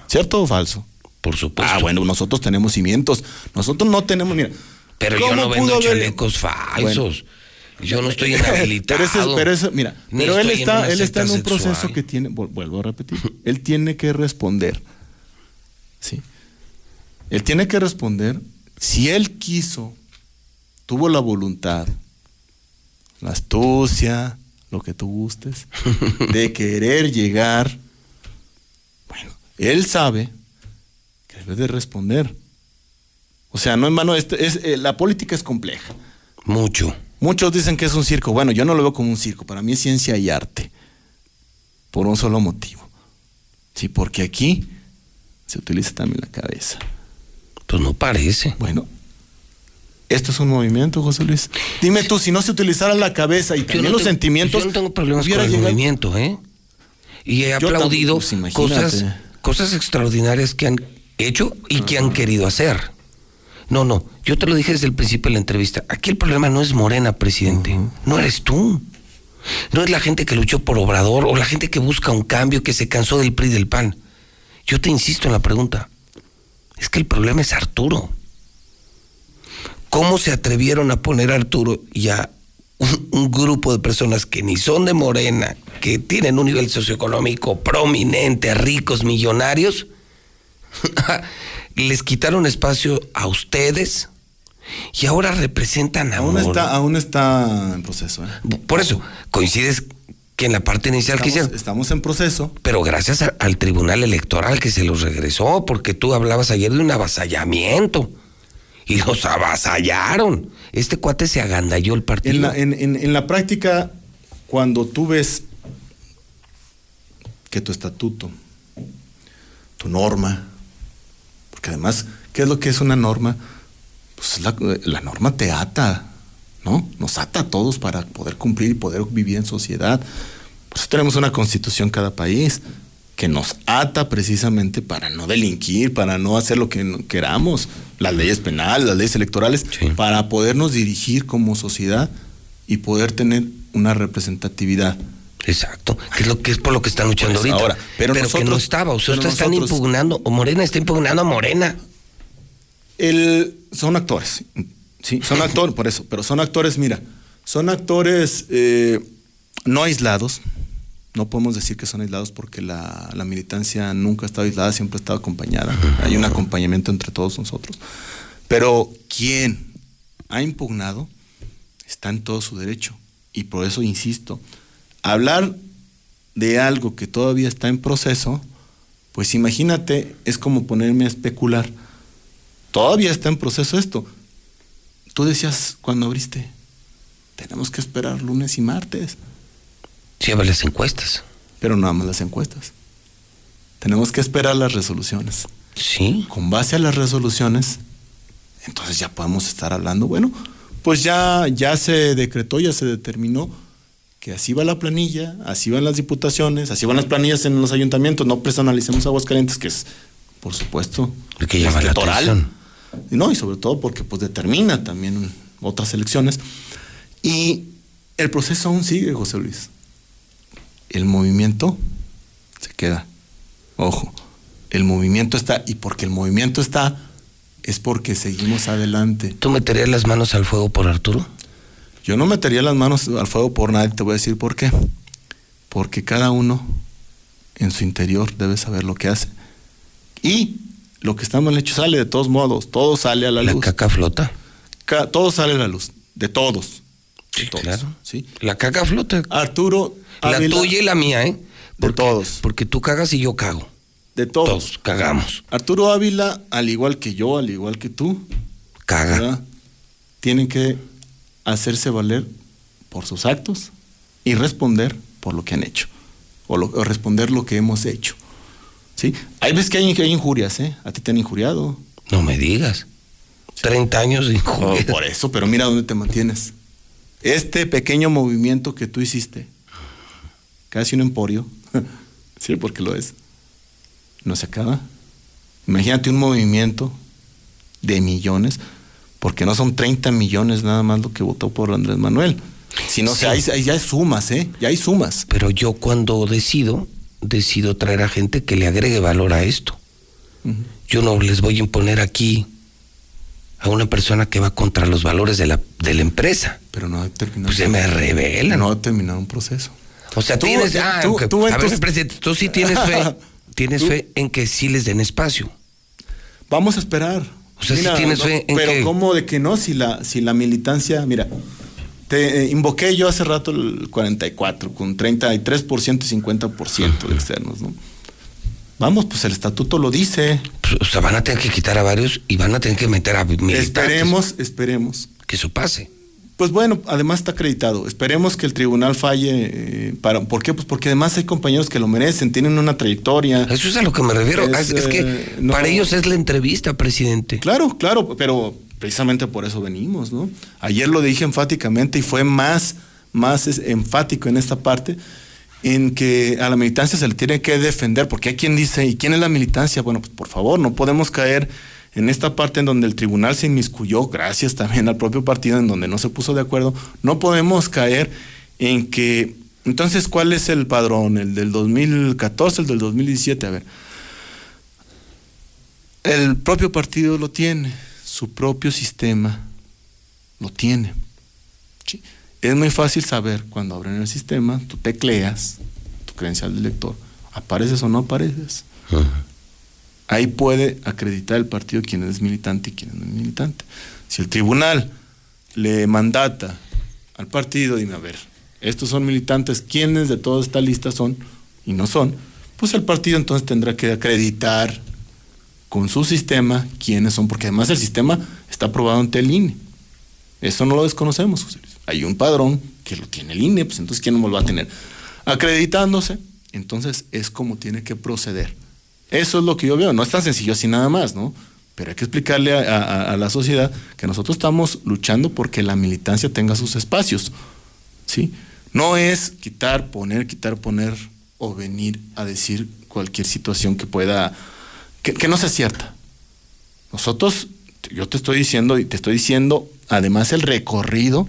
¿Cierto o falso? Por supuesto. Ah, bueno, nosotros tenemos cimientos. Nosotros no tenemos, mira. Pero yo ¿cómo no vendo chalecos falsos. Bueno. yo no estoy inhabilitado. Pero, ese- pero eso, mira, pero él está, él está en un proceso que tiene, vuelvo a repetir, él tiene que responder. Sí. Él tiene que responder si él quiso, tuvo la voluntad, la astucia, lo que tú gustes, de querer llegar. Bueno, él sabe que debe de responder. O sea, no en vano, este, es, eh, la política es compleja. Mucho. Muchos dicen que es un circo. Bueno, yo no lo veo como un circo. Para mí es ciencia y arte. Por un solo motivo. Sí, porque aquí se utiliza también la cabeza. Pues no parece. Bueno, esto es un movimiento, José Luis. Dime tú, si no se utilizara la cabeza y Yo también no los tengo- sentimientos. Yo no tengo problemas con el llegado- movimiento, ¿eh? Y he aplaudido tampoco, pues, cosas extraordinarias que han hecho y que han querido hacer. No, no, yo te lo dije desde el principio de la entrevista. Aquí el problema no es Morena, presidente. No eres tú. No es la gente que luchó por Obrador o la gente que busca un cambio, que se cansó del PRI y del PAN. Yo te insisto en la pregunta. Es que el problema es Arturo. ¿Cómo se atrevieron a poner a Arturo y a un, un grupo de personas que ni son de Morena, que tienen un nivel socioeconómico prominente, ricos, millonarios? Les quitaron espacio a ustedes y ahora representan a Aún está, aún está en proceso. ¿eh? Por eso, coincides que en la parte inicial que Estamos, hicieron. estamos en proceso. Pero gracias a- al Tribunal Electoral que se los regresó, porque tú hablabas ayer de un avasallamiento. Y los avasallaron. Este cuate se agandalló el partido. En la, práctica, cuando tú ves que tu estatuto, tu norma, porque además, ¿qué es lo que es una norma? Pues la, norma te ata, ¿no? Nos ata a todos para poder cumplir y poder vivir en sociedad. Por eso tenemos una constitución cada país que nos ata precisamente para no delinquir, para no hacer lo que queramos, las leyes penales, las leyes electorales, para podernos dirigir como sociedad y poder tener una representatividad. Exacto, que es lo que es por lo que están luchando Pues ahorita. ahora, pero que no nosotros- estaba, o sea, pero ustedes están nosotros- impugnando, o Morena está impugnando a Morena. El, son actores, sí, son actores, por eso, pero son actores, mira, son actores eh, no aislados, no podemos decir que son aislados porque la, la militancia nunca ha estado aislada, siempre ha estado acompañada, hay un acompañamiento entre todos nosotros, pero quien ha impugnado está en todo su derecho, y por eso insisto, hablar de algo que todavía está en proceso, pues imagínate, es como ponerme a especular. Todavía está en proceso esto. Tú decías cuando abriste, tenemos que esperar lunes y martes. Ver las encuestas. Pero nada más las encuestas. Tenemos que esperar las resoluciones. Sí. Con base a las resoluciones, entonces ya podemos estar hablando, bueno, pues ya, ya se decretó, ya se determinó que así va la planilla, así van las diputaciones, así van las planillas en los ayuntamientos, no personalicemos Aguascalientes, que es, por supuesto, El que llama la electoral. atención. Y no, y sobre todo porque pues determina también otras elecciones. Y el proceso aún sigue, José Luis. El movimiento se queda. Ojo, el movimiento está, y porque el movimiento está, es porque seguimos adelante. ¿Tú meterías las manos al fuego por Arturo? Yo no metería las manos al fuego por nadie, te voy a decir por qué. Porque cada uno en su interior debe saber lo que hace. Y lo que está mal hecho sale de todos modos, todo sale a la, luz. La caca flota. Ca- todo sale a la luz, de todos. Sí, De todos, claro. ¿sí? La caca flota. Arturo. La Ávila, tuya y la mía, ¿eh? De todos. Porque tú cagas y yo cago. De todos. Todos cagamos. Arturo Ávila, al igual que yo, al igual que tú, Caga. ¿verdad? tienen que hacerse valer por sus actos y responder por lo que han hecho. O, lo- o responder lo que hemos hecho. ¿Sí? Hay veces que hay, injurias, ¿eh? A ti te han injuriado. No me digas. 30 años de Oh, injuria. por eso, pero mira dónde te mantienes. Este pequeño movimiento que tú hiciste, casi un emporio, sí, porque lo es, no se acaba. Imagínate un movimiento de millones, porque no son 30 millones nada más lo que votó por Andrés Manuel. Sino Sí. hay, hay- ya hay sumas, ¿eh? Ya hay sumas. Pero yo cuando decido, decido traer a gente que le agregue valor a esto. Yo no les voy a imponer aquí a una persona que va contra los valores de la, de la empresa. Pero no ha terminado. Pues se me revelan. No ha terminado un proceso. O sea, Tú- tienes. tú- ah, tú- a ver, tus- presidente, tú sí tienes fe. tienes Tú- fe en que sí les den espacio. Vamos a esperar. O sea, sí tienes fe en pero que- ¿cómo de que no? Si la, si la militancia, mira, te eh, invoqué yo hace rato el 44 con 33% y 50% de externos, ¿no? Vamos, pues el estatuto lo dice. Pues, O sea, van a tener que quitar a varios y van a tener que meter a militantes. Esperemos, esperemos. Que eso pase. Pues bueno, además está acreditado. Esperemos que el tribunal falle. eh, para, ¿Por qué? Pues porque además hay compañeros que lo merecen, tienen una trayectoria. Eso es a lo que me refiero. Es, es que eh, no- para ellos es la entrevista, presidente. Claro, claro, pero precisamente por eso venimos, ¿no? Ayer lo dije enfáticamente y fue más, más enfático en esta parte, en que a la militancia se le tiene que defender, porque hay quien dice, ¿y quién es la militancia? Bueno, pues por favor, no podemos caer en esta parte en donde el tribunal se inmiscuyó, gracias también al propio partido, en donde no se puso de acuerdo, no podemos caer en que, entonces, ¿cuál es el padrón? ¿El del 2014, el del 2017? A ver, el propio partido lo tiene, su propio sistema lo tiene. ¿sí? Es muy fácil saber cuando abren el sistema, tú tecleas tu credencial del lector, apareces o no apareces. Ahí puede acreditar el partido quién es militante y quién no es militante. Si el tribunal le mandata al partido, dime, a ver, estos son militantes, ¿quiénes de toda esta lista son y no son? Pues el partido entonces tendrá que acreditar con su sistema quiénes son, porque además el sistema está aprobado ante el INE. Eso no lo desconocemos, José Luis. Hay un padrón que lo tiene el INE, pues entonces ¿quién no lo va a tener? Acreditándose, entonces es como tiene que proceder. Eso es lo que yo veo. No es tan sencillo así nada más, ¿no? Pero hay que explicarle a, la sociedad que nosotros estamos luchando porque la militancia tenga sus espacios, ¿sí? No es quitar, poner, quitar, poner o venir a decir cualquier situación que pueda, que, que no sea cierta. Nosotros, yo te estoy diciendo y te estoy diciendo además el recorrido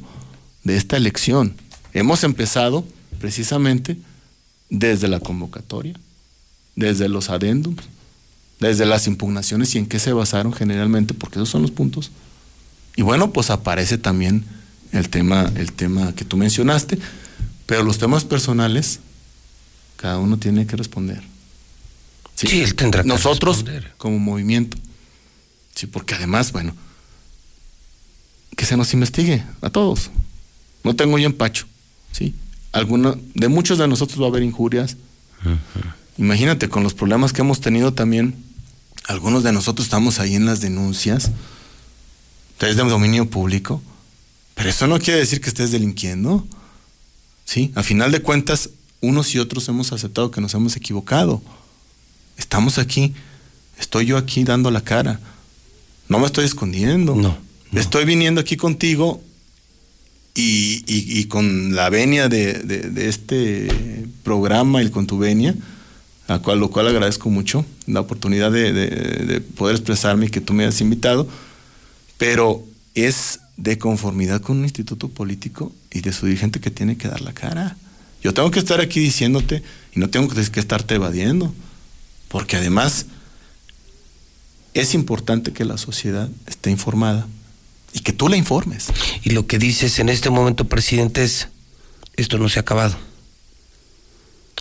de esta elección. Hemos empezado precisamente desde la convocatoria, desde los adendums, desde las impugnaciones y en qué se basaron generalmente, porque esos son los puntos. Y bueno, pues aparece también el tema, el tema que tú mencionaste, pero los temas personales, cada uno tiene que responder. Sí, él tendrá que Nosotros, responder. como movimiento. Sí, porque además, bueno, que se nos investigue a todos. No tengo yo empacho, ¿sí? Alguna, de muchos de nosotros va a haber injurias. Imagínate, con los problemas que hemos tenido también, algunos de nosotros estamos ahí en las denuncias, es de dominio público, pero eso no quiere decir que estés delinquiendo. Sí, a final de cuentas, unos y otros hemos aceptado que nos hemos equivocado. Estamos aquí, estoy yo aquí dando la cara. No me estoy escondiendo. No. Estoy viniendo aquí contigo y, y- y con la venia de, de- de este programa y con tu venia, a cual, lo cual agradezco mucho, la oportunidad de, de- de poder expresarme y que tú me hayas invitado, pero es de conformidad con un instituto político y de su dirigente que tiene que dar la cara. Yo tengo que estar aquí diciéndote y no tengo que que estarte evadiendo, porque además es importante que la sociedad esté informada y que tú la informes. Y lo que dices en este momento, presidente, es, esto no se ha acabado.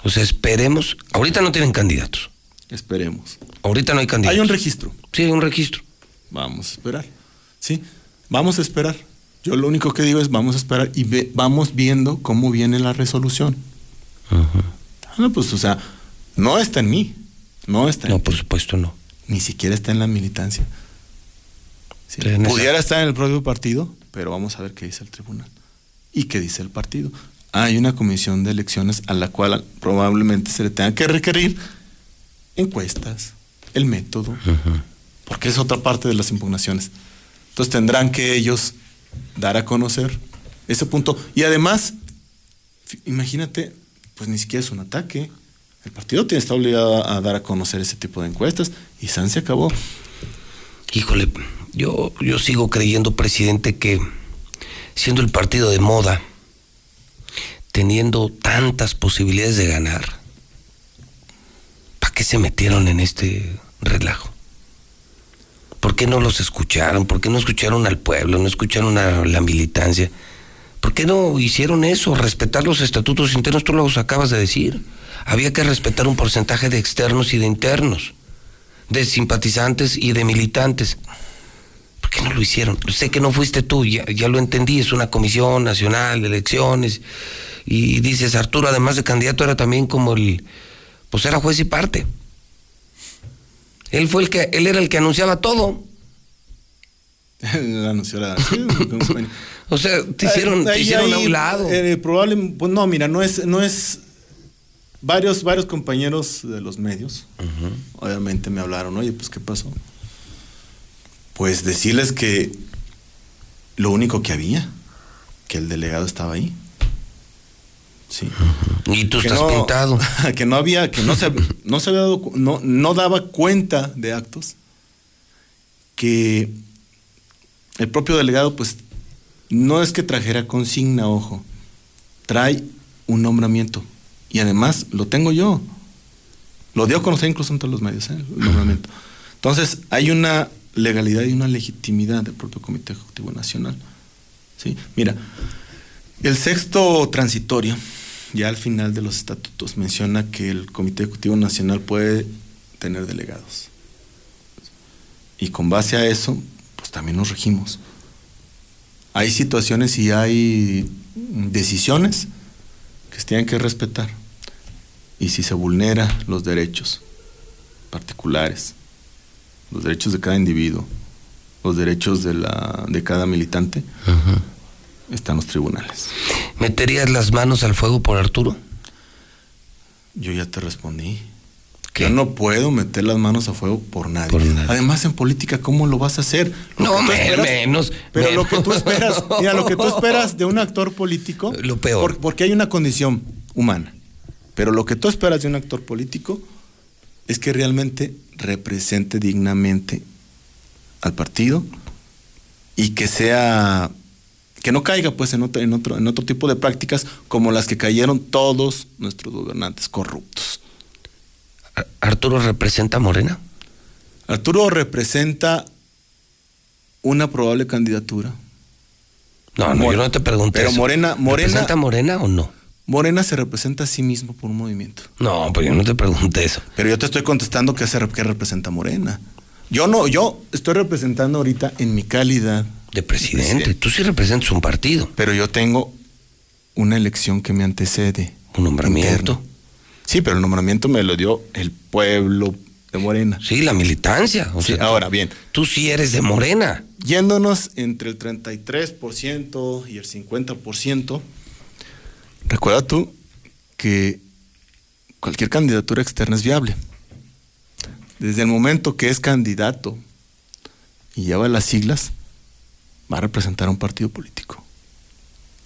O sea, esperemos. Ahorita no tienen candidatos. Esperemos. Ahorita no hay candidatos. Hay un registro. Sí, hay un registro. Vamos a esperar. Sí, vamos a esperar. Yo lo único que digo es vamos a esperar y ve- vamos viendo cómo viene la resolución. Ah, no, pues, o sea, no está en mí. No está en No, por supuesto no. Ni siquiera está en la militancia. Sí, Pudiera estar en el propio partido, pero vamos a ver qué dice el tribunal. ¿Y qué dice el partido? Hay una comisión de elecciones a la cual probablemente se le tenga que requerir encuestas, el método, porque es otra parte de las impugnaciones. Entonces tendrán que ellos dar a conocer ese punto. Y además, imagínate, pues ni siquiera es un ataque. El partido tiene, está obligado a, a dar a conocer ese tipo de encuestas y San se acabó. Híjole, yo, yo sigo creyendo, presidente, que siendo el partido de moda, teniendo tantas posibilidades de ganar, ¿para qué se metieron en este relajo? ¿Por qué no los escucharon? ¿Por qué no escucharon al pueblo? ¿No escucharon a la militancia? ¿Por qué no hicieron eso? Respetar los estatutos internos, tú los acabas de decir. Había que respetar un porcentaje de externos y de internos, de simpatizantes y de militantes. ¿Por qué no lo hicieron? Sé que no fuiste tú, ya, lo entendí, es una comisión nacional de elecciones. Y dices, Arturo, además de candidato, era también como el, pues era juez y parte. Él fue el que, él era el que anunciaba todo. Anunció la- sí, O sea, te hicieron, te Ahí- hicieron a ahí, un lado. eh, probable, pues no, mira, no es, no es varios, varios compañeros de los medios, obviamente me hablaron, oye, pues qué pasó. Pues decirles que lo único que había, que el delegado estaba ahí. Sí. Y tú Que estás no- pintado. Que no había, que no se, no se había dado, no, no daba cuenta de actos, que el propio delegado, pues, no es que trajera consigna, ojo, trae un nombramiento. Y además lo tengo yo. Lo dio a conocer incluso en todos los medios, ¿eh? el nombramiento. Entonces, hay una legalidad y una legitimidad del propio Comité Ejecutivo Nacional. ¿sí? Mira, el sexto transitorio, ya al final de los estatutos, menciona que el Comité Ejecutivo Nacional puede tener delegados. Y con base a eso, pues también nos regimos. Hay situaciones y hay decisiones que se tienen que respetar. Y si se vulnera los derechos particulares, los derechos de cada individuo, los derechos de, la, de cada militante, están los tribunales. ¿Meterías las manos al fuego por Arturo? Yo ya te respondí. Yo no puedo meter las manos a fuego por nadie. Además, en política, ¿cómo lo vas a hacer? Lo No, me- esperas- menos, Pero lo que tú esperas, mira, lo que tú esperas de un actor político. Lo peor. por- porque hay una condición humana. Pero lo que tú esperas de un actor político es que realmente represente dignamente al partido y que sea que no caiga pues en otro, en otro, en otro tipo de prácticas como las que cayeron todos nuestros gobernantes corruptos. ¿Arturo representa a Morena? Arturo representa una probable candidatura. No, no, yo no te pregunté Pero eso. Morena, Morena, ¿Representa Morena o no? Morena se representa a sí mismo por un movimiento. No, pues yo no te pregunté eso. Pero yo te estoy contestando qué, se, qué representa Morena. Yo no, yo estoy representando ahorita en mi calidad de presidente. Tú sí representas un partido. Pero yo tengo una elección que me antecede. Un nombramiento. interno. Sí, pero el nombramiento me lo dio el pueblo de Morena. Sí, la militancia. O Sí, sea, ahora bien. Tú sí eres de Morena. Yéndonos entre el 33% y el 50%, recuerda tú que cualquier candidatura externa es viable. Desde el momento que es candidato y lleva las siglas, va a representar a un partido político.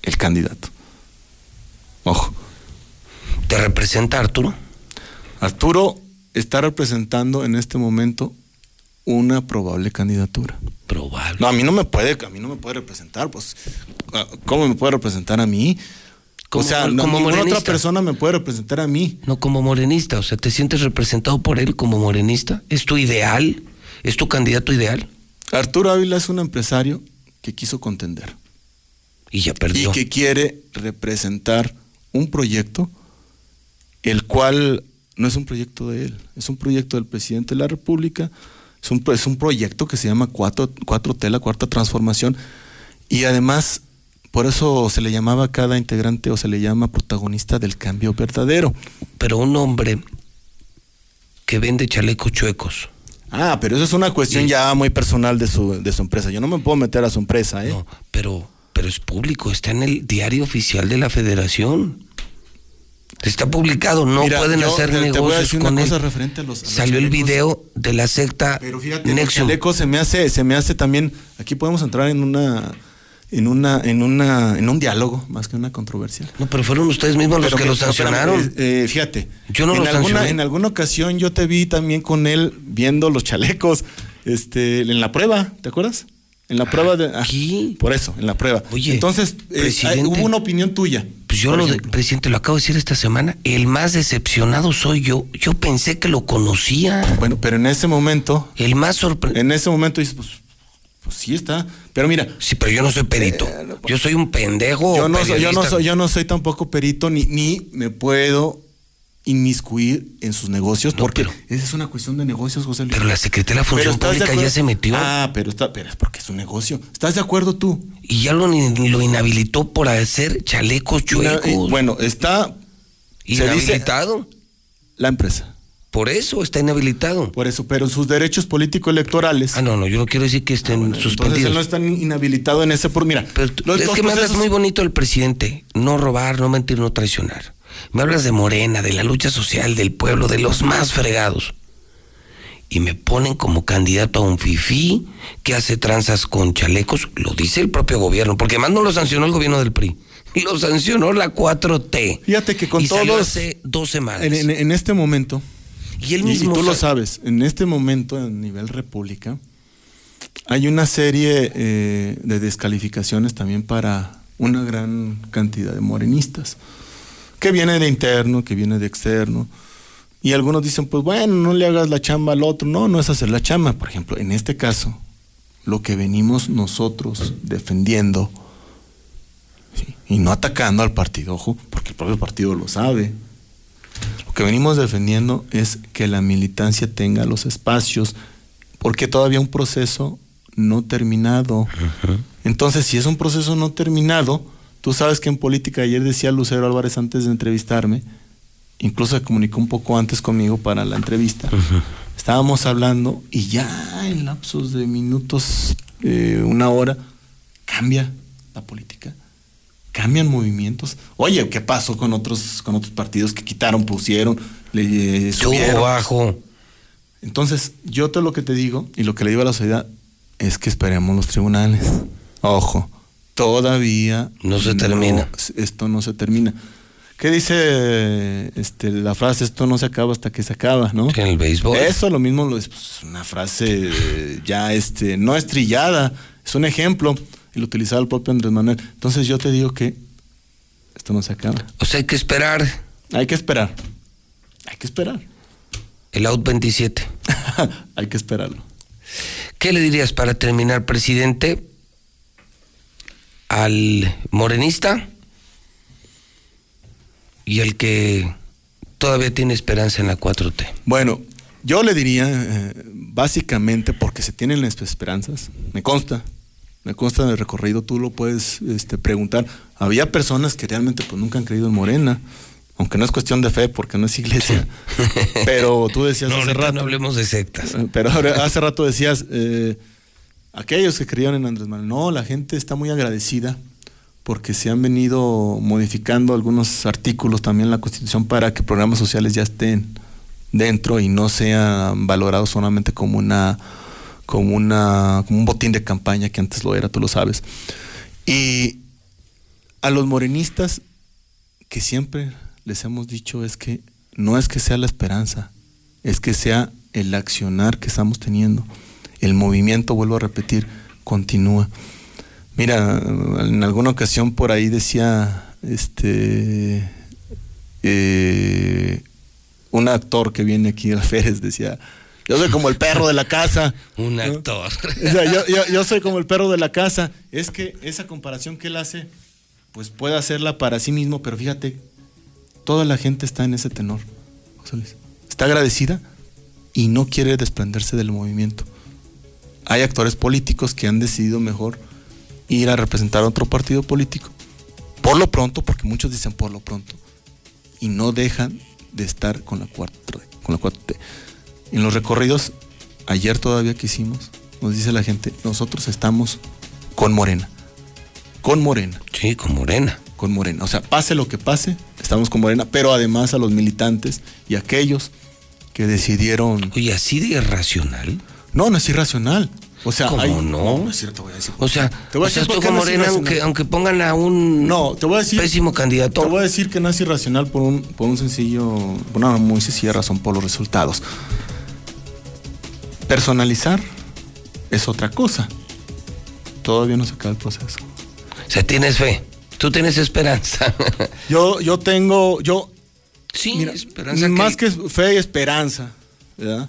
El candidato. Ojo. ¿Te representa Arturo? Arturo está representando en este momento una probable candidatura. Probable. No, a mí no me puede, a mí no me puede representar, pues ah, ¿cómo me puede representar a mí? Como- o sea, no, como ninguna otra morenista. persona me puede representar a mí. No como morenista. O sea, ¿te sientes representado por él como morenista? ¿Es tu ideal? ¿Es tu candidato ideal? Arturo Ávila es un empresario que quiso contender Y ya perdió. y que quiere representar un proyecto el cual no es un proyecto de él, es un proyecto del presidente de la República, es un, es un proyecto que se llama 4, 4T, la cuarta transformación, y además por eso se le llamaba a cada integrante o se le llama protagonista del cambio verdadero. Pero un hombre que vende chalecos chuecos. Ah, pero eso es una cuestión ya muy personal de su, de su empresa. Yo no me puedo meter a su empresa, ¿eh? No, pero, pero es público, está en el diario oficial de la federación. Está publicado, no Mira, pueden yo hacer te- te voy a negocios decir una con él. cosa referente a los- a los Salió el video de la secta Pero fíjate, Nexium. chalecos se me hace, se me hace también, aquí podemos entrar en una, en una, en una, en un diálogo, más que una controversia. No, pero fueron ustedes mismos los que que- lo pero espérame, sancionaron. eh, eh, fíjate, Yo no en lo alguna, sancioné. en alguna ocasión yo te vi también con él viendo los chalecos, este, en la prueba, ¿te acuerdas? En la prueba de aquí. Por eso, en la prueba. Oye, entonces eh, hay- hubo una opinión tuya. Pues yo lo de, presidente, lo acabo de decir esta semana. El más decepcionado soy yo. Yo pensé que lo conocía. Bueno, pero en ese momento. El más sorprendido. En ese momento dices, pues, pues sí está. Pero mira. Sí, pero yo no soy perito. Yo soy un pendejo. Yo no, soy, yo, no soy, yo no soy tampoco perito ni, ni me puedo inmiscuir en sus negocios porque esa es una cuestión de negocios, José Luis. Pero la Secretaría de la Función ¿estás de Pública ya se metió. Ah, pero está, pero es porque es un negocio. ¿Estás de acuerdo tú? Y ya lo, lo inhabilitó por hacer chalecos chuecos. eh, bueno, está se dice- Inhabilitado. la empresa. Por eso está inhabilitado. Por eso, pero sus derechos político-electorales. Ah, no, no, yo no quiero decir que estén Entonces él suspendidos. no está inhabilitado en ese por. Mira, los- es que me hablas muy bonito del presidente. No robar, no mentir, no traicionar. Me hablas de Morena, de la lucha social, del pueblo, de los más fregados. Y me ponen como candidato a un fifí que hace tranzas con chalecos. Lo dice el propio gobierno, porque además no lo sancionó el gobierno del PRI. Lo sancionó la 4T. Fíjate que con y salió todos- hace dos semanas. En, en- en este momento, Y él mismo tú lo sa- sabes, en este momento a nivel república, hay una serie eh, de descalificaciones también para una gran cantidad de morenistas, que viene de interno, que viene de externo. Y algunos dicen, pues bueno, no le hagas la chamba al otro. No, no es hacer la chamba. Por ejemplo, en este caso, lo que venimos nosotros defendiendo ¿sí? y no atacando al partido, ojo, porque el propio partido lo sabe. Lo que venimos defendiendo es que la militancia tenga los espacios, porque todavía un proceso no terminado. Entonces, si es un proceso no terminado, tú sabes que en política, ayer decía Lucero Álvarez antes de entrevistarme, incluso se comunicó un poco antes conmigo para la entrevista. Estábamos hablando y ya en lapsos de minutos, eh, una hora, cambia la política cambian movimientos. Oye, ¿qué pasó con otros con otros partidos que quitaron, pusieron, le eh, subieron? bajo. Entonces, yo todo lo que te digo y lo que le digo a la sociedad es que esperemos los tribunales. Ojo, todavía No se termina. Esto no se termina. ¿Qué dice este, la frase? Esto no se acaba hasta que se acaba, ¿no? En el béisbol. Eso lo mismo es pues, una frase ya este, no estrillada, es un ejemplo, el utilizado el propio Andrés Manuel. Entonces yo te digo que esto no se acaba. O sea, hay que esperar Hay que esperar. Hay que esperar. el out 27. Hay que esperarlo. ¿Qué le dirías para terminar, presidente, al morenista y al que todavía tiene esperanza en la 4T? Bueno, yo le diría, eh, básicamente, porque se tienen las esperanzas, me consta, me consta del recorrido, tú lo puedes este, preguntar. Había personas que realmente pues, nunca han creído en Morena, aunque no es cuestión de fe, porque no es iglesia. Pero tú decías No, hace rato. no hablemos de sectas. Eh, Pero hace rato decías, eh, aquellos que creían en Andrés Manuel, no, la gente está muy agradecida porque se han venido modificando algunos artículos también en la Constitución para que programas sociales ya estén dentro y no sean valorados solamente como una como una como un botín de campaña que antes lo era, tú lo sabes. Y a los morenistas que siempre les hemos dicho es que no es que sea la esperanza, es que sea el accionar que estamos teniendo. El movimiento, vuelvo a repetir, continúa. Mira, en alguna ocasión por ahí decía este eh, un actor que viene aquí a la Férez, decía, yo soy como el perro de la casa. Un ¿no? actor. O sea, yo, yo- yo soy como el perro de la casa. Es que esa comparación que él hace, pues puede hacerla para sí mismo, pero fíjate, Toda la gente está en ese tenor. Está agradecida y no quiere desprenderse del movimiento. Hay actores políticos que han decidido mejor ir a representar a otro partido político. Por lo pronto, porque muchos dicen por lo pronto. Y no dejan de estar con la cuarta, con la 4T. En los recorridos, ayer todavía que hicimos, nos dice la gente, nosotros estamos con Morena. Con Morena. Sí, con Morena. Con Morena. O sea, pase lo que pase, estamos con Morena, pero además a los militantes y aquellos que decidieron. Oye, así de irracional. No, no es irracional. O sea, ¿Cómo hay- no? no es cierto, voy a decir. O sea, Te voy a decir tú no es Morena, aunque, aunque pongan a un No, te voy a decir. pésimo candidato. Te voy a decir que no es irracional por un, por un sencillo, por una muy sencilla razón, por los resultados. Personalizar es otra cosa. Todavía no se acaba el proceso. O sea, tienes fe. Tú tienes esperanza. Yo, yo tengo, yo. Sí, esperanza Más que- que... fe y esperanza, ¿verdad?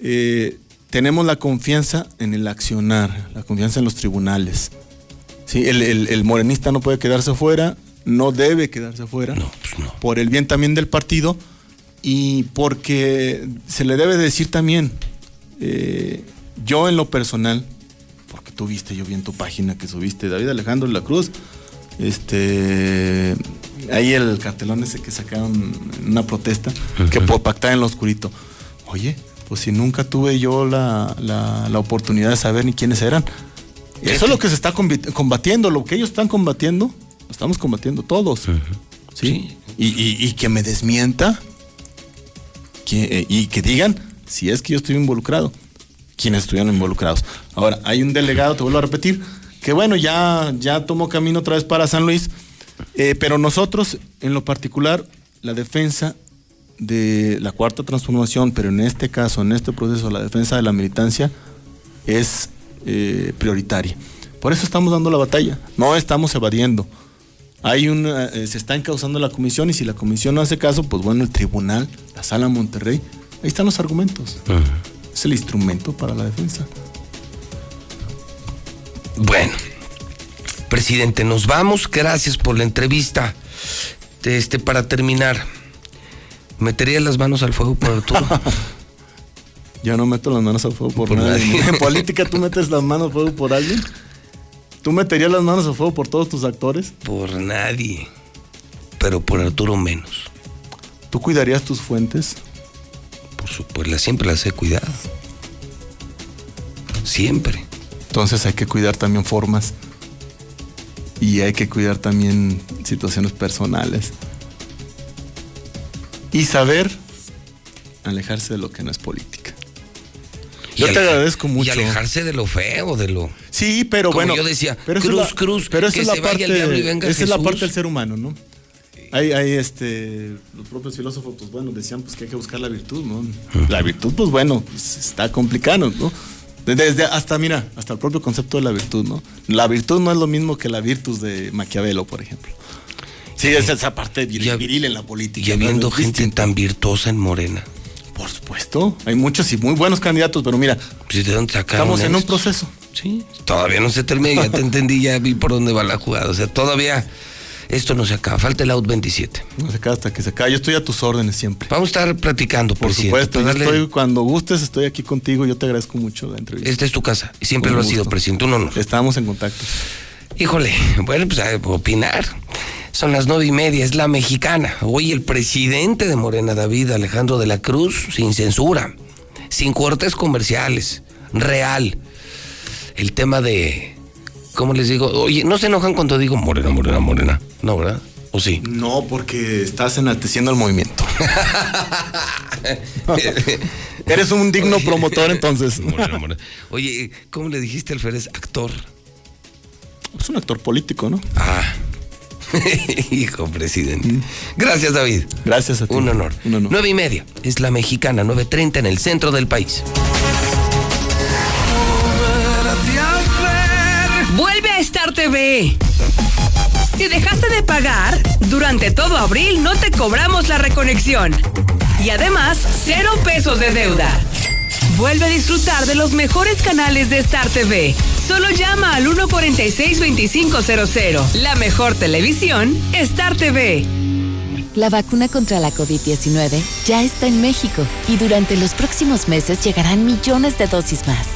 Eh, tenemos la confianza en el accionar, la confianza en los tribunales. Sí, el, el- el morenista no puede quedarse fuera, no debe quedarse fuera. pues Por el bien también del partido y porque se le debe decir también, eh, yo en lo personal, porque tú viste, yo vi en tu página que subiste David Alejandro la Cruz, este, ahí el cartelón ese que sacaron en una protesta, que por pactar en lo oscurito. Oye, pues si nunca tuve yo la, la- la oportunidad de saber ni quiénes eran. Eso es lo que se está combatiendo, lo que ellos están combatiendo, lo estamos combatiendo todos. ¿sí? Y, y- y que me desmienta que, eh, y que digan si es que yo estoy involucrado, quienes estuvieron involucrados. Ahora, hay un delegado, te vuelvo a repetir, que bueno, ya, ya tomó camino otra vez para San Luis, eh, pero nosotros, en lo particular, la defensa de la cuarta transformación, pero en este caso, en este proceso, la defensa de la militancia es eh, prioritaria. Por eso estamos dando la batalla, no estamos evadiendo. Hay una, eh, se está encauzando la comisión y si la comisión no hace caso, pues bueno, el tribunal, la sala Monterrey, ahí están los argumentos. Es el instrumento para la defensa. Bueno, presidente, nos vamos. Gracias por la entrevista. Este, para terminar, ¿metería las manos al fuego por Arturo? Yo no meto las manos al fuego por, Por nadie. nadie. En política tú metes las manos al fuego por alguien. ¿Tú meterías las manos al fuego por todos tus actores? Por nadie. Pero por Arturo menos. ¿Tú cuidarías tus fuentes? Por supuesto, siempre las he cuidado. Siempre. Entonces hay que cuidar también formas. Y hay que cuidar también situaciones personales. Y saber alejarse de lo que no es política. Yo Y te agradezco mucho. Y alejarse de lo feo, de lo. Sí, pero Como bueno. yo decía, pero cruz, es la- cruz, pero esa que es la se vaya parte, el diablo y venga esa es la parte del ser humano, ¿no? Hay, hay este, los propios filósofos, pues bueno, decían pues que hay que buscar la virtud, ¿no? La virtud, pues bueno, pues, está complicado, ¿no? Desde hasta, mira, hasta el propio concepto de la virtud, ¿no? La virtud no es lo mismo que la virtus de Maquiavelo, por ejemplo. Sí, es esa parte vir- viril en la política. Y habiendo gente tan virtuosa en Morena. Por supuesto, hay muchos y muy buenos candidatos, pero mira, Pues, ¿De dónde estamos en un proceso. Sí, todavía no se termina, ya te entendí, ya vi por dónde va la jugada. O sea, todavía esto no se acaba. Falta el out 27. No se acaba hasta que se acabe. Yo estoy a tus órdenes siempre. Vamos a estar platicando, Por presidente, supuesto, darle- estoy, cuando gustes estoy aquí contigo, yo te agradezco mucho la entrevista. Esta es tu casa y siempre Con lo ha sido, presidente. Un honor. Estamos en contacto. Híjole, bueno, pues a opinar. Son las nueve y media, es la mexicana. Hoy el presidente de Morena, David Alejandro de la Cruz, sin censura, sin cortes comerciales, real. El tema de, ¿cómo les digo? Oye, ¿no se enojan cuando digo Morena, Morena, Morena? No, ¿verdad? ¿O sí? No, porque estás enalteciendo el movimiento. Eres un digno promotor entonces. Morena, Morena. Oye, ¿cómo le dijiste al Férez? Actor. Es un actor político, ¿no? Ah. Hijo presidente. Gracias, David. Gracias a ti. Un honor. Nueve y media. Es la mexicana, 9.30 en el centro del país. Star TV. Si dejaste de pagar, durante todo abril no te cobramos la reconexión. Y además, cero pesos de deuda. Vuelve a disfrutar de los mejores canales de Star TV. Solo llama al 146-2500. La mejor televisión, Star TV. La vacuna contra la COVID-19 ya está en México y durante los próximos meses llegarán millones de dosis más.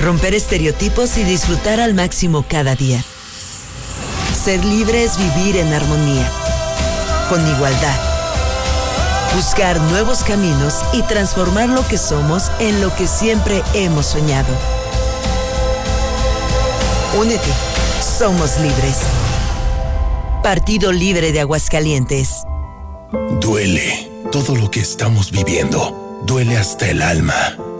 Romper estereotipos y disfrutar al máximo cada día. Ser libre es vivir en armonía, con igualdad. Buscar nuevos caminos y transformar lo que somos en lo que siempre hemos soñado. Únete, somos libres. Partido Libre de Aguascalientes. Duele todo lo que estamos viviendo duele hasta el alma.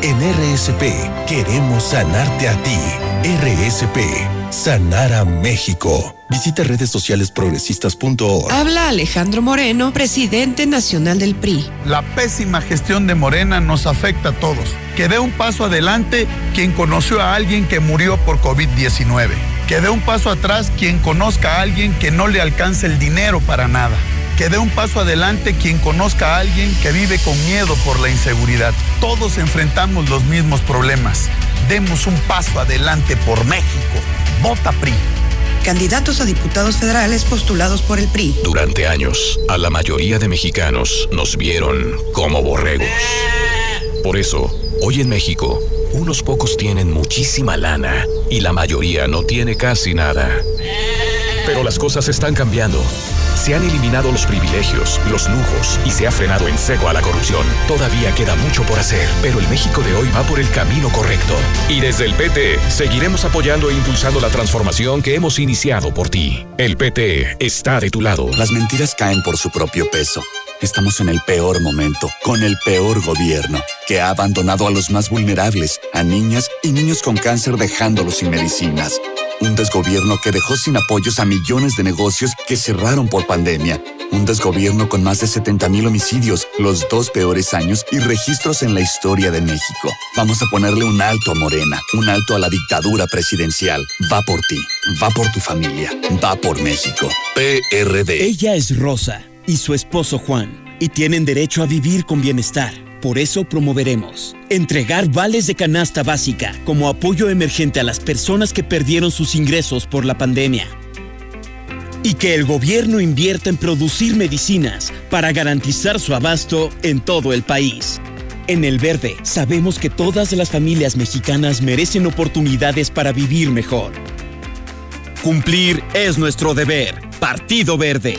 En RSP queremos sanarte a ti. RSP, sanar a México. Visita redes sociales progresistas.org. Habla Alejandro Moreno, presidente nacional del PRI. La pésima gestión de Morena nos afecta a todos. Que dé un paso adelante quien conoció a alguien que murió por COVID-19. Que dé un paso atrás quien conozca a alguien que no le alcance el dinero para nada. Que dé un paso adelante quien conozca a alguien que vive con miedo por la inseguridad. Todos enfrentamos los mismos problemas. Demos un paso adelante por México. Vota PRI candidatos a diputados federales postulados por el PRI. Durante años, a la mayoría de mexicanos nos vieron como borregos. Por eso, hoy en México, unos pocos tienen muchísima lana y la mayoría no tiene casi nada. Pero las cosas están cambiando. Se han eliminado los privilegios, los lujos y se ha frenado en seco a la corrupción. Todavía queda mucho por hacer, pero el México de hoy va por el camino correcto. Y desde el PT seguiremos apoyando e impulsando la transformación que hemos iniciado por ti. El PT está de tu lado. Las mentiras caen por su propio peso. Estamos en el peor momento, con el peor gobierno, que ha abandonado a los más vulnerables, a niñas y niños con cáncer dejándolos sin medicinas. Un desgobierno que dejó sin apoyos a millones de negocios que cerraron por pandemia. Un desgobierno con más de 70 mil homicidios, los dos peores años y registros en la historia de México. Vamos a ponerle un alto a Morena, un alto a la dictadura presidencial. Va por ti, va por tu familia, va por México. PRD. Ella es Rosa y su esposo Juan, y tienen derecho a vivir con bienestar. Por eso promoveremos entregar vales de canasta básica como apoyo emergente a las personas que perdieron sus ingresos por la pandemia. Y que el gobierno invierta en producir medicinas para garantizar su abasto en todo el país. En El Verde sabemos que todas las familias mexicanas merecen oportunidades para vivir mejor. Cumplir es nuestro deber. Partido Verde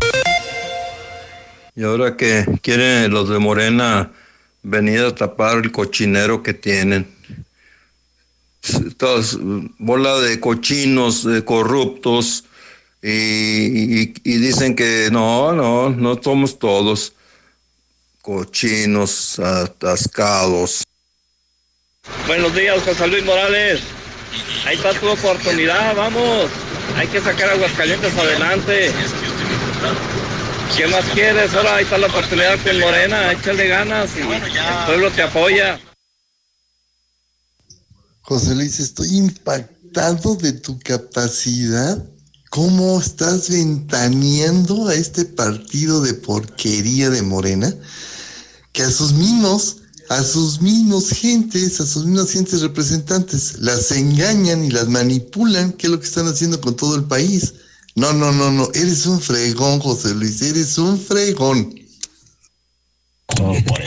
Y ahora que quieren los de Morena venir a tapar el cochinero que tienen. Todas bola de cochinos, corruptos, y, dicen que no, no, no somos todos cochinos, atascados. Buenos días, José Luis Morales. Ahí está tu oportunidad, vamos. Hay que sacar Aguascalientes adelante. ¿Qué más quieres? Ahora ahí está la oportunidad con Morena, échale ganas y el pueblo te apoya. José Luis, estoy impactado de tu capacidad. ¿Cómo estás ventaneando a este partido de porquería de Morena? Que a sus mismos, a sus mismos gentes, a sus mismas gentes representantes, las engañan y las manipulan, que es lo que están haciendo con todo el país No, no, no, no. Eres un fregón, José Luis. Eres un fregón.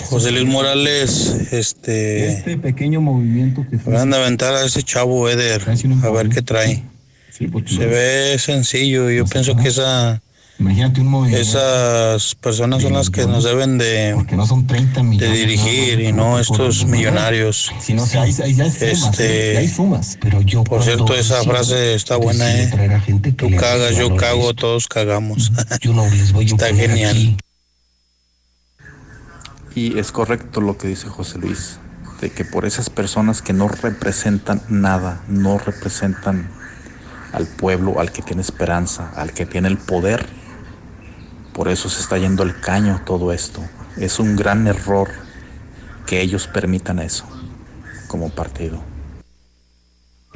José Luis Morales, este. Este pequeño movimiento que Van a aventar a ese chavo Eder, a ver qué trae. Se ve sencillo, yo pienso que esa. Imagínate un movimiento. Esas personas son las que nos deben de, no son 30 millones, de dirigir y no estos millonarios. Si no, si hay, hay, hay sumas, Este, hay sumas, pero yo Por cierto, esa frase está buena, ¿eh? Tú cagas, yo cago, todos cagamos. Yo no les voy a Está genial. aquí. Y es correcto lo que dice José Luis, de que por esas personas que no representan nada, no representan al pueblo, al que tiene esperanza, al que tiene el poder, por eso se está yendo el caño todo esto. Es un gran error que ellos permitan eso como partido.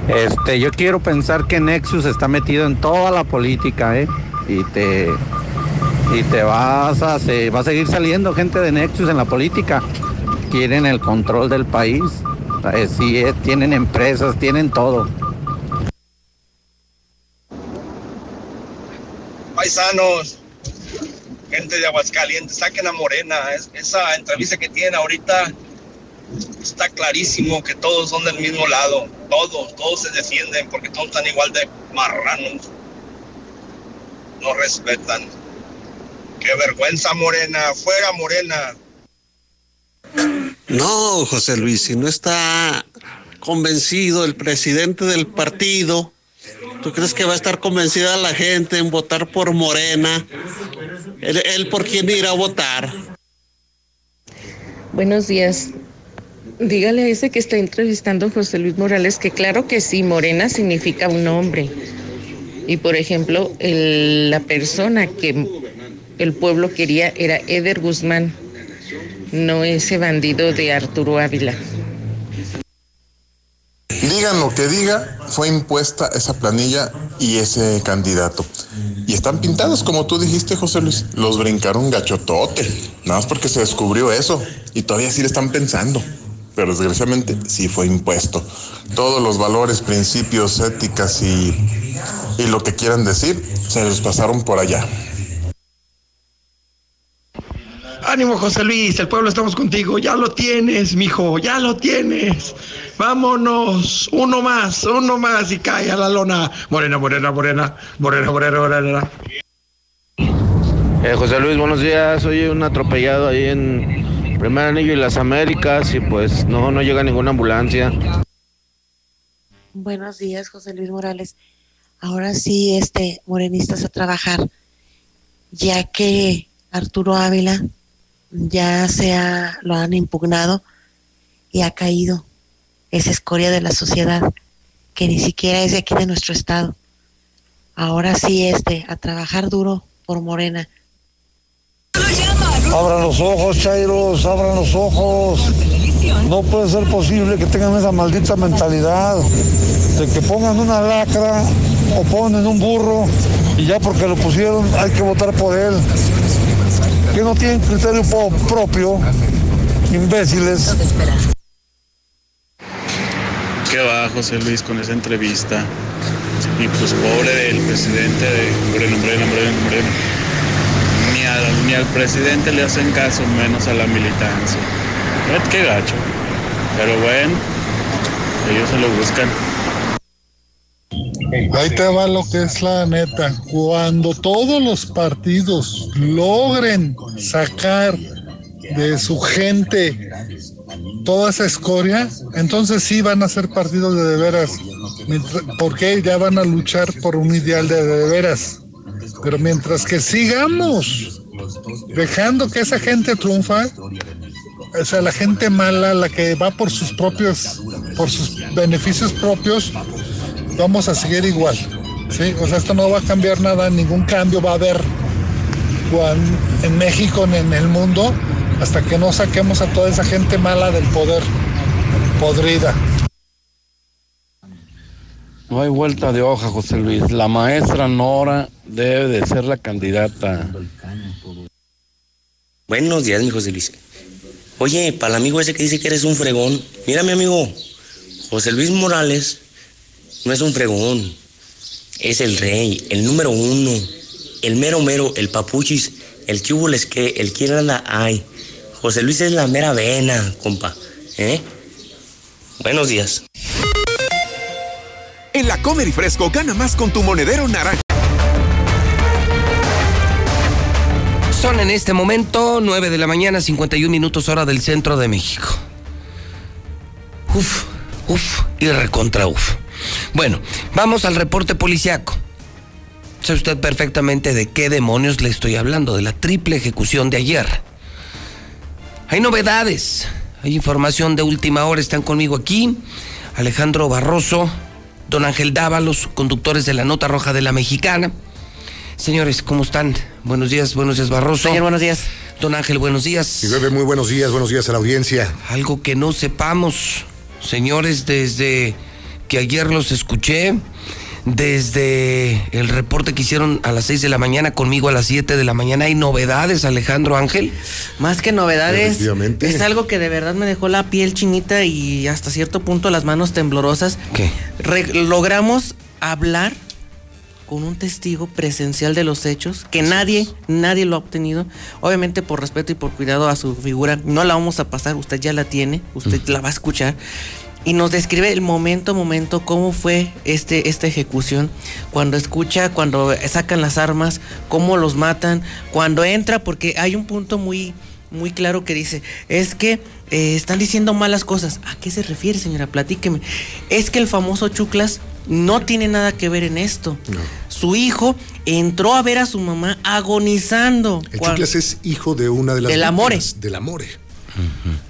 Este, yo quiero pensar que Nexus está metido en toda la política, ¿eh? Y te y te vas a se va a seguir saliendo gente de Nexus en la política. Quieren el control del país. Eh, sí, eh, tienen empresas, tienen todo. Paisanos, gente de Aguascalientes, saquen a Morena. Es- esa entrevista que tienen ahorita está clarísimo que todos son del mismo lado. Todos, todos se defienden porque todos están igual de marranos. No respetan. Qué vergüenza, Morena. Fuera, Morena. No, José Luis, si no está convencido el presidente del partido, ¿tú crees que va a estar convencida la gente en votar por Morena? ¿Él, él por quién irá a votar? Buenos días. Dígale a ese que está entrevistando José Luis Morales que claro que sí, Morena significa un hombre. Y por ejemplo, la persona que el pueblo quería era Eder Guzmán, no ese bandido de Arturo Ávila. Digan lo que diga, fue impuesta esa planilla y ese candidato. Y están pintados, como tú dijiste, José Luis. Los brincaron gachotote. Nada más porque se descubrió eso. Y todavía sí le están pensando. Pero desgraciadamente sí fue impuesto. Todos los valores, principios, éticas y, y lo que quieran decir, se los pasaron por allá. Ánimo, José Luis, el pueblo estamos contigo. Ya lo tienes, mijo, ya lo tienes. Vámonos, uno más, uno más y cae a la lona. Morena, morena, morena, morena, morena, morena. Eh, José Luis, buenos días. Oye, un atropellado ahí en Primer Anillo y las Américas y pues no, no llega ninguna ambulancia. Buenos días, José Luis Morales. Ahora sí, este, morenistas a trabajar, ya que Arturo Ávila ya se ha, lo han impugnado y ha caído esa escoria de la sociedad, que ni siquiera es de aquí de nuestro estado. Ahora sí, este, a trabajar duro por Morena. Abran los ojos, Chairos, abran los ojos. No puede ser posible que tengan esa maldita mentalidad de que pongan una lacra o ponen un burro y ya porque lo pusieron hay que votar por él. Que no tienen criterio propio, imbéciles. ¿Qué va José Luis con esa entrevista? Y pues pobre del presidente de Moreno, Moreno, Moreno, Moreno. Ni al, ni al presidente le hacen caso, menos a la militancia. Qué gacho. Pero bueno, ellos se lo buscan. Ahí te va lo que es la neta. Cuando todos los partidos logren sacar de su gente toda esa escoria, entonces sí van a ser partidos de de veras. Porque ya van a luchar por un ideal de de veras. Pero mientras que sigamos dejando que esa gente triunfa, o sea, la gente mala, la que va por sus propios, por sus beneficios propios, vamos a seguir igual. ¿sí? O sea, esto no va a cambiar nada, ningún cambio va a haber en México ni en el mundo hasta que no saquemos a toda esa gente mala del poder, podrida. No hay vuelta de hoja, José Luis. La maestra Nora debe de ser la candidata. Buenos días, mi José Luis. Oye, para el amigo ese que dice que eres un fregón, mira mi amigo, José Luis Morales no es un fregón. es el rey, el número uno, el mero mero, el papuchis, el es que, el quién la hay. José Luis es la mera vena, compa. ¿Eh? Buenos días. En la Comer y Fresco gana más con tu monedero naranja. Son en este momento 9 de la mañana, 51 minutos hora del centro de México. Uf, uf y recontra uf. Bueno, vamos al reporte policiaco. Sabe usted perfectamente de qué demonios le estoy hablando, de la triple ejecución de ayer. Hay novedades, hay información de última hora, están conmigo aquí Alejandro Barroso, don Ángel Dávalos, conductores de la Nota Roja de la Mexicana. Señores, ¿cómo están? Buenos días, buenos días, Barroso. Señor, buenos días. Don Ángel, buenos días. Y bebé, muy buenos días, buenos días a la audiencia. Algo que no sepamos, señores, desde que ayer los escuché, desde el reporte que hicieron a las 6 de la mañana conmigo a las 7 de la mañana, ¿hay novedades, Alejandro Ángel? Más que novedades, es algo que de verdad me dejó la piel chinita y hasta cierto punto las manos temblorosas. ¿Qué? logramos hablar con un testigo presencial de los hechos, que nadie, nadie lo ha obtenido. Obviamente por respeto y por cuidado a su figura, no la vamos a pasar, usted ya la tiene, usted la va a escuchar. Y nos describe el momento, momento, cómo fue este, esta ejecución. Cuando escucha, cuando sacan las armas, cómo los matan, cuando entra, porque hay un punto muy, muy claro que dice, es que eh, están diciendo malas cosas. ¿A qué se refiere, señora? Platíqueme. Es que el famoso Chuclas no tiene nada que ver en esto. Su hijo entró a ver a su mamá agonizando. El Chuclas es hijo de una de las del Amore. Del Amore.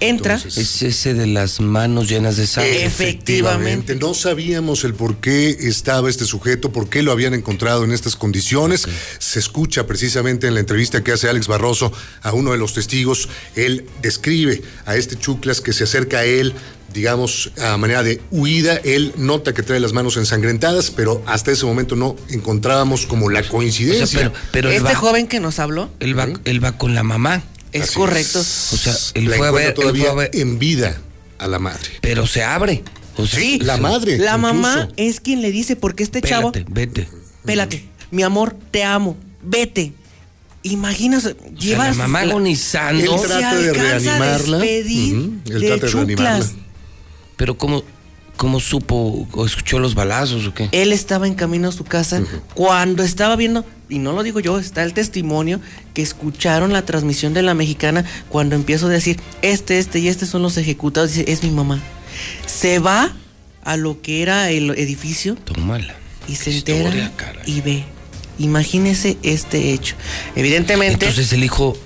Entra. es ese de las manos llenas de sangre. Efectivamente. No sabíamos el por qué estaba este sujeto, por qué lo habían encontrado en estas condiciones. Se escucha precisamente en la entrevista que hace Alex Barroso a uno de los testigos. Él describe a este Chuclas que se acerca a él, digamos, a manera de huida. Él nota que trae las manos ensangrentadas, pero hasta ese momento no encontrábamos como la coincidencia. pero, este joven que nos habló. Él va, él va con la mamá. Es correcto. O sea, él fue a ver, todavía él fue a ver. en vida a la madre. Pero se abre. O sea, sí, la madre. La incluso. mamá es quien le dice, porque este chavo. Vete. Pélate. Mi amor, te amo. Vete. Imagínate, o sea, la mamá agonizando. Él trata de reanimarla. Despedir Ujú, Él de trata de reanimarla. Pero ¿cómo, cómo supo o escuchó los balazos o qué? Él estaba en camino a su casa cuando estaba viendo, y no lo digo yo, está el testimonio que escucharon la transmisión de la mexicana cuando empiezo a decir, este, este y este son los ejecutados, dice, es mi mamá. Se va a lo que era el edificio Tómala. y se entera y ve. Imagínese este hecho. Evidentemente... Entonces el hijo,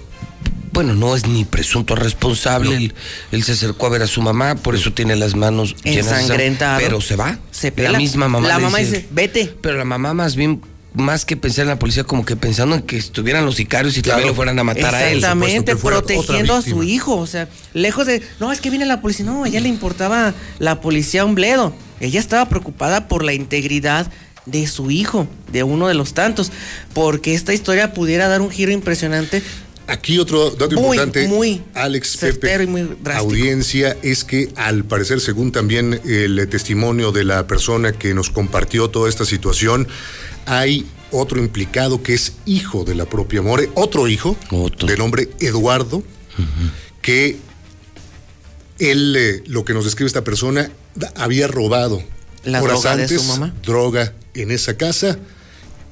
bueno, no es ni presunto responsable. Él, él se acercó a ver a su mamá, por eso tiene las manos llenas de sangre, Ensangrentado. Pero se va. Se La pela. misma mamá. La le mamá dice, vete. Pero la mamá más bien, más que pensar en la policía, como que pensando en que estuvieran los sicarios y también lo fueran a matar a él. Exactamente, protegiendo a su hijo. O sea, lejos de. No, es que viene la policía. No, a ella le importaba la policía un bledo. Ella estaba preocupada por la integridad de su hijo, de uno de los tantos. Porque esta historia pudiera dar un giro impresionante. Aquí otro dato Muy, importante, muy Alex Pepe, y muy audiencia, es que al parecer, según también el testimonio de la persona que nos compartió toda esta situación, hay otro implicado que es hijo de la propia More, otro hijo, de nombre Eduardo, que él, eh, lo que nos describe esta persona, había robado La horas droga de antes su mamá. droga en esa casa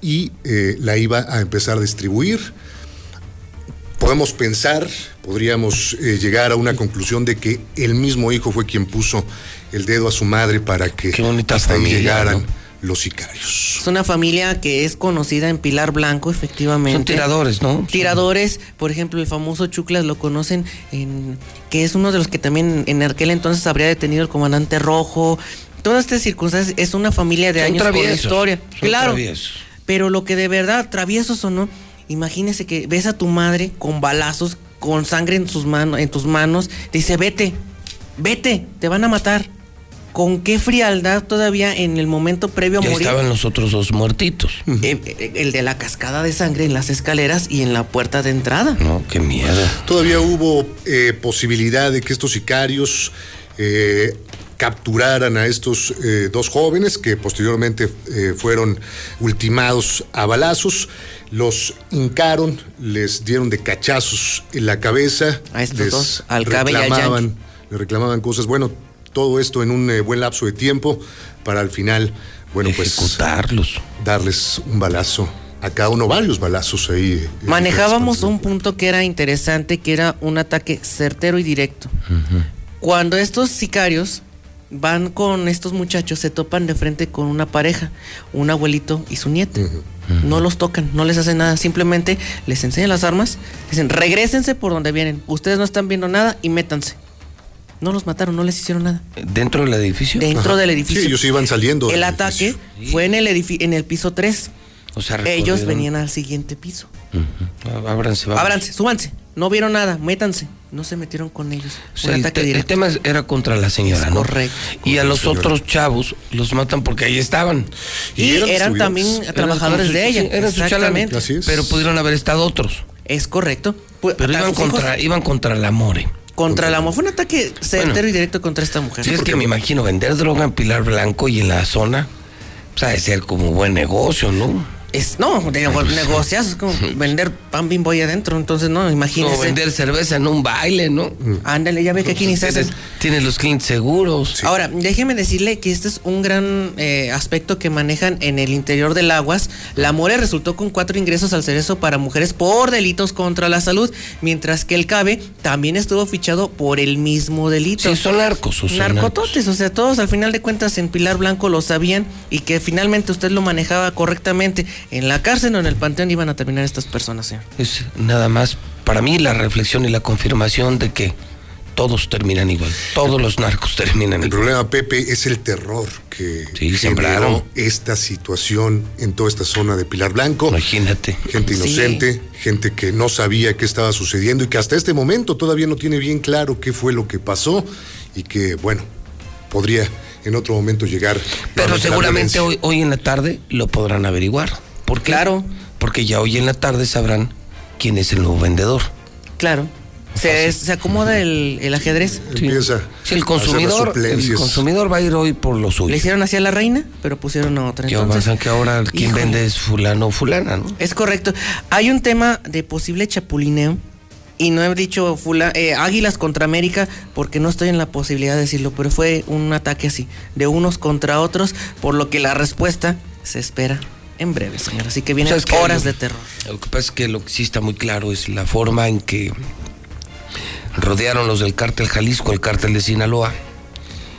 y eh, la iba a empezar a distribuir. Podemos pensar, podríamos eh, llegar a una conclusión de que el mismo hijo fue quien puso el dedo a su madre para que hasta ahí familia, llegaran ¿no? los sicarios. Es una familia que es conocida en Pilar Blanco, efectivamente. Son tiradores, ¿no? Tiradores, por ejemplo, el famoso Chuclas lo conocen en que es uno de los que también en aquel entonces habría detenido el comandante rojo. Todas estas circunstancias es una familia de Son años con traviesos, historia. son claro. traviesos. Pero lo que de verdad, traviesos o no, imagínese que ves a tu madre con balazos, con sangre en sus manos, en tus manos, dice, "Vete. Vete, te van a matar." ¿Con qué frialdad todavía en el momento previo a Ya morir? estaban los otros dos muertitos. Eh, eh, el de la cascada de sangre en las escaleras y en la puerta de entrada. No, qué miedo. Todavía hubo eh, posibilidad de que estos sicarios eh, capturaran a estos eh, dos jóvenes que posteriormente eh, fueron ultimados a balazos. Los hincaron, les dieron de cachazos en la cabeza. A estos les dos, al reclamaban, le reclamaban cosas. Bueno, todo esto en un eh, buen lapso de tiempo para al final, bueno, Ejecutarlos. pues darles un balazo a cada uno, varios balazos ahí. eh, Manejábamos un punto que era interesante, que era un ataque certero y directo. Cuando estos sicarios van con estos muchachos, se topan de frente con una pareja, un abuelito y su nieto. No los tocan, no les hacen nada, simplemente les enseñan las armas, dicen, regrésense por donde vienen, ustedes no están viendo nada y métanse. No los mataron, no les hicieron nada. ¿Dentro del edificio? Dentro del edificio. Sí, ellos iban saliendo. El ataque fue en el, edifi- en el piso 3. O sea, Ellos venían al siguiente piso. Ujú. Ábranse, vamos. Ábranse, súbanse. No vieron nada, métanse. No se metieron con ellos. O sea, Un el, ataque te- el directo. tema era contra la señora, Es ¿no? correcto. Y a los otros chavos los matan porque ahí estaban. Y eran, también Eran trabajadores de su- ella. sí, eran su Exactamente. chalán. Pero pudieron haber estado otros. Es correcto. Pero iban hijos- contra, iban contra la More. Contra la mo- Fue un ataque certero y directo contra esta mujer. Sí, es que me imagino vender droga en Pilar Blanco y en la zona. Pues ha de ser como buen negocio, ¿no? Es, no, de negocias, es como vender pan bimbo ahí adentro. Entonces, no, imagínese. O vender cerveza en un baile, ¿no? Ándale, ya ve que aquí ni se tienes los clientes seguros. Ahora, déjeme decirle que este es un gran eh, aspecto que manejan en el interior del Aguas. La More resultó con cuatro ingresos al cerezo para mujeres por delitos contra la salud, mientras que el CABE también estuvo fichado por el mismo delito. Sí, son narcos. O son Narcototes, o sea, todos al final de cuentas en Pilar Blanco lo sabían y que finalmente usted lo manejaba correctamente. En la cárcel o en el panteón iban a terminar estas personas, señor. Es nada más para mí la reflexión y la confirmación de que todos terminan igual. Todos los narcos terminan El igual. problema, Pepe, es el terror que Sí, generó sembraron. esta situación en toda esta zona de Pilar Blanco. Imagínate. Gente Sí. inocente, gente que no sabía qué estaba sucediendo y que hasta este momento todavía no tiene bien claro qué fue lo que pasó y que, bueno, podría en otro momento llegar. Pero seguramente hoy, hoy en la tarde lo podrán averiguar. ¿Por qué? Claro. Porque ya hoy en la tarde sabrán quién es el nuevo vendedor. Claro. Se, se acomoda el, el ajedrez. Empieza. Si el consumidor, el consumidor va a ir hoy por lo suyo. Le hicieron así a la reina, pero pusieron a otra. Que Entonces, que ahora quien híjole. vende es fulano o fulana, ¿no? Es correcto. Hay un tema de posible chapulineo. Y no he dicho fula- eh, Águilas contra América porque no estoy en la posibilidad de decirlo, pero fue un ataque así, de unos contra otros, por lo que la respuesta se espera en breve, señor. Así que vienen horas de terror. Lo que pasa es que lo que sí está muy claro es la forma en que rodearon los del cártel Jalisco, el cártel de Sinaloa,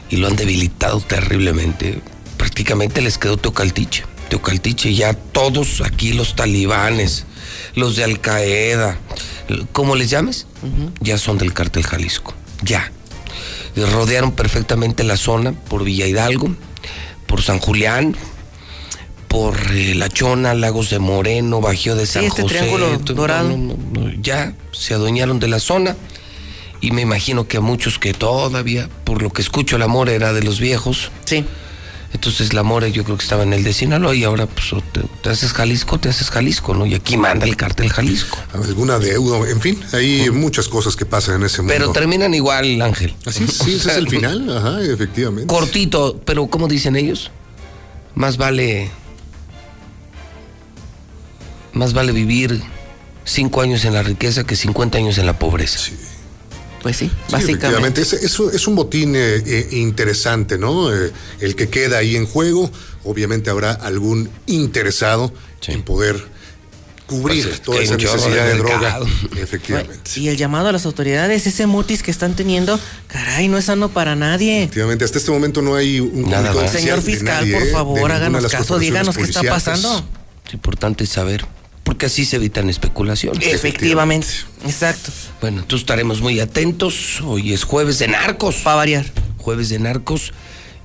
y lo han debilitado terriblemente. Prácticamente les quedó Teocaltiche. Teocaltiche, ya todos aquí los talibanes, los de Al Qaeda, como les llames, ya son del cártel Jalisco. Ya. Y rodearon perfectamente la zona por Villa Hidalgo, por San Julián, por eh, La Chona, Lagos de Moreno, Bajío de San este José. triángulo dorado. no, no, no, ya se adueñaron de la zona y me imagino que a muchos que todavía, por lo que escucho, el amor era de los viejos. Sí. Entonces la More yo creo que estaba en el de Sinaloa y ahora pues te, te haces Jalisco, te haces Jalisco, ¿no? Y aquí manda el cártel Jalisco. Alguna deuda, en fin, hay muchas cosas que pasan en ese mundo. Pero terminan igual, Ángel. Así es, sí, ese es el final, ajá, efectivamente. Cortito, pero ¿cómo dicen ellos? Más vale. Más vale vivir cinco años en la riqueza que 50 años en la pobreza. Pues sí, Sí, básicamente. efectivamente, es, es un- botín eh, eh, interesante, ¿no? Eh, el que queda ahí en juego, obviamente habrá algún interesado en poder cubrir Pues es toda esa necesidad de de, droga. Efectivamente. Y el llamado a las autoridades, ese mutis que están teniendo, caray, no es sano para nadie. Efectivamente, hasta este momento no hay un Nada Señor fiscal, nadie, por favor, háganos caso, díganos qué está pasando. Es importante saber, porque así se evitan especulaciones. Efectivamente, exacto. Bueno, entonces estaremos muy atentos. Hoy es jueves de narcos. Para variar. Jueves de narcos.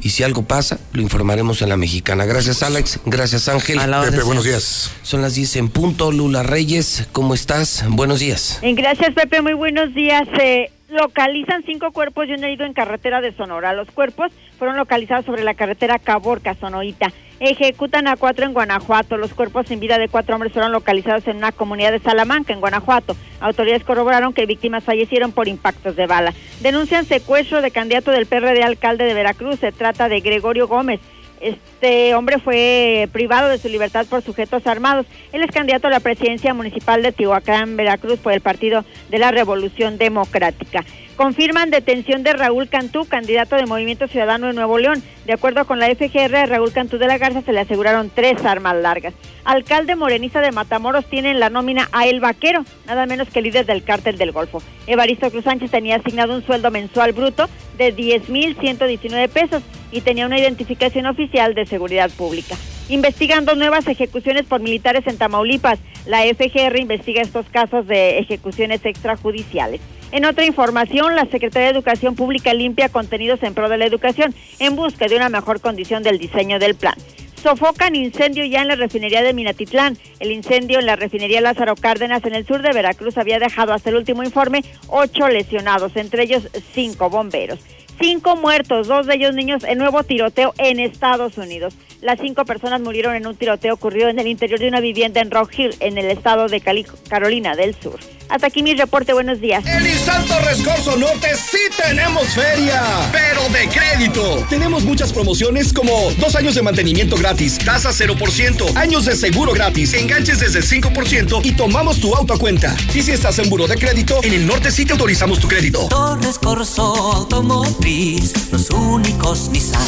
Y si algo pasa, lo informaremos en la mexicana. Gracias, Alex. Gracias, Ángel. A la orden, Pepe, buenos días. Son las 10 en punto. Lula Reyes, ¿cómo estás? Buenos días. Eh, Gracias, Pepe. Muy buenos días. Eh, localizan cinco cuerpos y un herido en carretera de Sonora. Los cuerpos fueron localizados sobre la carretera Caborca, Sonoita. Ejecutan a cuatro en Guanajuato. Los cuerpos sin vida de cuatro hombres fueron localizados en una comunidad de Salamanca, en Guanajuato. Autoridades corroboraron que víctimas fallecieron por impactos de bala. Denuncian secuestro de candidato del PRD alcalde de Veracruz. Se trata de Gregorio Gómez. Este hombre fue privado de su libertad por sujetos armados. Él es candidato a la presidencia municipal de Tihuacán, Veracruz, por el Partido de la Revolución Democrática. Confirman detención de Raúl Cantú, candidato de Movimiento Ciudadano de Nuevo León. De acuerdo con la FGR, Raúl Cantú de la Garza se le aseguraron tres armas largas. Alcalde morenista de Matamoros tiene en la nómina a El Vaquero, nada menos que líder del cártel del Golfo. Evaristo Cruz Sánchez tenía asignado un sueldo mensual bruto de 10.119 pesos y tenía una identificación oficial de seguridad pública. Investigando nuevas ejecuciones por militares en Tamaulipas, la FGR investiga estos casos de ejecuciones extrajudiciales. En otra información, la Secretaría de Educación Pública limpia contenidos en pro de la educación en busca de una mejor condición del diseño del plan. Sofocan incendio ya en la refinería de Minatitlán. El incendio en la refinería Lázaro Cárdenas en el sur de Veracruz había dejado hasta el último informe ocho lesionados, entre ellos cinco bomberos. Cinco muertos, dos de ellos niños, en nuevo tiroteo en Estados Unidos. Las cinco personas murieron en un tiroteo ocurrido en el interior de una vivienda en Rock Hill, en el estado de Carolina del Sur. Hasta aquí mi reporte, buenos días. En Insanto Rescorso Norte sí tenemos feria, pero de crédito. Tenemos muchas promociones como dos años de mantenimiento gratis, tasa 0%, años de seguro gratis, enganches desde el 5% y tomamos tu auto a cuenta. Y si estás en buro de crédito, en el norte sí te autorizamos tu crédito. Torres Corso Automotriz, los únicos Nissan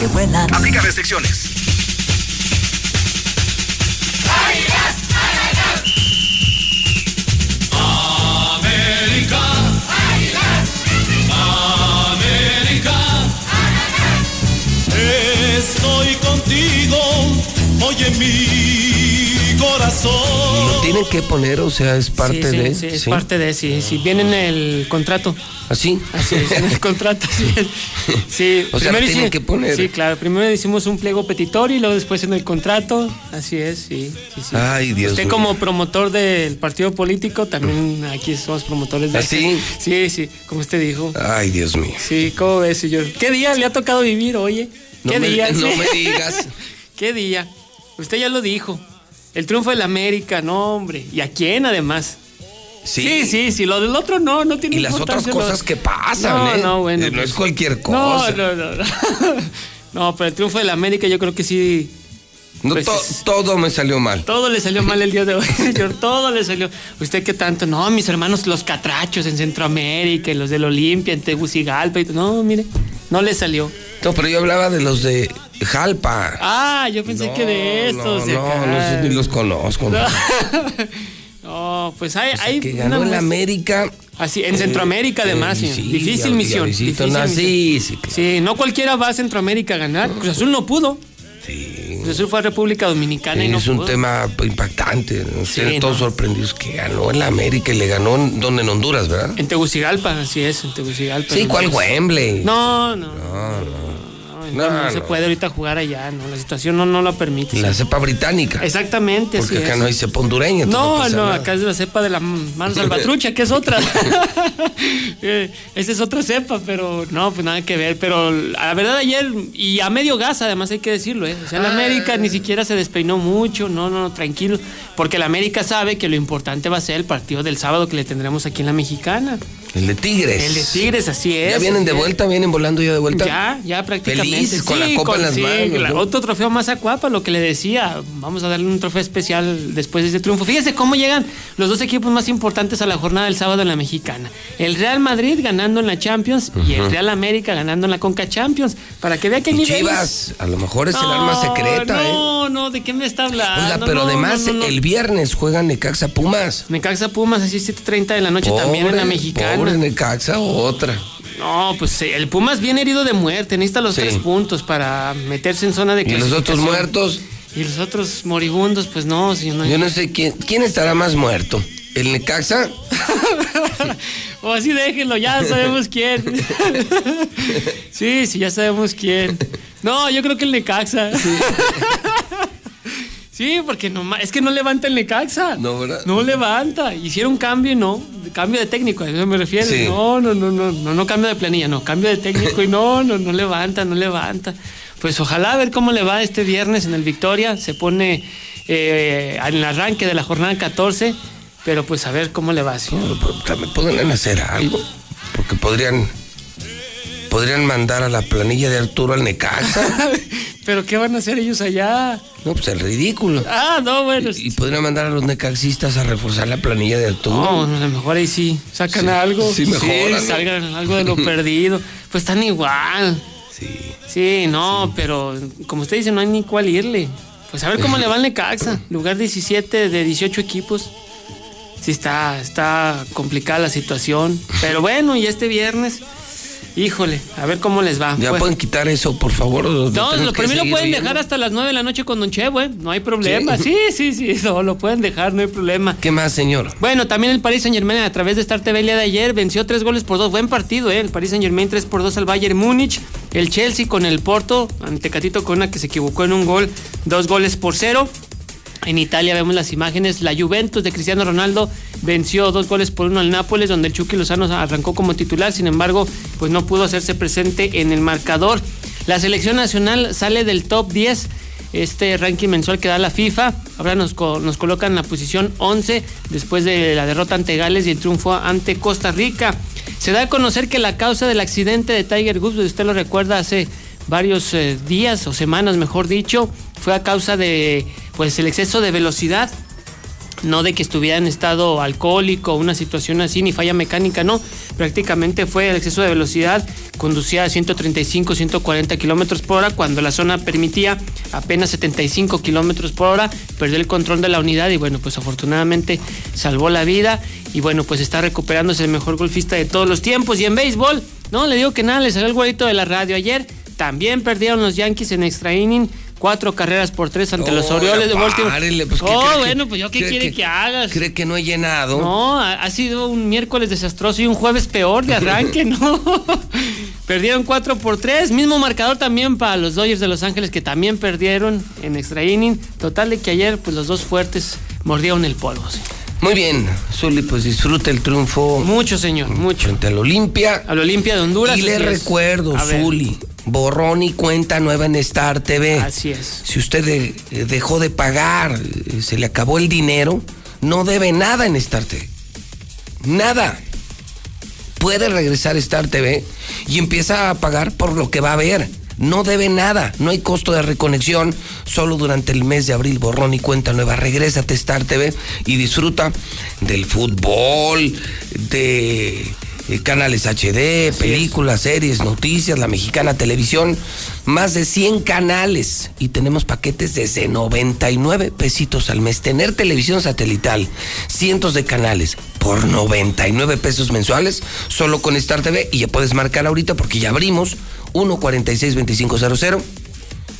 que vuelan. Aplica restricciones. América. Estoy contigo, oye mi corazón. Lo tienen que poner, o sea, es parte sí, sí, de. sí, es parte de, sí, sí, viene en el contrato. ¿Así? Así es, en el contrato, sí. es. Sí, O sea, lo tienen que poner. Sí, claro, primero hicimos un pliego petitorio y luego después en el contrato, así es, sí, sí, sí. Ay, Dios Usted mío. como promotor del partido político, también aquí somos promotores de... ¿Ah, sí? Sí, sí, como usted dijo. Ay, Dios mío. Sí, ¿cómo ves, señor? ¿Qué día le ha tocado vivir, oye? No ¿Qué me- día? no Sí. me digas. ¿Qué día? Usted ya lo dijo. El triunfo del América, no, hombre. ¿Y a quién, además? Sí. sí, sí, sí, Lo del otro no, no tiene Y las otras lo- cosas que pasan, no, ¿eh? No, bueno. No pues- es cualquier No, cosa. no, no. No, No, pero el triunfo del América yo creo que sí. No, pues to- es- todo me salió mal. Todo le salió mal el día de hoy, señor. Todo le salió. ¿Usted qué tanto? No, mis hermanos, los catrachos en Centroamérica y los del Olimpia en Tegucigalpa. Y... No, mire, no le salió. No, pero yo hablaba de los de Jalpa. Ah, yo pensé que de estos. No, de no, sé, ni los conozco. No. No, pues hay, hay que ganó muestra- América. Así, en Centroamérica Eh, además, eh, sí. sí, difícil misión. difícil no, misión. sí, sí, Sí, no cualquiera va a Centroamérica a ganar. Cruz Azul no pudo. Cruz Azul fue a República Dominicana y no es un pudo. tema impactante. Sí, todos no. sorprendidos que ganó el América y le ganó en, ¿dónde? en Honduras, ¿verdad? En Tegucigalpa, así es, en Tegucigalpa. Sí, en ¿cuál. Wembley? No, no. No, no. No, No, no se puede ahorita jugar allá, no, la situación no, no lo permite. La cepa británica. Exactamente, Porque así acá es. no hay cepa hondureña. No, no, nada. acá es la cepa de la mano salvatrucha, que es otra. Esa es otra cepa, pero no, pues nada que ver. Pero la verdad ayer, y a medio gas además hay que decirlo, ¿eh? O sea, el Ah. América ni siquiera se despeinó mucho, no, no, tranquilo. Porque el América sabe que lo importante va a ser el partido del sábado que le tendremos aquí en la Mexicana. El de Tigres. El de Tigres, así es. ¿Ya vienen de vuelta? ¿Vienen volando ya de vuelta? Ya, ya prácticamente. Con la copa en las sí, manos, la- ¿no? Otro trofeo más a Cuapa, lo que le decía. Vamos a darle un trofeo especial después de ese triunfo. Fíjese cómo llegan los dos equipos más importantes a la jornada del sábado en la mexicana. El Real Madrid ganando en la Champions y el. Real América ganando en la Conca Champions. Para que vea que Y niveles. Chivas, a lo mejor es el No, arma secreta, ¿eh? No, no, ¿de qué me está hablando? Oiga, pero No, además no, no, no. el viernes juegan Necaxa Pumas. Necaxa Pumas, así 7.30 de la noche también en la mexicana. Pobre Necaxa, otra. No, pues eh, el Pumas viene herido de muerte, necesita los Sí. tres puntos para meterse en zona de ¿Y los otros muertos? Y los otros moribundos, pues no, señor. no- Yo no sé quién, quién estará más muerto. ¿El Necaxa? O así déjenlo, ya sabemos quién. sí, sí, ya sabemos quién. No, yo creo que el Necaxa. Sí, Sí, porque no, es que no levanta el Necaxa. No, ¿verdad? No levanta. Hicieron cambio y no. Cambio de técnico, a eso me refiero. Sí. No, no, no, no, no, no cambio de planilla, no. Cambio de técnico y no, no, no levanta, no levanta. Pues ojalá a ver cómo le va este viernes en el Victoria. Se pone eh, en el arranque de la jornada 14. Pero pues a ver cómo le va. ¿sí? También podrían hacer algo. Porque podrían. Podrían mandar a la planilla de Arturo al Necaxa. Pero ¿qué van a hacer ellos allá? No, pues el ridículo. Ah, no, bueno. Y podrían mandar a los necaxistas a reforzar la planilla de Arturo. No, a lo mejor ahí sí sacan Sí, algo. sí mejoran, ¿no? salgan algo de lo perdido. Pues están igual. Sí. Sí, no, pero como usted dice, no hay ni cuál irle. Pues a ver cómo le va al Necaxa. Lugar 17 de 18 equipos. Sí, está, está complicada la situación. Pero bueno, y este viernes, híjole, a ver cómo les va. Ya Pues- pueden quitar eso, por favor. no, lo, seguir pueden viendo. dejar hasta las 9 de la noche con Don Chevo, ¿eh? No hay problema. Sí. Sí, sí, sí, no, lo pueden dejar, no hay problema. ¿Qué más, señor? Bueno, también el Paris Saint Germain a través de Star TV el día de ayer venció tres goles por dos. Buen partido, ¿eh? El Paris Saint Germain 3 por 2 al Bayern Múnich. El Chelsea con el Porto, ante Catito Corona que se equivocó en un gol, dos goles por cero. En Italia vemos las imágenes. La Juventus de Cristiano Ronaldo venció dos goles por uno al Nápoles, donde el Chucky Lozano arrancó como titular. Sin embargo, pues no pudo hacerse presente en el marcador. La selección nacional sale del top 10 este ranking mensual que da la FIFA. Ahora nos, nos colocan en la posición 11 después de la derrota ante Gales y el triunfo ante Costa Rica. Se da a conocer que la causa del accidente de Tiger Woods, usted lo recuerda hace varios eh, días o semanas, mejor dicho, fue a causa de pues el exceso de velocidad no de que estuviera en estado alcohólico una situación así, ni falla mecánica, no. Prácticamente fue el exceso de velocidad, conducía a 135, 140 kilómetros por hora, cuando la zona permitía apenas 75 kilómetros por hora, perdió el control de la unidad y bueno, pues afortunadamente salvó la vida y bueno, pues está recuperándose el mejor golfista de todos los tiempos. Y en béisbol, no, le digo que nada, le salió el golito de la radio ayer. También perdieron los Yankees en extra inning. Cuatro carreras por tres ante los Orioles de Baltimore. párele, pues, ¿qué oh, bueno, pues yo qué quiere que- que, hagas. ¿Cree que no he llenado? No, ha, ha sido un miércoles desastroso y un jueves peor de arranque, ¿no? perdieron 4 por 3. Mismo marcador también para los Dodgers de Los Ángeles que también perdieron en extra inning. Total de que ayer, pues los dos fuertes mordieron el polvo. sí. Muy bien, Zuli, pues disfruta el triunfo. Mucho, señor, mucho. Frente al Olimpia. Al Olimpia de Honduras. Y le recuerdo, Zuli, borrón y cuenta nueva en Star TV. Así es. Si usted de- eh, dejó de pagar, eh, se le acabó el dinero, no debe nada en Star TV. Nada. Puede regresar a Star TV y empieza a pagar por lo que va a ver. No debe nada, no hay costo de reconexión, solo durante el mes de abril, borrón y cuenta nueva. Regrésate a Star TV y disfruta del fútbol, de eh, canales HD, películas, series, noticias, la mexicana televisión, más de 100 canales y tenemos paquetes desde 99 pesitos al mes. Tener televisión satelital, cientos de canales por 99 pesos mensuales, solo con Star TV y ya puedes marcar ahorita porque ya abrimos 146-2500,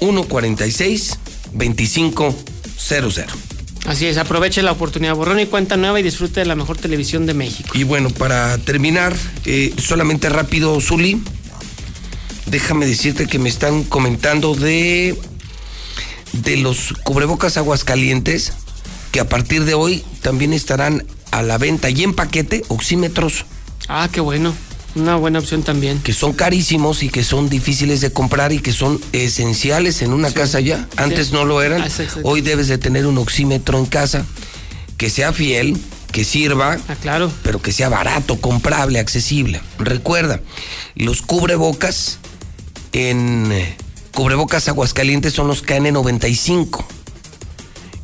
146-2500. Así es, aproveche la oportunidad, borrón y cuenta nueva y disfrute de la mejor televisión de México. Y bueno, para terminar, eh, solamente rápido, Zuli, déjame decirte que me están comentando de, de los cubrebocas aguascalientes, que a partir de hoy también estarán a la venta y en paquete oxímetros. Ah, qué bueno. Una buena opción también. Que son carísimos y que son difíciles de comprar y que son esenciales en una casa ya. Antes Sí. no lo eran. Ah. Hoy debes de tener un oxímetro en casa que sea fiel, que sirva, Ah, claro. pero que sea barato, comprable, accesible. Recuerda, los cubrebocas en eh, cubrebocas aguascalientes son los KN95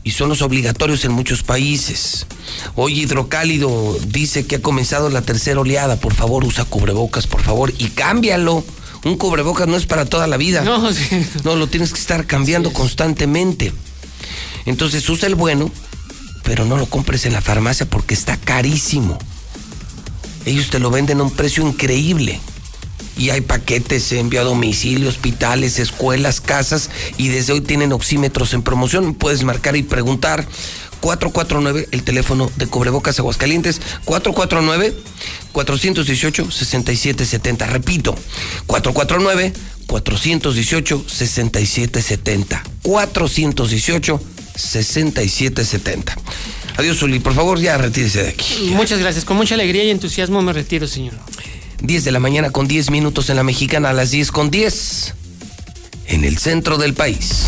y son los obligatorios en muchos países. Hoy Hidrocálido dice que ha comenzado la tercera oleada. Por favor, usa cubrebocas, por favor, y cámbialo. Un cubrebocas no es para toda la vida. No, sí. No, lo tienes que estar cambiando constantemente. Entonces usa el bueno, pero no lo compres en la farmacia porque está carísimo. Ellos te lo venden a un precio increíble. Y hay paquetes envío a domicilio, hospitales, escuelas, casas y desde hoy tienen oxímetros en promoción. Puedes marcar y preguntar. 449, el teléfono de Cubrebocas Aguascalientes, 449-418-6770. Repito, 449-418-6770. 6770. Adiós, Uli. Por favor, ya retírese de aquí. Muchas gracias. Con mucha alegría y entusiasmo me retiro, señor. 10 de la mañana con 10 minutos en la mexicana, a las 10 con 10 en el centro del país.